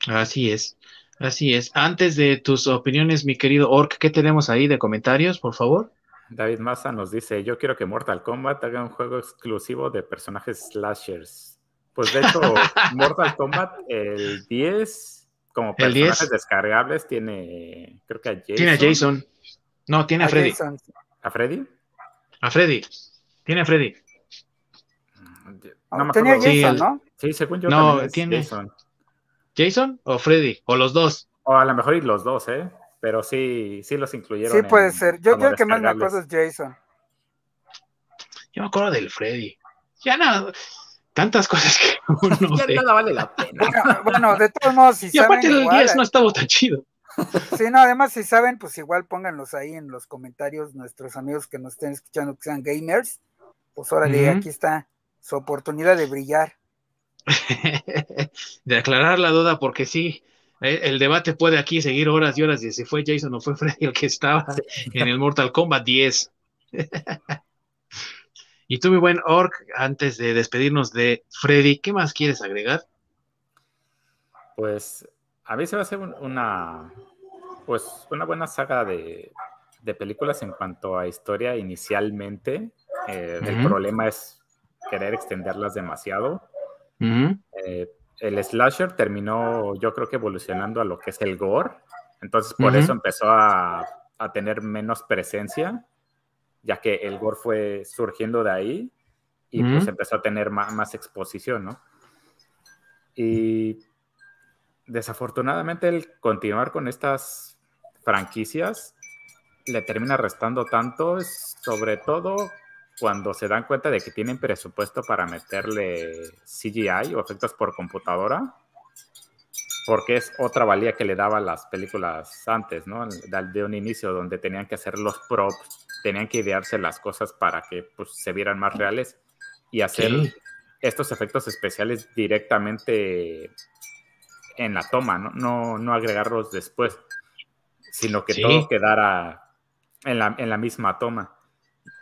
Así es, así es. Antes de tus opiniones, mi querido Orc, ¿qué tenemos ahí de comentarios, por favor? David Massa nos dice, yo quiero que Mortal Kombat haga un juego exclusivo de personajes slashers. Pues de hecho, Mortal Kombat, el 10, como personajes descargables, tiene, creo que a Jason. Tiene a Jason. No, tiene a, Freddy. ¿A Freddy? A Freddy. Tiene a Freddy. No me tenía Jason, ¿no? Sí, según yo. No, tiene. Jason. ¿Jason o Freddy? O los dos. O a lo mejor y los dos, ¿eh? Pero sí, sí los incluyeron. Sí, puede ser. Yo creo que más me acuerdo es Jason. Yo me acuerdo del Freddy. Ya nada tantas cosas que uno ya nada vale la pena. Bueno, de todos modos, si y aparte el 10 no estaba tan chido. Sí, no, además si saben, pues igual pónganlos ahí en los comentarios nuestros amigos que nos estén escuchando que sean gamers. Pues órale, aquí está su oportunidad de brillar. de aclarar la duda, porque sí, eh, el debate puede aquí seguir horas y horas de si fue Jason o fue Freddy el que estaba en el Mortal Kombat 10. Y tú, mi buen Orc, antes de despedirnos de Freddy, ¿qué más quieres agregar? Pues a mí se va a hacer una, pues, una buena saga de, películas en cuanto a historia inicialmente. Eh, el problema es querer extenderlas demasiado. Eh, el slasher terminó, yo creo que evolucionando a lo que es el gore. Entonces, por eso empezó a, a, tener menos presencia ya que el gore fue surgiendo de ahí y pues empezó a tener más, exposición, ¿no? Y desafortunadamente el continuar con estas franquicias le termina restando tanto, sobre todo cuando se dan cuenta de que tienen presupuesto para meterle CGI o efectos por computadora, porque es otra valía que le daba las películas antes, ¿no? De un inicio donde tenían que hacer los props tenían que idearse las cosas para que pues, se vieran más reales y hacer estos efectos especiales directamente en la toma, ¿no? No, agregarlos después, sino que todo quedara en la, en la, misma toma.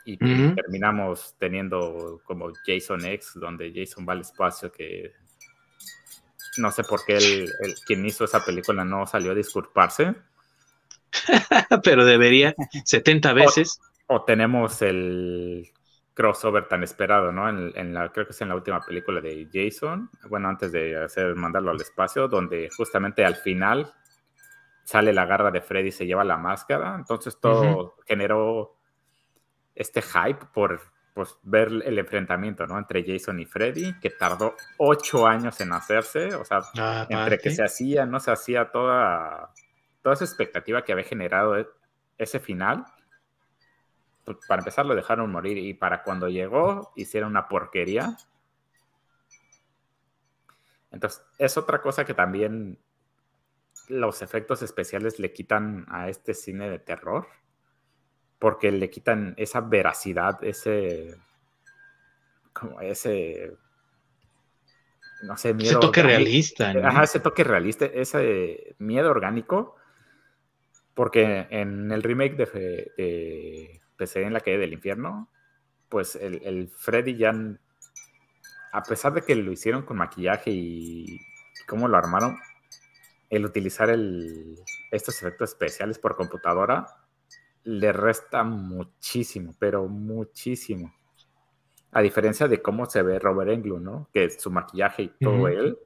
Y terminamos teniendo como Jason X, donde Jason va al espacio, que no sé por qué el, quien hizo esa película no salió a disculparse. Pero debería 70 veces. O, tenemos el crossover tan esperado, ¿no? En, la, creo que es en la última película de Jason, bueno, antes de hacer mandarlo al espacio, donde justamente al final sale la garra de Freddy y se lleva la máscara. Entonces todo generó este hype por pues, ver el enfrentamiento, ¿no? Entre Jason y Freddy, que tardó ocho años en hacerse, o sea, ah, entre que se hacía, no se hacía toda toda esa expectativa que había generado e, ese final, pues, para empezar lo dejaron morir y para cuando llegó hicieron una porquería. Entonces, es otra cosa que también los efectos especiales le quitan a este cine de terror, porque le quitan esa veracidad, ese, como ese, no sé, miedo. Ese toque realista. Ajá, ese toque realista, ese miedo orgánico porque en el remake de, de PC en la calle del infierno, pues el, Freddy ya, a pesar de que lo hicieron con maquillaje y cómo lo armaron, el utilizar estos efectos especiales por computadora le resta muchísimo, pero muchísimo. A diferencia de cómo se ve Robert Englund, ¿no? Que su maquillaje y todo él,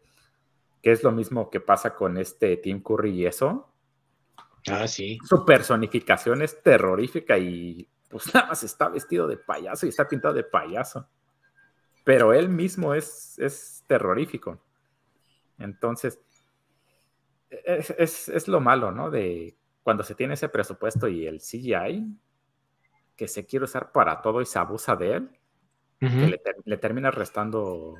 que es lo mismo que pasa con este Tim Curry y eso. Ah, sí. Su personificación es terrorífica y pues nada más está vestido de payaso y está pintado de payaso. Pero él mismo es, es terrorífico. Entonces, es, es, lo malo, ¿no? De cuando se tiene ese presupuesto y el CGI, que se quiere usar para todo y se abusa de él, que le, termina restando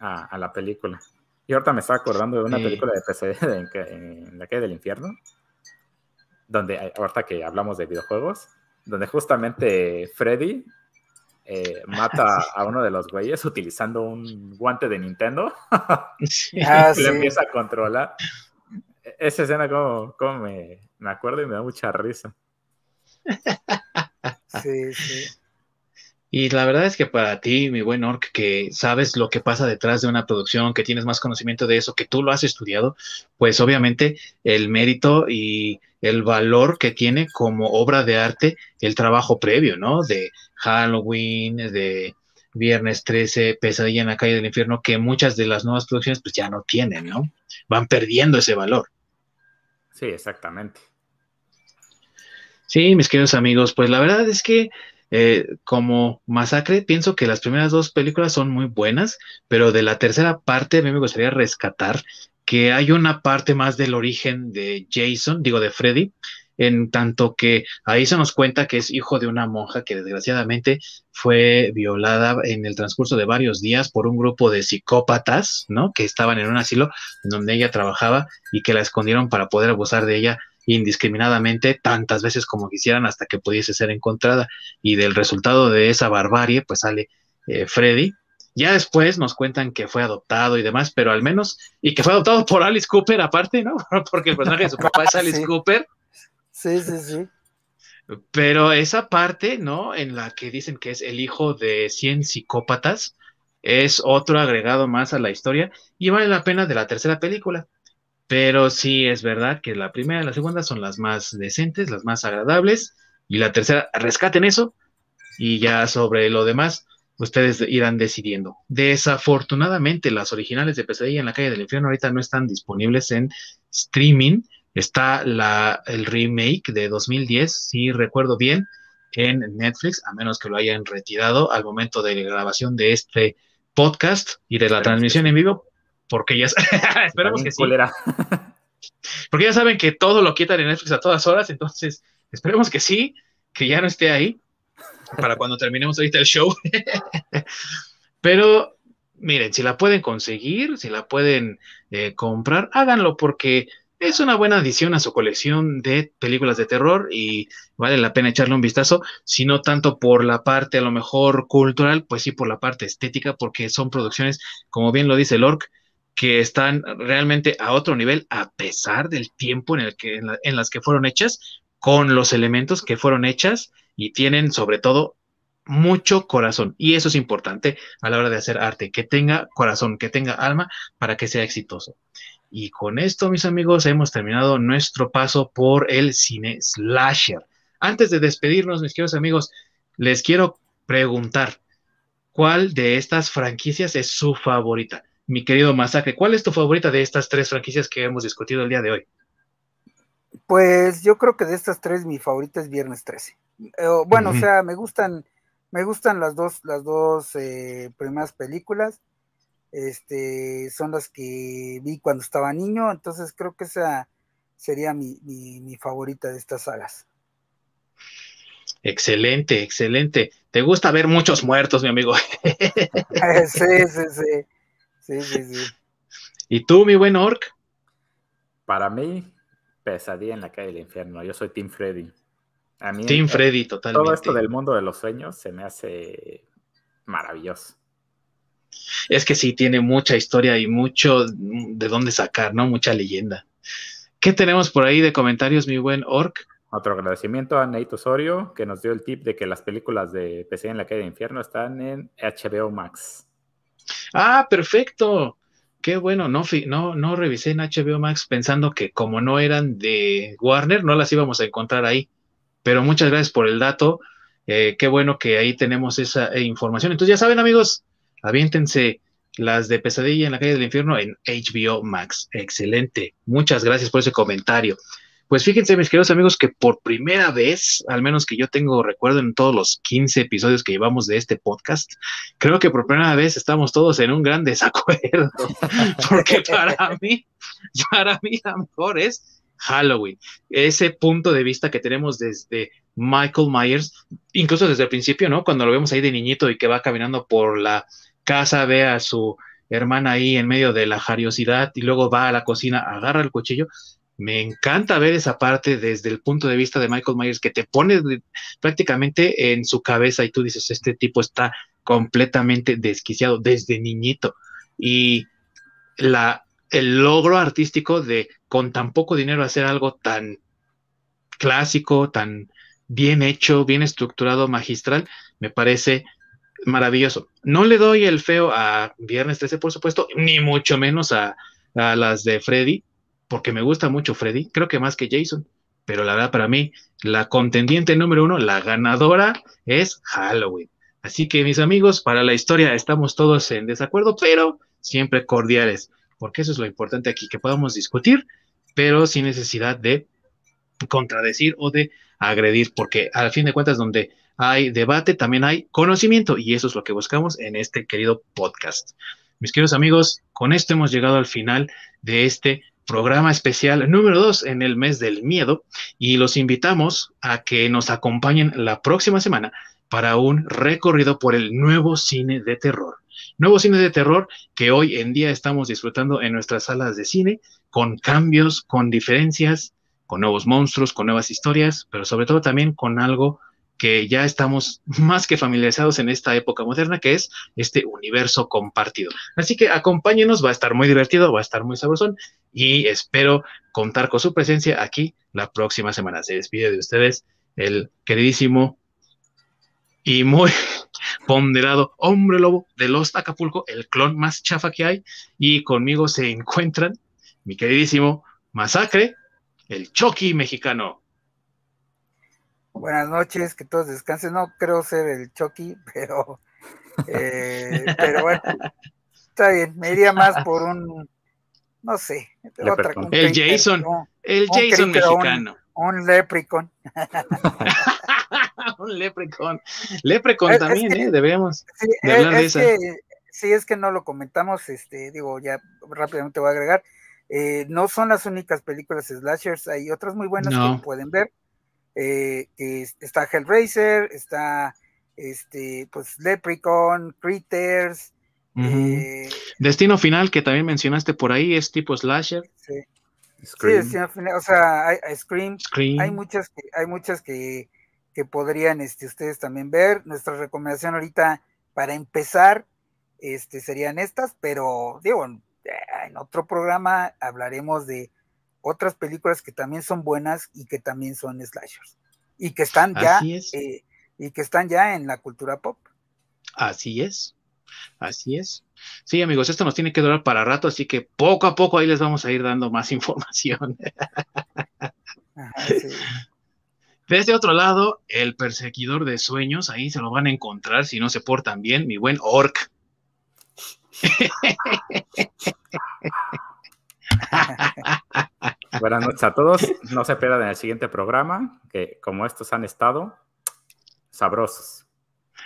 a, la película. Y ahorita me estaba acordando de una película de PC en, la calle del infierno, donde ahorita que hablamos de videojuegos, donde justamente Freddy eh, mata a uno de los güeyes utilizando un guante de Nintendo. Ah, le empieza a controlar. E-, esa escena como, como me, me, acuerdo y me da mucha risa. Sí, sí. Y la verdad es que para ti, mi buen Orc, que sabes lo que pasa detrás de una producción, que tienes más conocimiento de eso, que tú lo has estudiado, pues obviamente el mérito y el valor que tiene como obra de arte el trabajo previo, ¿no? De Halloween, de Viernes 13, Pesadilla en la calle del infierno, que muchas de las nuevas producciones pues ya no tienen, ¿no? Van perdiendo ese valor. Sí, exactamente. Sí, mis queridos amigos, pues la verdad es que eh, como Masacre, pienso que las primeras dos películas son muy buenas, pero de la tercera parte a mí me gustaría rescatar que hay una parte más del origen de Jason, digo de Freddy, en tanto que ahí se nos cuenta que es hijo de una monja que desgraciadamente fue violada en el transcurso de varios días por un grupo de psicópatas, ¿no? Que estaban en un asilo en donde ella trabajaba y que la escondieron para poder abusar de ella indiscriminadamente tantas veces como quisieran hasta que pudiese ser encontrada. Y del resultado de esa barbarie, pues sale eh, Freddy. Ya después nos cuentan que fue adoptado y demás, pero al menos, y que fue adoptado por Alice Cooper aparte, ¿no? Porque el personaje de su papá es Alice Cooper. Sí, sí, sí. Pero esa parte, ¿no? En la que dicen que es el hijo de 100 psicópatas, es otro agregado más a la historia y vale la pena de la tercera película. Pero sí es verdad que la primera y la segunda son las más decentes, las más agradables, y la tercera, rescaten eso, y ya sobre lo demás, ustedes irán decidiendo. Desafortunadamente, las originales de Pesadilla en la calle del infierno ahorita no están disponibles en streaming. Está la, el remake de 2010, si recuerdo bien, en Netflix, a menos que lo hayan retirado al momento de la grabación de este podcast y de la transmisión en vivo, porque ya esperemos que sí. porque ya saben que todo lo quitan en Netflix a todas horas, entonces esperemos que sí, que ya no esté ahí para cuando terminemos ahorita el show. Pero miren, si la pueden conseguir, si la pueden eh, comprar, háganlo porque es una buena adición a su colección de películas de terror y vale la pena echarle un vistazo, si no tanto por la parte a lo mejor cultural, pues sí por la parte estética, porque son producciones, como bien lo dice Lork, que están realmente a otro nivel a pesar del tiempo en el que en, las que fueron hechas con los elementos que fueron hechas y tienen sobre todo mucho corazón. Y eso es importante a la hora de hacer arte que tenga corazón que tenga alma para que sea exitoso. Y con esto mis amigos hemos terminado nuestro paso por el cine slasher. Antes de despedirnos mis queridos amigos les quiero preguntar cuál de estas franquicias es su favorita mi querido Masacre, ¿cuál es tu favorita de estas tres franquicias que hemos discutido el día de hoy? Pues yo creo que de estas tres mi favorita es Viernes 13. Eh, bueno, o sea, me gustan, me gustan las dos, las dos eh, primeras películas. Este, son las que vi cuando estaba niño, entonces creo que esa sería mi, mi favorita de estas sagas. Excelente, excelente. Te gusta ver muchos muertos, mi amigo. sí, sí, sí. Sí, sí, sí. ¿Y tú, mi buen Orc? Para mí, pesadilla en la calle del infierno. Yo soy Team Freddy. A mí, Team Freddy, totalmente. Todo esto del mundo de los sueños se me hace maravilloso. Es que sí, tiene mucha historia y mucho de dónde sacar, ¿no? Mucha leyenda. ¿Qué tenemos por ahí de comentarios, mi buen Orc? Otro agradecimiento a Nate Osorio, que nos dio el tip de que las películas de Pesadilla en la calle del infierno están en HBO Max. Ah, perfecto. Qué bueno, no, no, no revisé en HBO Max pensando que como no eran de Warner, no las íbamos a encontrar ahí. Pero muchas gracias por el dato. eh, qué bueno que ahí tenemos esa eh, información. Entonces, ya saben, amigos, aviéntense las de Pesadilla en la calle del infierno en HBO Max. Excelente. Muchas gracias por ese comentario. Pues fíjense, mis queridos amigos, que por primera vez, al menos que yo tengo recuerdo en todos los 15 episodios que llevamos de este podcast, creo que por primera vez estamos todos en un gran desacuerdo. Porque para mí, para mí, a lo mejor es Halloween. Ese punto de vista que tenemos desde Michael Myers, incluso desde el principio, ¿no? Cuando lo vemos ahí de niñito y que va caminando por la casa, ve a su hermana ahí en medio de la jariosidad y luego va a la cocina, agarra el cuchillo. Me encanta ver esa parte desde el punto de vista de Michael Myers que te pone prácticamente en su cabeza y tú dices, este tipo está completamente desquiciado desde niñito. Y la, el logro artístico de con tan poco dinero hacer algo tan clásico, tan bien hecho, bien estructurado, magistral, me parece maravilloso. No le doy el feo a Viernes 13, por supuesto, ni mucho menos a, las de Freddy, porque me gusta mucho Freddy, creo que más que Jason, pero la verdad para mí, la contendiente número uno, la ganadora es Halloween. Así que mis amigos, para la historia estamos todos en desacuerdo, pero siempre cordiales, porque eso es lo importante aquí, que podamos discutir, pero sin necesidad de contradecir o de agredir, porque al fin de cuentas donde hay debate, también hay conocimiento y eso es lo que buscamos en este querido podcast. Mis queridos amigos, con esto hemos llegado al final de este programa especial número 2 en el mes del miedo y los invitamos a que nos acompañen la próxima semana para un recorrido por el nuevo cine de terror. Nuevo cine de terror que hoy en día estamos disfrutando en nuestras salas de cine con cambios, con diferencias, con nuevos monstruos, con nuevas historias, pero sobre todo también con algo que ya estamos más que familiarizados en esta época moderna, que es este universo compartido. Así que acompáñenos, va a estar muy divertido, va a estar muy sabrosón y espero contar con su presencia aquí la próxima semana. Se despide de ustedes el queridísimo y muy ponderado hombre lobo de Los Acapulco, el clon más chafa que hay, y conmigo se encuentran mi queridísimo Masacre el Chucky mexicano. Buenas noches, que todos descansen. No creo ser el Chucky, pero, eh, pero bueno, está bien. Me iría más por un, no sé, otra, el Jason, el Jason mexicano. Un, leprechaun. un leprechaun. Leprechaun también, ¿eh? Debemos hablar de esa. sí, es que no lo comentamos, este, digo, ya rápidamente voy a agregar. Eh, no son las únicas películas slashers, hay otras muy buenas que pueden ver. Eh, está Hellraiser, está este, pues Leprechaun, Critters. Eh, Destino Final, que también mencionaste por ahí, es tipo slasher. Sí, Destino Final, o sea, hay, Scream, hay muchas que, hay muchas que, que podrían este, ustedes también ver. Nuestra recomendación ahorita para empezar este, serían estas, pero digo, en otro programa hablaremos de otras películas que también son buenas y que también son slashers y que están ya eh, y que están ya en la cultura pop. Así es, así es. Sí, amigos, esto nos tiene que durar para rato, así que poco a poco ahí les vamos a ir dando más información. De este otro lado, el perseguidor de sueños, ahí se lo van a encontrar si no se portan bien, mi buen Orc. Buenas noches a todos. No se pierdan el siguiente programa, que como estos han estado sabrosos.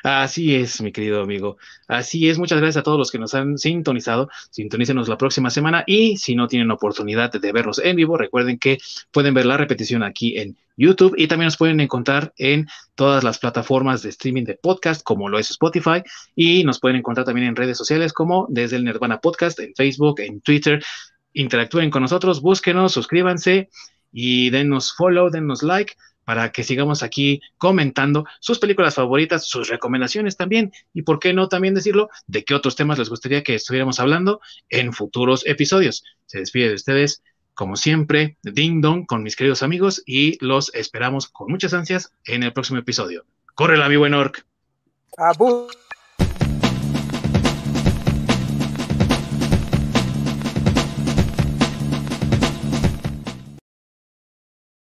Así es, mi querido amigo. Así es. Muchas gracias a todos los que nos han sintonizado. Sintonícenos la próxima semana y si no tienen oportunidad de vernos en vivo, recuerden que pueden ver la repetición aquí en YouTube y también nos pueden encontrar en todas las plataformas de streaming de podcast como lo es Spotify y nos pueden encontrar también en redes sociales como desde el Nirvana Podcast en Facebook, en Twitter. Interactúen con nosotros, búsquenos, suscríbanse y denos follow, denos like para que sigamos aquí comentando sus películas favoritas, sus recomendaciones también, y por qué no también decirlo, de qué otros temas les gustaría que estuviéramos hablando en futuros episodios. Se despide de ustedes, como siempre, Ding Dong con mis queridos amigos y los esperamos con muchas ansias en el próximo episodio. ¡Córrela, mi buen orc! ¡Abu!